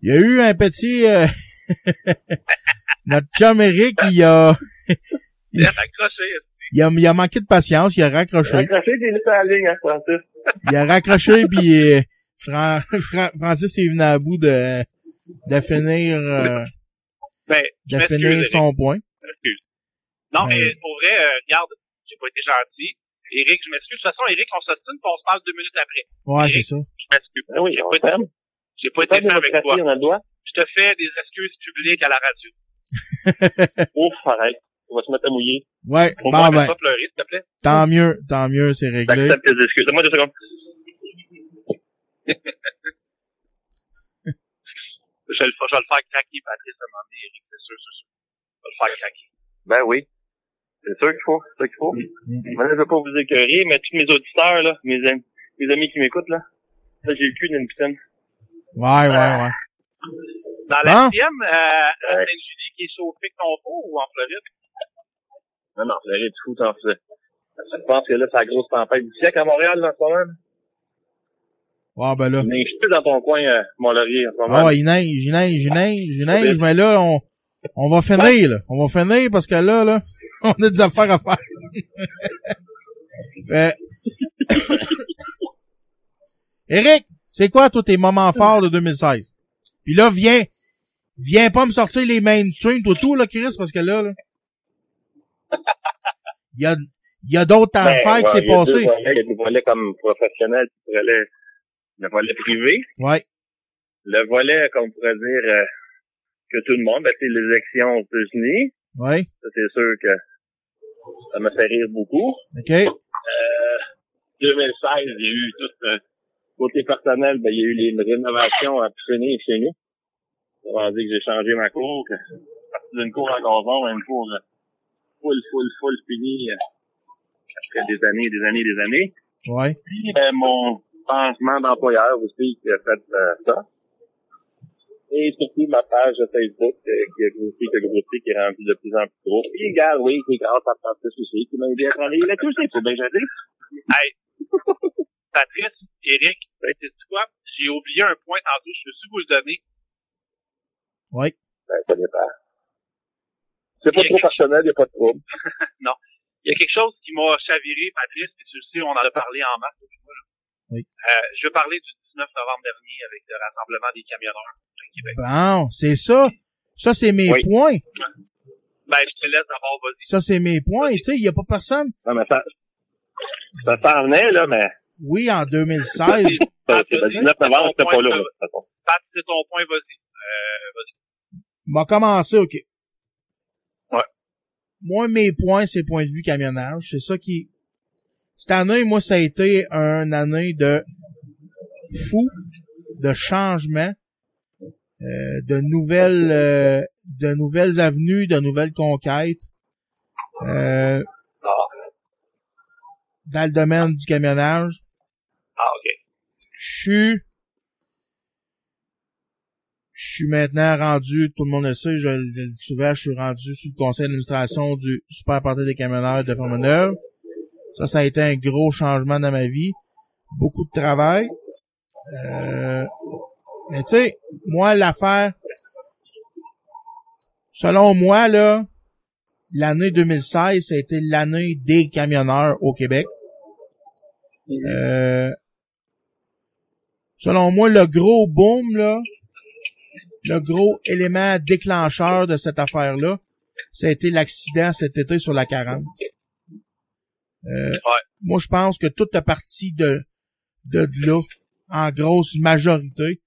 Il y a eu un petit... euh, Notre chum Eric, il a... Il a raccroché. Il a, il a manqué de patience, il a raccroché. Raccroché, laissé à la ligne, hein, Francis. Il a raccroché, puis euh, Fran- Fran- Francis est venu à bout de, de finir, euh, Ben, de finir Eric. son point. Non, Ben- mais pour vrai, euh, regarde, j'ai pas été gentil. Eric, je m'excuse. De toute façon, Eric, on s'ostine puis on se parle deux minutes après. Ouais, c'est ça. Oui, j'ai on pas, été- t'aime. j'ai pas Pas été de fait avec toi. Je te fais des excuses publiques à la radio. Ouf, arrête. On va se mettre à mouiller. Ouais, Au bon moins, ben, pas pleurer, s'il te plaît. tant mieux, tant mieux, c'est réglé. J'accepte tes excuses. Donne-moi deux secondes. Je vais le, je vais le faire craquer, Patrice, à un moment donné, Eric, c'est sûr, c'est sûr. Je vais le faire craquer. Ben oui. C'est sûr qu'il faut. C'est ça qu'il faut. Maintenant, je veux pas vous écœurer, mais tous mes auditeurs, là, mes amis, mes amis qui m'écoutent, là, là, j'ai le cul d'une piscine. Ouais, ouais, ouais. Dans la sixième, euh, à Sainte-Julie, qui est chauffé que ton four ou en Floride? Non, non, Floride, tu fous, t'en fais. Je pense que là, c'est la grosse tempête du siècle à Montréal, là, en ce moment. Ouais, ben là. Il neige plus dans ton coin, euh, Mont-Laurier, en ce moment. Ah ouais, il neige, il neige, il neige, il neige, mais là, on, on va finir, là. On va finir parce que là, là, on a des affaires à faire. Fait- Eric, c'est quoi, toi, tes moments forts de 2016? Puis là, viens, viens pas me sortir les mainstream, tout, tout, là, Chris, parce que là, là, il y a, y a d'autres Ben, affaires qui s'est passé. Il y a des volets comme professionnel, tu pourrais aller, le volet privé. Ouais. Le volet, qu'on pourrait dire, euh, que tout le monde, ben, c'est les élections aux États-Unis. Ouais. Ça, c'est sûr que ça m'a fait rire beaucoup. OK. Euh, 2016, il y a eu tout, euh, côté personnel, ben, il y a eu les rénovations à finir chez nous. Ça veut dire que j'ai changé ma cour, que parti d'une cour en gazon à une cour euh, full, full, full finie, euh, après des années, des années, des années. Ouais. Puis, euh, mon changement d'employeur aussi qui a fait euh, ça. Et surtout ma page de Facebook euh, qui a grossi, qui a grossi, qui est rendue de plus en plus gros. Puis, regarde, oui, c'est grâce à Francis aussi qui m'a aidé à travailler là-dessus, c'est faut bien dire. Hey, Patrice, Eric, ben, sais quoi? J'ai oublié un point tantôt, je veux vous le donner? Ouais. Ben, ça dépend. C'est pas trop personnel, il n'y a pas de trouble. non. Il y a quelque chose qui m'a chaviré, Patrice, et tu le sais, on en a parlé en masse. avec moi, là. Oui. Euh, je veux parler du 19 novembre dernier avec le rassemblement des camionneurs à Québec. Bon, c'est ça. Ça, c'est mes Oui. points. Ben, je te laisse d'abord, vas-y. Ça, c'est mes points. Tu sais, il y a pas personne. Non, mais ça, ça s'en venait, là, mais Oui, en 2016. ça, c'est le 19 novembre, c'était pas là, là, de toute façon. Pat, c'est ton point, vas-y. Euh, vas-y. m'a commencé, OK. Ouais. Moi, mes points, c'est point de vue camionnage. C'est ça qui... Cette année, moi, ça a été une année de fou, de changement, euh, de nouvelles euh, de nouvelles avenues, de nouvelles conquêtes. Euh, dans le domaine du camionnage. Ah, OK. Je suis je suis maintenant rendu, tout le monde le sait, je le souvent, je suis rendu sur le conseil d'administration du Super Parti des camionneurs de Fermeneuve. Ça, ça a été un gros changement dans ma vie. Beaucoup de travail. Euh, mais tu sais, moi, l'affaire, selon moi, là, l'année 2016, ça a été l'année des camionneurs au Québec. Euh, selon moi, le gros boom, là, le gros élément déclencheur de cette affaire-là, ça a été l'accident cet été sur la 40. Euh, Moi, je pense que toute la partie de, de là, en grosse majorité,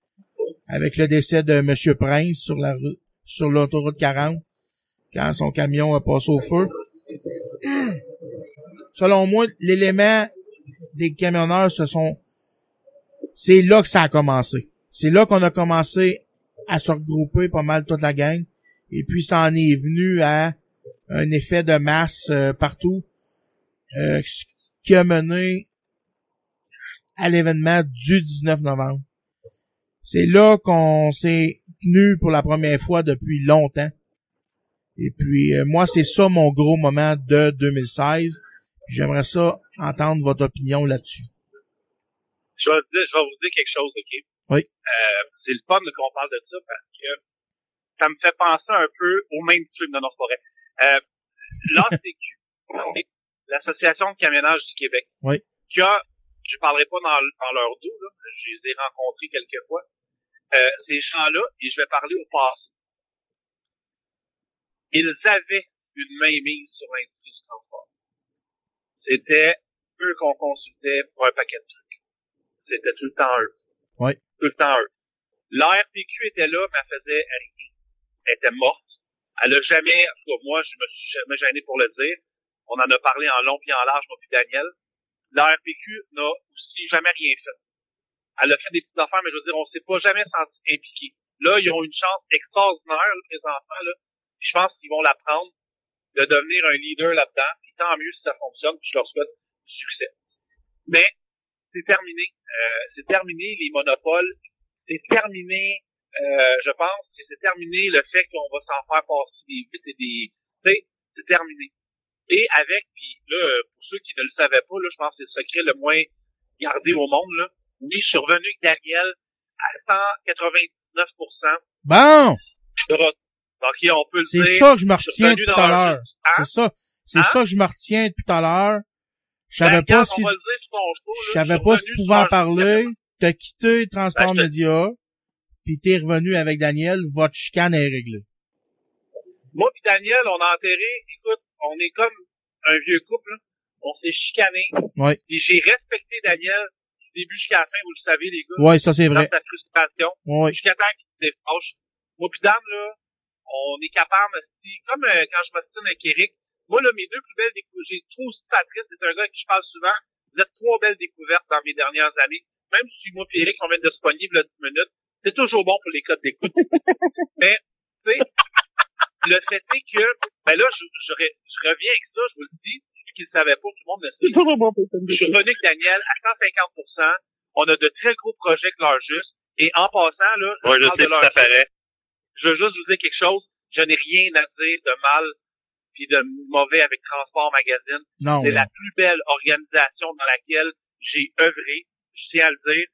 avec le décès de Monsieur Prince sur la sur l'autoroute 40, quand son camion a passé au feu. Selon moi, l'élément des camionneurs, ce sont, c'est là que ça a commencé. C'est là qu'on a commencé à se regrouper pas mal toute la gang. Et puis, ça en est venu à un effet de masse euh, partout, euh, qui a mené à l'événement du 19 novembre. c'est là qu'on s'est tenu pour la première fois depuis longtemps. Et puis, euh, moi, c'est ça mon gros moment de 2016. J'aimerais ça entendre votre opinion là-dessus. Je vais, dire- je vais vous dire quelque chose, OK? Oui. Euh, c'est le fun qu'on parle de ça parce que ça me fait penser un peu au même truc de notre forêt. Euh, L'ACQ, l'Association de camionnage du Québec, Oui. qui a, je parlerai pas dans, dans leur dos, là, je les ai rencontrés quelques fois, euh, ces gens-là, et je vais parler au passé. Ils avaient une mainmise sur l'industrie. C'était eux qu'on consultait pour un paquet de trucs. C'était tout le temps eux. Oui. Tout le temps eux. L'ARPQ était là, mais elle faisait rien. Elle était morte. Elle a jamais, en tout cas, moi, je me suis jamais gêné pour le dire. On en a parlé en long puis en large, moi puis Daniel. L'ARPQ n'a aussi jamais rien fait. Elle a fait des petites affaires, mais je veux dire, on s'est pas jamais senti impliqué. Là, ils ont une chance extraordinaire, là, présentement, là. Puis je pense qu'ils vont la prendre de devenir un leader là-dedans. Tant mieux si ça fonctionne, puis je leur souhaite du succès. Mais c'est terminé. Euh, c'est terminé les monopoles. C'est terminé, euh, je pense que c'est terminé le fait qu'on va s'en faire passer des vites et des... Tu sais, c'est terminé. Et avec, puis là, pour ceux qui ne le savaient pas, là, je pense que c'est le secret le moins gardé au monde, là. Oui, je suis revenu avec Daniel à 199% Bon! de retour. Donc, on peut le C'est ça que je me retiens tout à l'heure. C'est ça. C'est Hein? ça que je me retiens tout à l'heure. Je savais Ben, pas si, je savais pas si tu pouvais en parler. T'as quitté Transport Ben, Média, puis t'es revenu avec Daniel, votre chicane est réglée. Moi puis Daniel, on a enterré, écoute, on est comme un vieux couple. On s'est chicané. Ouais. Puis j'ai respecté Daniel du début jusqu'à la fin, vous le savez, les gars. Ouais, ça, c'est vrai. Dans sa frustration. Ouais. Jusqu'à temps qu'il se défroche. Moi puis Dan, là, on est capable, comme euh, quand je m'ostine avec Eric, moi, là, mes deux plus belles découvertes, j'ai trop aussi Patrice, c'est un gars avec qui je parle souvent. Vous êtes trois belles découvertes dans mes dernières années. Même si moi puis Eric, on vient de se pogner, là, 10 minutes, c'est toujours bon pour les codes d'écoute. Mais, tu sais, le fait est que, ben là, je, je, re- je reviens avec ça, je vous le dis, ceux qui ne le savaient pas, tout le monde le sait. Je suis revenu avec Daniel à 150% On a de très gros projets que leur juste. Et en passant, là, je Ouais, je parle sais de leur que ça paraît. je veux juste vous dire quelque chose. Je n'ai rien à dire de mal puis de mauvais avec Transport Magazine. Non, C'est mais- la plus belle organisation dans laquelle j'ai œuvré. Je tiens à le dire.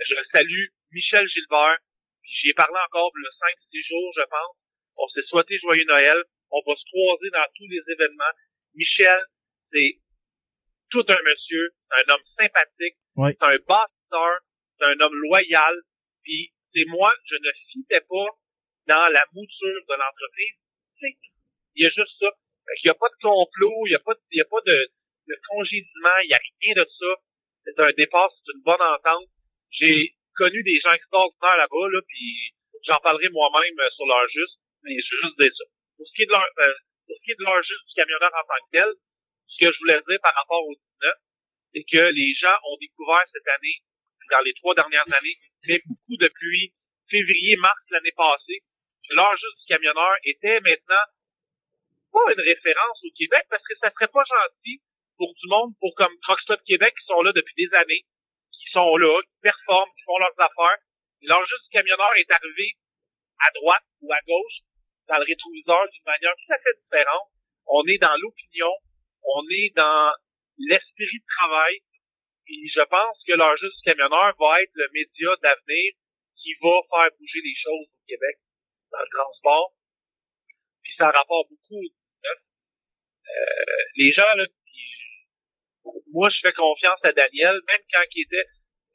Je salue Michel Gilbert. J'y ai parlé encore le 5-6 jours, je pense. On s'est souhaité joyeux Noël. On va se croiser dans tous les événements. Michel, c'est tout un monsieur, un homme sympathique, c'est un bâtisseur, c'est un homme loyal, puis c'est moi, je ne fitais pas dans la mouture de l'entreprise. C'est- Il y a juste ça. Qu'il n'y a pas de complot, il n'y a pas de, il y a pas de, de il n'y a rien de ça. C'est un départ, c'est une bonne entente. J'ai connu des gens extraordinaires là-bas, là, puis j'en parlerai moi-même euh, sur leur juste, mais je veux juste dire ça. Pour ce qui est de leur, euh, pour ce qui est de juste du camionneur en tant que tel, ce que je voulais dire par rapport au 19, c'est que les gens ont découvert cette année, dans les trois dernières années, mais beaucoup depuis février, mars l'année passée, que l'heure juste du camionneur était maintenant pas une référence au Québec parce que ça serait pas gentil pour du monde, pour comme Truck Stop Québec qui sont là depuis des années, qui sont là, qui performent, qui font leurs affaires. Juste du camionneur est arrivé à droite ou à gauche dans le rétroviseur d'une manière tout à fait différente. On est dans l'opinion, on est dans l'esprit de travail, puis je pense que juste du camionneur va être le média d'avenir qui va faire bouger les choses au Québec dans le transport. Ça rapporte beaucoup au 19. Euh, les gens, là, qui- moi, je fais confiance à Daniel, même quand il était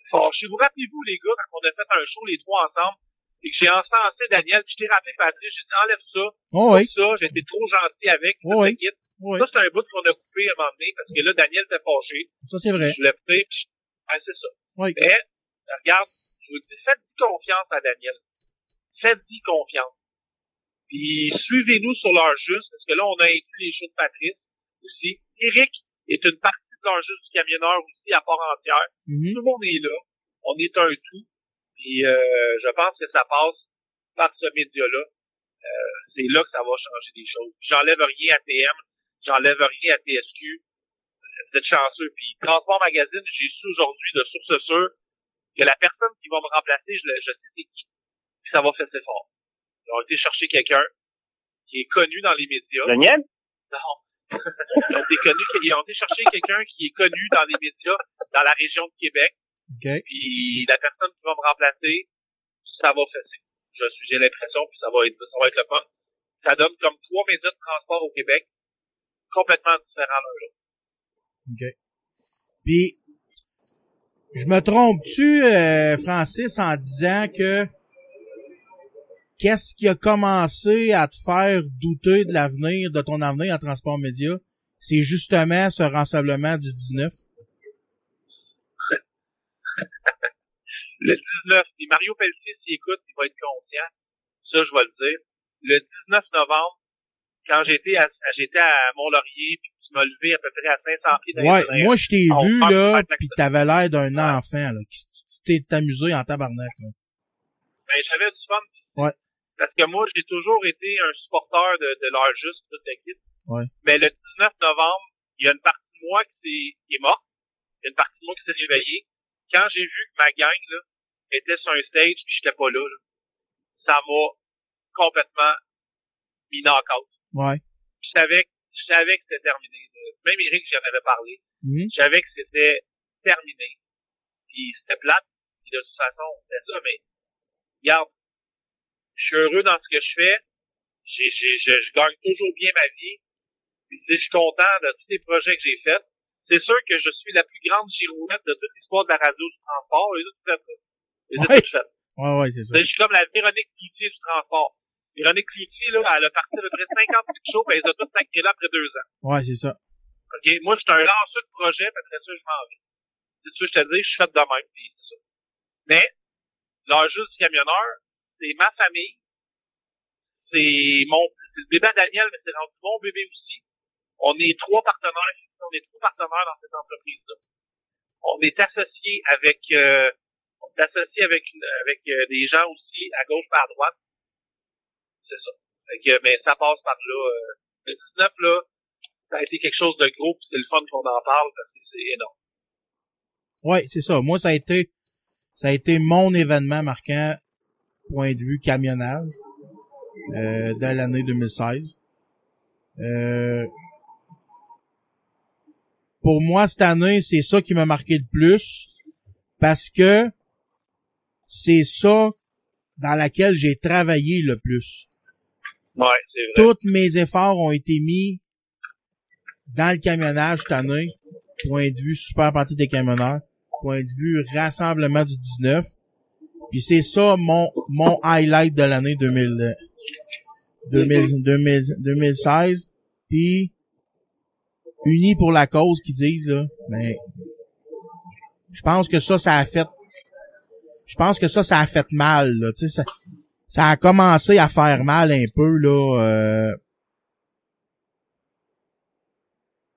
fâché. Vous rappelez-vous, les gars, quand on a fait un show, les trois ensemble, et que j'ai encensé Daniel, puis je t'ai rappelé Patrick, j'ai dit, enlève ça, Oh oui. ça, j'étais trop gentil avec, Oh oui. quitte. Oui. Ça, c'est un bout qu'on a coupé à un moment donné, parce que là, Daniel était fâché. Ça, c'est vrai. Je l'ai pris, puis ah, c'est ça. Oui. Mais, regarde, je vous dis, faites-y confiance à Daniel. Faites-y confiance. Puis, suivez-nous sur leur juste, parce que là, on a inclus les shows de Patrice aussi. Eric est une partie de leur juste du camionneur aussi à part entière. Mhm. Tout le monde est là. On est un tout. Puis, euh, je pense que ça passe par ce média-là. Euh, c'est là que ça va changer des choses. J'enlève rien à TM, j'enlève rien à TSQ. Vous êtes chanceux. Puis Transport Magazine, j'ai su aujourd'hui de source sûre que la personne qui va me remplacer, je, le- je sais c'est qui, puis ça va fesser fort. Ils ont été chercher quelqu'un qui est connu dans les médias. Daniel? Non. ils, ont été connus, ils ont été chercher quelqu'un qui est connu dans les médias dans la région de Québec. OK. Puis la personne qui va me remplacer, ça va fesser. Je suis, j'ai l'impression, puis ça va être, ça va être le fun. Ça donne comme trois médias de transport au Québec, complètement différents l'un de l'autre. OK. Puis, je me trompe-tu, euh, Francis, en disant que qu'est-ce qui a commencé à te faire douter de l'avenir, de ton avenir en transport média? C'est justement ce rassemblement du 19. Le 19, puis Mario Pelletier, s'il écoute, il va être conscient. Ça, je vais le dire. Le 19 novembre, quand j'étais à, j'étais à Mont-Laurier, puis tu m'as levé à peu près à 500 pieds dans Ouais, moi, je t'ai vu, là, pis t'avais l'air d'un enfant, là. Tu t'es amusé en tabarnak, là. Ben, j'avais du fun. Ouais. Parce que moi, j'ai toujours été un supporter de, de l'heure juste, toute l'équipe. Ouais. Mais le 19 novembre, il y a une partie de moi qui, s'est- qui est morte. Il y a une partie de moi qui s'est réveillée. Quand j'ai vu que ma gang, là, était sur un stage puis j'étais pas là, là, ça m'a complètement mis knock-out. Ouais. Je savais, je savais que c'était terminé. Même Eric, j'en avais parlé. Mhm. Je savais que c'était terminé. Puis c'était plate. Puis de toute façon, c'était ça, mais regarde, je suis heureux dans ce que je fais. J'ai, j'ai, je, je gagne toujours bien ma vie. Puis je suis content de tous les projets que j'ai faits. C'est sûr que je suis la plus grande girouette de toute l'histoire de la radio du transport. Et tout fait ça. Ai Ouais. toutes faites. Ouais, ouais, c'est ça. Je suis comme la Véronique Cloutier du transport. Véronique Cloutier, là, elle a parti à peu près 50 petites shows, puis elle les a toutes sacrées là après deux ans. Ouais, c'est ça. OK? Moi, je suis un lanceur de projet, puis après ça, je m'en vais. C'est ça que je te dis, je suis fait de même, puis c'est ça. Mais, juste du camionneur, c'est ma famille, c'est mon, le bébé Daniel, mais c'est mon bébé aussi. On est trois partenaires, on est trois partenaires dans cette entreprise-là. On est associés avec, euh, on est associés avec, avec euh, des gens aussi à gauche par à droite. C'est ça. Fait que, mais ça passe par là. euh, le 19, là, ça a été quelque chose de gros, puis c'est le fun qu'on en parle, parce que c'est énorme. Ouais, c'est ça. Moi, ça a été, ça a été mon événement marquant, point de vue camionnage, euh, de l'année 2016. Euh, pour moi, cette année, c'est ça qui m'a marqué le plus, parce que c'est ça dans laquelle j'ai travaillé le plus. Ouais, c'est vrai. Tous mes efforts ont été mis dans le camionnage cette année. Point de vue super partie des camionneurs. Point de vue rassemblement du 19. Puis c'est ça mon, mon highlight de l'année 2000, euh, 2000, 2000 2016. Puis unis pour la cause qu'ils disent là. Mais je pense que ça, ça a fait je pense que ça, ça a fait mal, là. Tu sais, ça, ça a commencé à faire mal un peu, là, euh,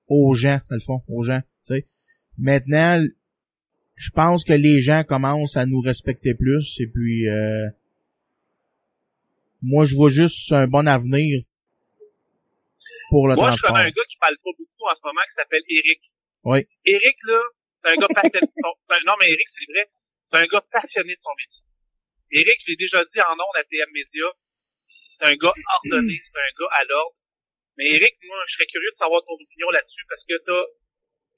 aux gens, dans le fond, aux gens, tu sais. Maintenant, je pense que les gens commencent à nous respecter plus, et puis, euh, moi, je vois juste un bon avenir pour le Moi, je transport. connais un gars qui parle pas beaucoup en ce moment qui s'appelle Eric. Oui. Eric, là, c'est un gars passionné. de son- non, mais Eric, c'est vrai. C'est un gars passionné de son métier. Eric, je l'ai déjà dit en ondes à TM Media. C'est un gars ordonné, c'est un gars à l'ordre. Mais Eric, moi, je serais curieux de savoir ton opinion là-dessus parce que t'as,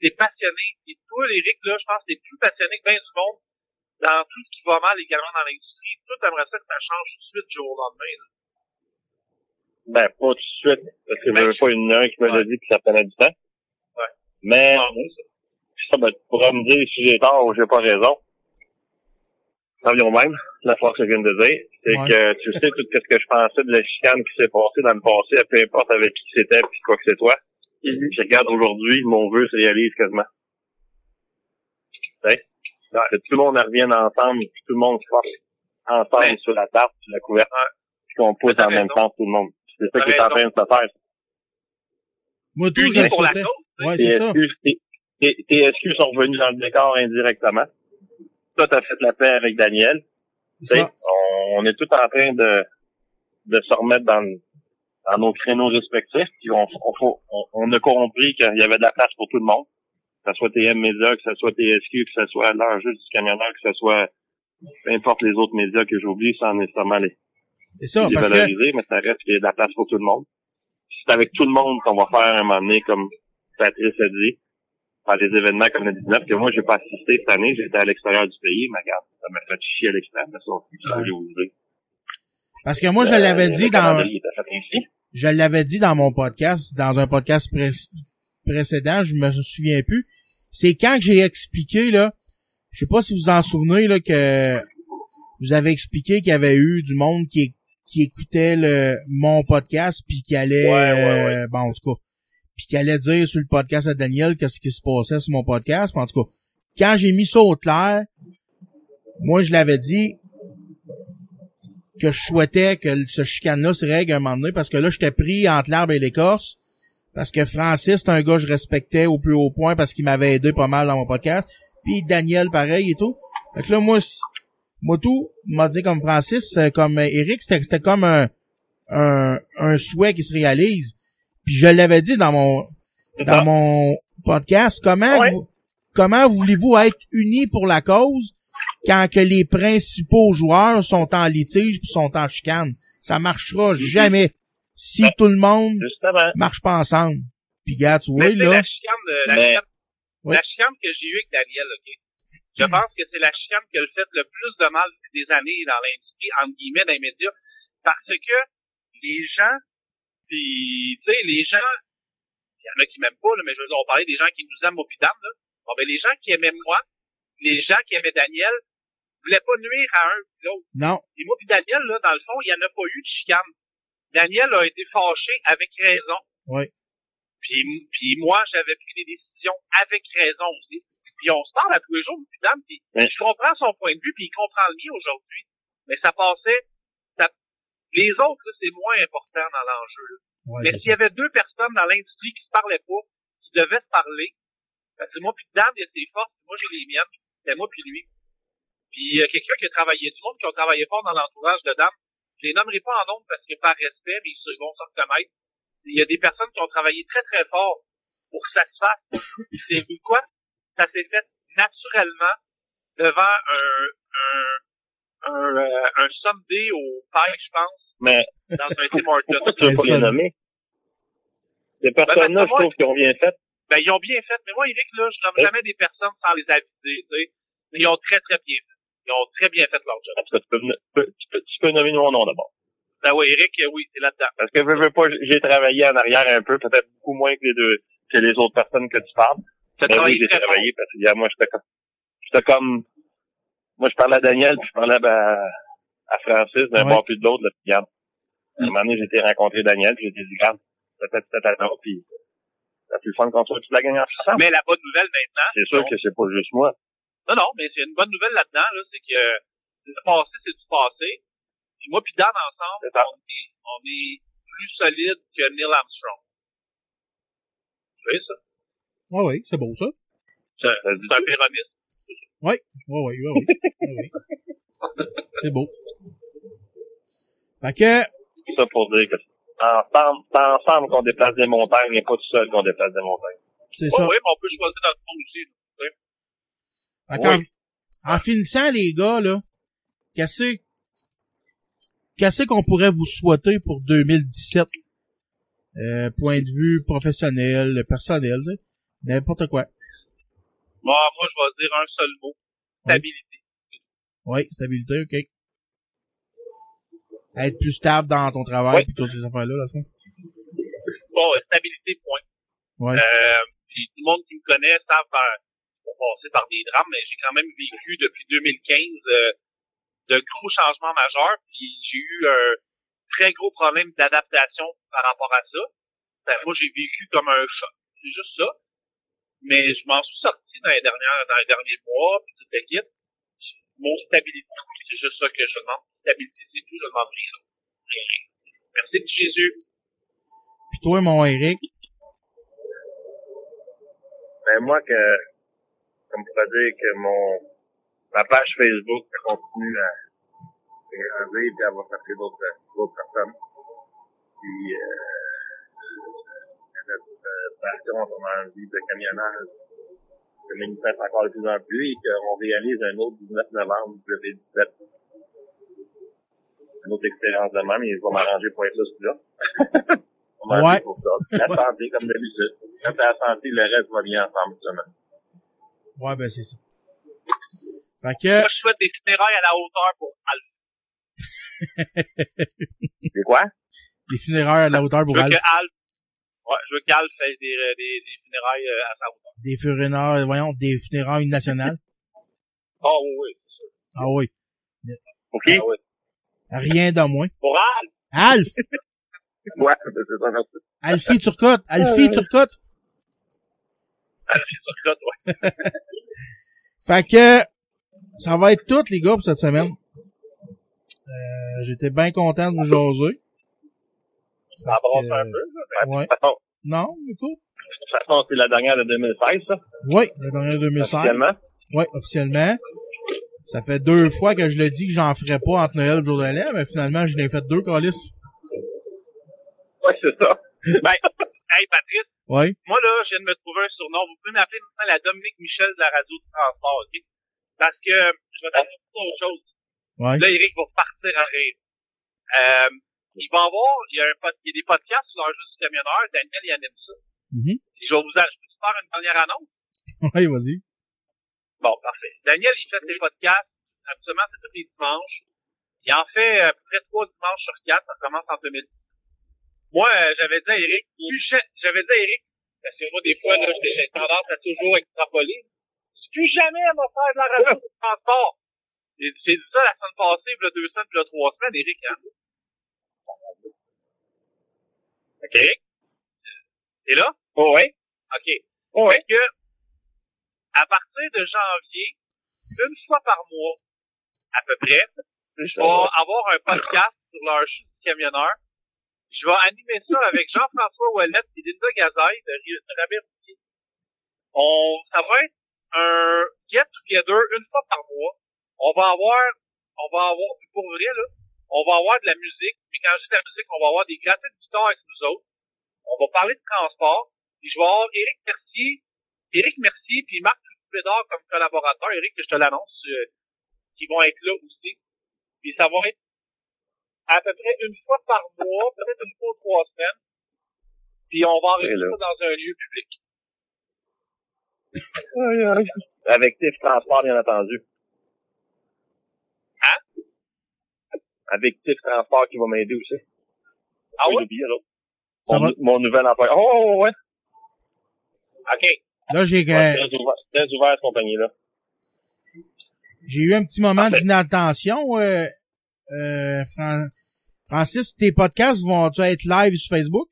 t'es passionné. Et toi, Eric, là, je pense que t'es plus passionné que bien du monde dans tout ce qui va mal également dans l'industrie. Toi, t'aimerais ça que ça change tout de suite du jour au lendemain, là? Ben, pas tout de suite, parce que j'avais pas une un qui me l'a dit que ça prenait du temps. Ouais. Mais, ça, ben, tu pourras me dire si j'ai tort ou j'ai pas raison. Savions même, la fois que je viens de dire, c'est Ouais. que tu sais tout ce que je pensais de la chicane qui s'est passée dans le passé, peu importe avec qui c'était puis quoi que c'est toi. Je regarde aujourd'hui, mon vœu se réalise quasiment. Sais? Que tout le monde revienne ensemble, tout le monde se force ensemble Ouais. sur la tarte, sur la couverte, puis qu'on pousse en même temps tout le monde. C'est ça T'as qui est en train de se faire. Moi, tout, je pour la cause, Ouais, c'est ça. TSQ, sont revenus dans le décor indirectement. Toi, t'as fait la paix avec Daniel. On, on est tous en train de, de se remettre dans, le- dans nos créneaux respectifs. Puis on, on, on, a compris qu'il y avait de la place pour tout le monde. que ce soit TM Média, que ce soit TSQ, que ce soit l'enjeu du camionneur, que ce soit peu importe les autres médias que j'oublie sans nécessairement les, C'est ça, les parce que valoriser, mais ça reste qu'il y a de la place pour tout le monde. C'est avec tout le monde qu'on va faire un moment donné, comme Patrice a dit, faire des événements comme le 19, que moi, j'ai pas assisté cette année, j'étais à l'extérieur du pays, mais regarde, ça m'a fait chier à l'extérieur, mais ça. Parce que moi, je l'avais dit dans, je l'avais dit dans mon podcast, dans un podcast pré- précédent, je me souviens plus. C'est quand que j'ai expliqué, là, je sais pas si vous vous en souvenez, là, que vous avez expliqué qu'il y avait eu du monde qui, qui écoutait le, mon podcast puis qui allait, Ouais, ouais, ouais. euh, bon, en tout cas, puis qui allait dire sur le podcast à Daniel qu'est-ce qui se passait sur mon podcast. En tout cas, quand j'ai mis ça au clair, moi, je l'avais dit, que je souhaitais que ce chicane-là se règle un moment donné parce que là, j'étais pris entre l'arbre et l'écorce. Parce que Francis, c'est un gars que je respectais au plus haut point parce qu'il m'avait aidé pas mal dans mon podcast. Puis Daniel, pareil et tout. Fait que là, moi, moi tout, m'a dit comme Francis, euh, comme euh, Eric, c'était comme un, un, un souhait qui se réalise. Puis je l'avais dit dans mon dans mon podcast, comment vous- comment voulez-vous être unis pour la cause? Quand que les principaux joueurs sont en litige puis sont en chicane? Ça marchera jamais si tout le monde Justement. marche pas ensemble. Puis gars, tu vois, là, la chicane, de- la, Mais- chicane, Oui. la chicane que j'ai eue avec Daniel, OK? Je pense que c'est la chicane qui a le fait le plus de mal depuis des années dans l'industrie, entre guillemets, dans les médias. Parce que les gens, puis, tu sais, les gens, il y en a qui m'aiment pas, là, mais je veux dire, on parlait des gens qui nous aiment au pidam, là. Bon, ben, les gens qui aimaient moi, les gens qui aimaient Daniel, voulaient pas nuire à un ou l'autre. non. Et moi puis Daniel, là, dans le fond, il n'y en a pas eu de chicane. Daniel a été fâché avec raison. Oui. Puis, puis moi, j'avais pris des décisions avec raison aussi. Puis on se parle à tous les jours, puis dame, puis je comprends son point de vue, puis il comprend le mien aujourd'hui. Mais ça passait... ça- Les autres, là, c'est moins important dans l'enjeu. là. Ouais, Mais s'il y avait deux personnes dans l'industrie qui se parlaient pas, qui devaient se parler, parce que moi puis Dan, il y a ses forces, moi j'ai les miennes, c'est moi puis lui. Puis euh, quelqu'un qui a travaillé, du monde qui a travaillé fort dans l'entourage de Dan, je les nommerai pas en nombre parce que par respect, mais ils se- vont se reconnaître. Il y a des personnes qui ont travaillé très très fort pour que ça se fasse. C'est vous quoi? Ça s'est fait naturellement devant un, un, un, euh, un Sunday au Pike, je pense, Mais dans un Tim Hortons. pourquoi tu veux pas les nommer? Ces personnes-là, je trouve qu'ils ont bien fait. Ben, ils ont bien fait. Mais moi, Eric, là, je nomme jamais des personnes sans les aviser, tu sais. Mais ils ont très, très bien fait. Ils ont très bien fait leur job. En tout cas, tu peux, tu peux, tu peux, tu peux nommer mon nom d'abord. Ben oui, Eric, euh, oui, c'est là-dedans. Parce que veux, veux pas, j'ai travaillé en arrière un peu, peut-être beaucoup moins que les deux, que les autres personnes que tu parles. Travaillé oui, j'ai travaillé parce que, moi, j'étais comme, j'étais comme, moi, je parlais à Daniel, puis je parlais ben, à Francis, d'un Ouais. bord puis de l'autre, là, puis regarde. À un moment donné, j'ai été rencontrer Daniel, puis j'ai dit, regarde, peut-être, peut-être, peut puis c'est plus fun qu'on soit toute la gang ensemble. Mais la bonne nouvelle maintenant, C'est sûr que c'est pas juste moi. Non, non, mais c'est une bonne nouvelle là-dedans, là, c'est que le passé, c'est du passé. Puis moi puis Dan ensemble, on est, on est plus solide que Neil Armstrong. Vous voyez ça? Ah oui, c'est beau ça. C'est c'est un péroniste. Oui, oui, oui, oui. C'est beau. Fait que, ça pour dire que c'est ensemble, qu'on déplace des montagnes et pas tout seul qu'on déplace des montagnes. c'est Ouais, ça. oui, mais on peut choisir notre monde aussi. Qu'en- en, finissant, les gars, là, qu'est-ce qu'est-ce qu'on pourrait vous souhaiter pour 2017? Euh, point de vue professionnel, personnel, tu sais, n'importe quoi. Moi, moi, je vais dire un seul mot. Stabilité. Oui, stabilité, OK. Être plus stable dans ton travail puis toutes ces affaires-là, là, ça. Bon, stabilité, point. Ouais. Euh, puis tout le monde qui me connaît savent passer par des drames, mais j'ai quand même vécu depuis 2015 euh, de gros changements majeurs. Puis j'ai eu un très gros problème d'adaptation par rapport à ça. Ben, moi, j'ai vécu comme un choc. C'est juste ça. Mais je m'en suis sorti dans les dernières, dans les derniers mois, puis toute l'équipe. Mon stabilité, c'est juste ça que je demande. Stabilité, c'est tout, je demande. Rien. Merci de Jésus. Puis toi, mon Eric, Ben, moi, que, comme je pourrais dire que mon, ma page Facebook continue à grandir puis à va chercher d'autres, d'autres personnes. Puis, euh, notre euh, passion, comme on dit, de camionnage, se manifeste encore de plus en plus et qu'on réalise un autre 19 novembre 2017. Une autre expérience de même, et je vais m'arranger pour être là celui-là. On va Ouais. pour ça. La santé, comme d'habitude. Quand t'as la santé, le reste va bien ensemble, justement. Ouais, ben c'est ça. Fait que, Moi, je souhaite des funérailles à la hauteur pour Alf. C'est quoi? les funérailles à la hauteur Je pour veux Alf. que Alf, ouais, je veux qu'Alf fasse des, euh, des, des funérailles euh, à sa hauteur. Des funérailles, voyons, des funérailles nationales. Oh oui, oui, c'est sûr. Ah oui. OK. Ah oui. Rien de moins. Pour Alf! Alf! Ouais, c'est ça, merci. Alfie Turcotte! Alfie Turcotte! Ouais. Fait que, ça va être tout, les gars, pour cette semaine. Euh, j'étais bien content de vous jaser. Ça que, un peu, là. mais ouais. De Non, écoute. de toute façon, c'est la dernière de 2016, ça? Oui, la dernière 2005. Officiellement? Oui, officiellement. Ça fait deux fois que je le dis que j'en ferais pas entre Noël et le jour de l'an, mais finalement, je l'ai fait deux, Calis. Ouais, c'est ça. Ben, hey, Patrice, Oui. moi, là, je viens de me trouver un surnom. Vous pouvez m'appeler maintenant la Dominique Michel de la radio de transport, OK? Parce que je vais t'annoncer autre chose. Ouais. Là, Eric va partir à rire. Euh, il va avoir, il y a, un, il y a des podcasts sur l'enjeu du camionneur. Daniel, il anime ça. Puis je vais vous, je peux faire une dernière annonce? Oui, vas-y. Bon, parfait. Daniel, il fait ses podcasts. Absolument, c'est tous les dimanches. Il en fait euh, à peu près trois dimanches sur quatre. Ça commence en 2000. Moi, euh, j'avais dit à Eric, j'avais dit à Eric, parce que moi, des fois, là, j'ai tendance à toujours extrapoler. Plus jamais à me faire de la radio de transport. J'ai j'ai dit ça la semaine passée, il y a deux semaines, puis il y a trois semaines, Eric, hein. OK. Et là? Oh, oui. OK. Oh, Fait que, à partir de janvier, une fois par mois, à peu près, je vais avoir un podcast sur leur chute du camionneur. Je vais animer ça avec Jean-François Ouellet et Linda Gazaille de Rabert-Routier. On, ça va être un get together une fois par mois. On va avoir, on va avoir, pour vrai, là, on va avoir de la musique, mais quand je dis de la musique, on va avoir des grattins de guitare avec nous autres. On va parler de transport, puis je vais avoir Éric Mercier, Éric Mercier, puis Marc Pédard comme collaborateur. Éric, je te l'annonce, euh, qui vont être là aussi. Puis ça va être à peu près une fois par mois, peut-être une fois ou trois semaines. Puis on va enregistrer ça dans un lieu public. Avec Tiff Transport, bien entendu. Hein? Avec Tiff Transport qui va m'aider aussi. Ah oui? oublié, Mon, va? mon nouvel emploi. Oh, oh, oh, ouais. OK. Là, j'ai, Ouais, très ouvert, très ouvert, cette compagnie-là. j'ai eu un petit moment d'inattention. Euh, euh, Fran- Francis, tes podcasts vont-tu être live sur Facebook?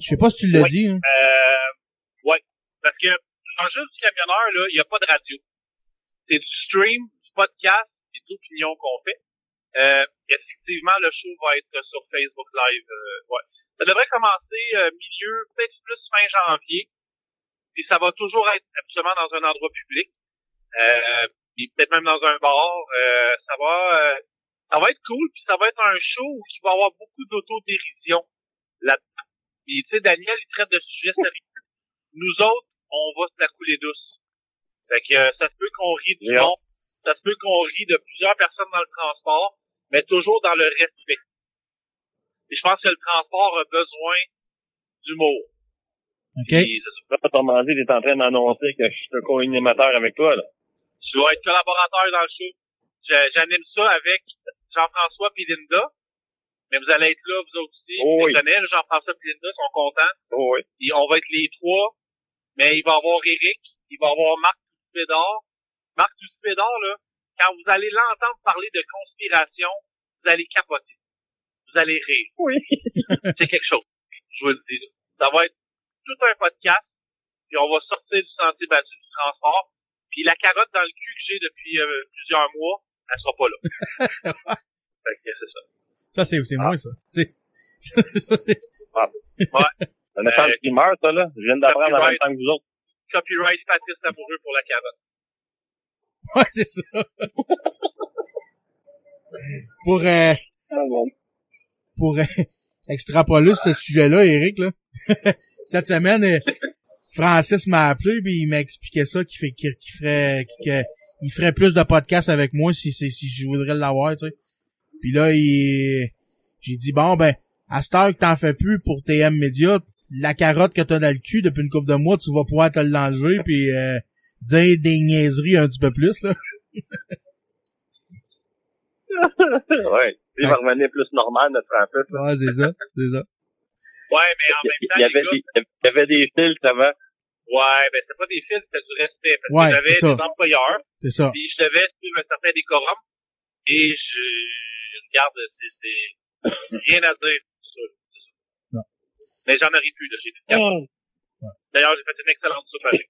Je sais pas si tu l'as Oui. dit. Hein. Euh, ouais. Parce que l'enjeu du camionneur, là, il n'y a pas de radio. C'est du stream, du podcast, et d'opinion qu'on fait. Euh, effectivement, le show va être sur Facebook Live. euh, ouais. Ça devrait commencer euh, milieu, peut-être plus fin janvier. Puis ça va toujours être absolument dans un endroit public. Euh, puis peut-être même dans un bar. Euh, ça va euh, ça va être cool, puis ça va être un show où il va y avoir beaucoup d'autodérision là-dedans. Puis tu sais, Daniel, il traite de sujets sérieux. Nous autres, on va se la couler douce. Fait que euh, ça se peut qu'on rit du monde, ça se peut qu'on rit de plusieurs personnes dans le transport, mais toujours dans le respect. Et je pense que le transport a besoin d'humour. OK. Autrement dit, t'es en train d'annoncer que je suis un co-animateur avec toi, là. Tu vas être collaborateur dans le show. Je- J'anime ça avec Jean-François et Linda. Mais vous allez être là, vous autres aussi. Oh oui. Jean-François et Linda sont contents. Oh, oui. Et on va être les trois. Mais il va y avoir Eric. Il va y avoir Marc Tousspédard. Marc Tousspédard, là, quand vous allez l'entendre parler de conspiration, vous allez capoter. Vous allez rire. Oui. C'est quelque chose. Je vous le dis. là. Ça va être tout un podcast. Puis on va sortir du sentier battu du transport. Puis la carotte dans le cul que j'ai depuis euh, plusieurs mois, elle sera pas là. fait que c'est ça. Ça, c'est, c'est moi, ça. C'est, ça, c'est, Ouais. Un enfant qui meurt, ça, là. Je viens d'apprendre en même Copyright. temps que vous autres. Copyright Patrice Lamoureux pour la carotte. ouais, c'est ça. pour, euh, pour euh, extrapoler ce sujet-là, Eric, là. Cette semaine, euh, Francis m'a appelé puis il m'a expliqué ça qu'il fait qu'il qu'il ferait qu'il il ferait plus de podcasts avec moi si si, si je voudrais l'avoir, tu sais. Puis là il j'ai dit bon ben à cette heure que t'en fais plus pour TM Media, la carotte que t'as dans le cul depuis une couple de mois, tu vas pouvoir te l'enlever puis euh, dire des niaiseries un petit peu plus là. ouais. Il va revenir plus normal, notre Francis. là. Ouais, c'est ça, c'est ça. Ouais, mais en même Il temps, y avait des, il y avait des filtres avant. Ouais, ben c'était pas des fils, c'était du respect. Parce Ouais, que j'avais des employeurs, C'est ça. puis je devais suivre un certain décorum, et je, regarde, c'est, c'est rien à dire sur ça. c'est ça. Non. Mais j'en aurais plus, là, j'ai fait quatre. D'ailleurs, j'ai fait une excellente soupe avec.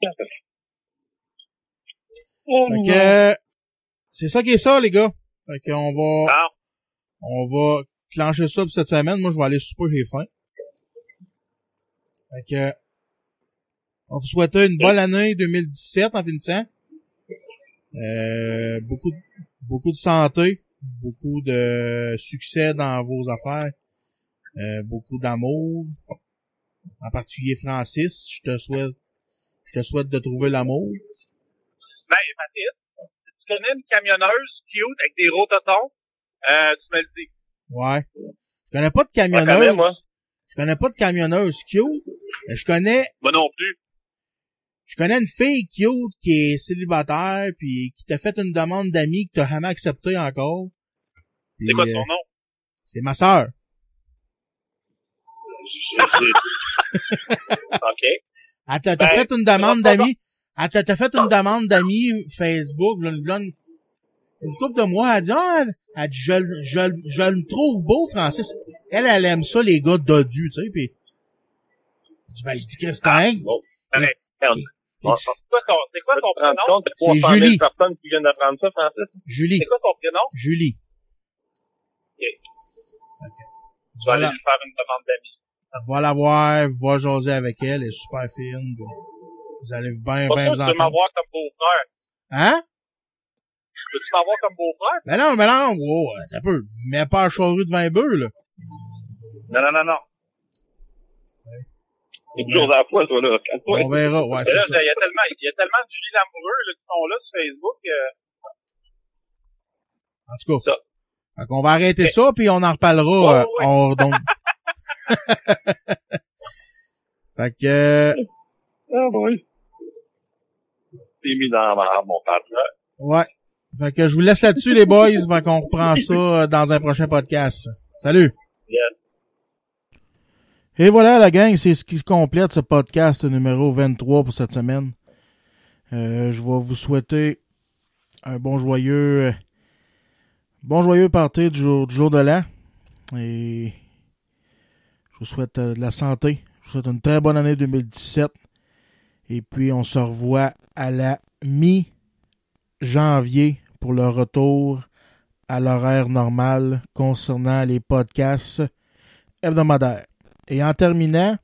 Fait que c'est ça qui est ça les gars. Fait qu'on va Ah. on va clencher ça pour cette semaine. Moi je vais aller super j'ai faim. Fait que on vous souhaite une bonne année 2017 en finissant. Euh, beaucoup de- beaucoup de santé, beaucoup de succès dans vos affaires, euh, beaucoup d'amour. En particulier Francis, je te souhaite je te souhaite de trouver l'amour. Ben, Mathis, si tu connais une camionneuse cute avec des rototons, euh, tu me le dis. Ouais. Je connais pas de connais, camionneuse. Je connais pas de camionneuse cute. mais je connais, Moi non plus. Je connais une fille cute qui est célibataire puis qui t'a fait une demande d'amis que t'as jamais accepté encore. C'est quoi euh, ton nom? C'est ma sœur. OK. Elle t'a Ben, fait une demande d'amis. Elle t'a fait une demande d'amis Facebook, là, là, une, une couple de mois, elle dit, ah, elle dit, je, le- je, le- je le trouve beau, Francis. Elle, elle aime ça, les gars dodus, tu sais, puis je dis, ben, je dis, Christin, Bon, arrête. Regarde. Bon, C'est quoi ton, c'est quoi ton Tu prénom? compte qu'il y a 300 000 Julie. personnes qui viennent d'apprendre ça, Francis? Julie, C'est quoi ton prénom? Julie. Ok. Que, Tu vas aller Voilà. lui faire une demande d'amis. va la voir, va jaser avec elle, elle est super fine. Vous allez bien, bien vous tu veux entendre. m'avoir comme beau-frère. Hein? Peux-tu m'avoir comme beau-frère? Ben non, mais non, wow, t'as peu. Mets pas un charrue de vin bœuf, là. Non, non, non, non. Une chose à la fois, toi, là. Calme-toi. On verra, ouais, c'est ça. il y a tellement, il y a tellement de Julie Lamoureux, là, qui sont là sur Facebook, euh, En tout cas. Fait qu'on va arrêter ça, puis on en reparlera. euh, on redonne. fait que, euh, Ah, oui. T'es mis dans la mon partenaire. ouais. Fait que je vous laisse là-dessus, les boys. Fait qu'on reprend ça euh, dans un prochain podcast. Salut! Yes. Et voilà, la gang, c'est ce qui complète ce podcast numéro 23 pour cette semaine. Euh, je vais vous souhaiter un bon joyeux, bon joyeux party du jour, du jour de l'an. Et je vous souhaite euh, de la santé. Je vous souhaite une très bonne année 2017. Et puis, on se revoit à la mi-janvier pour le retour à l'horaire normal concernant les podcasts hebdomadaires. Et en terminant,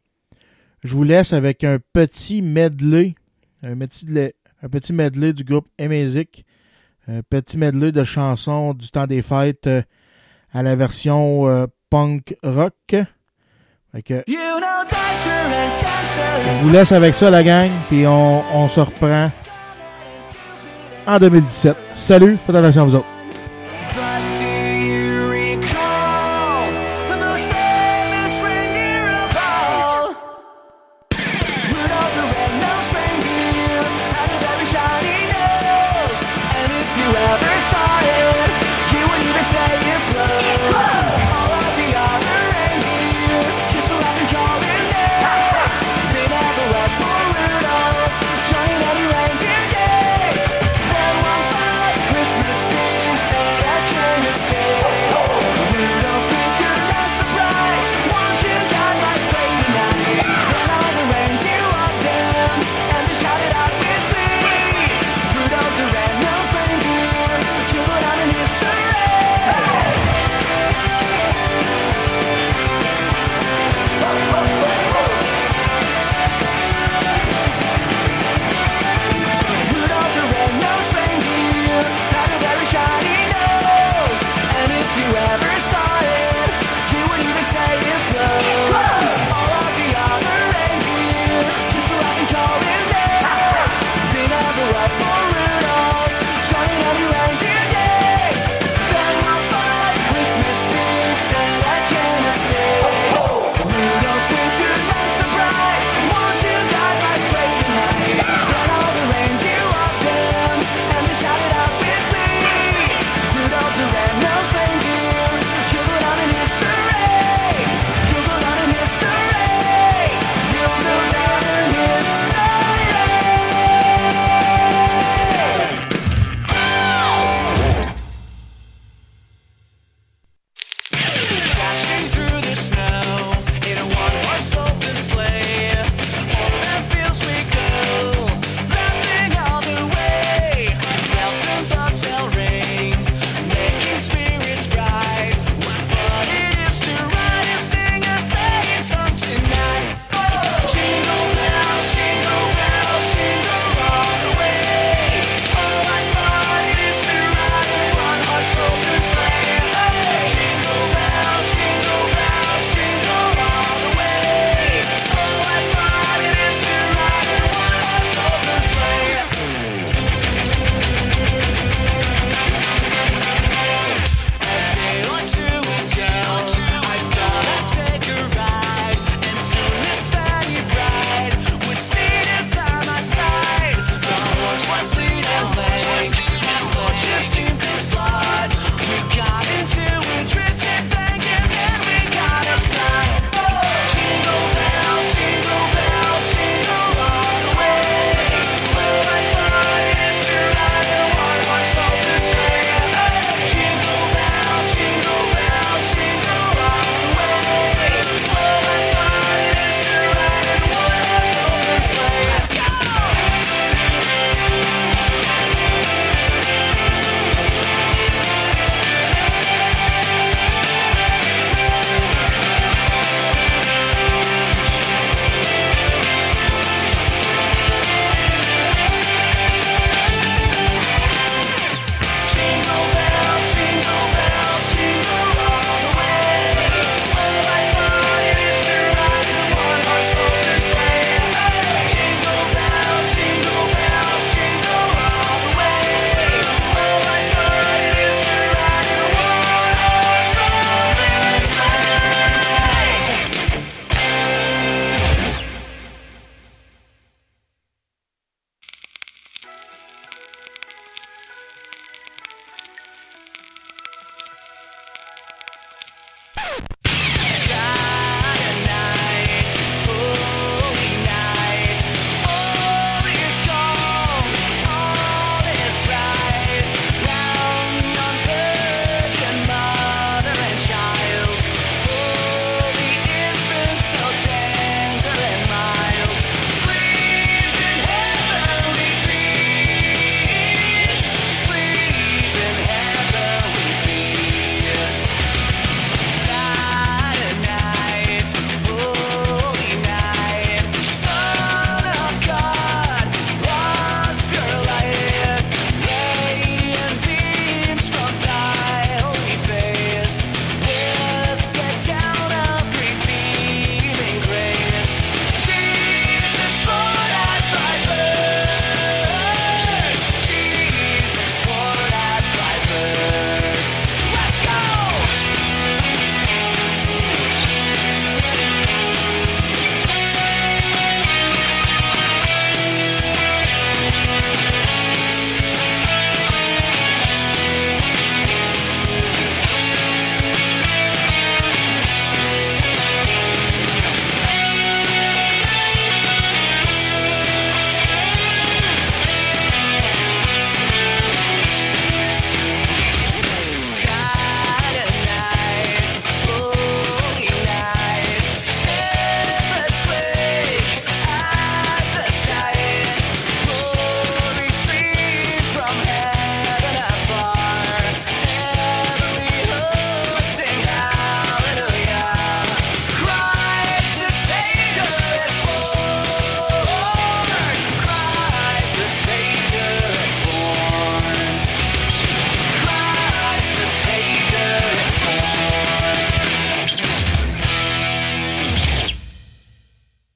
je vous laisse avec un petit medley, un petit, un petit medley du groupe Emezic, un petit medley de chansons du temps des fêtes euh, à la version euh, punk rock. Que, je vous laisse avec ça, la gang, puis on, on se reprend en 2017. Salut, faites attention à vous autres.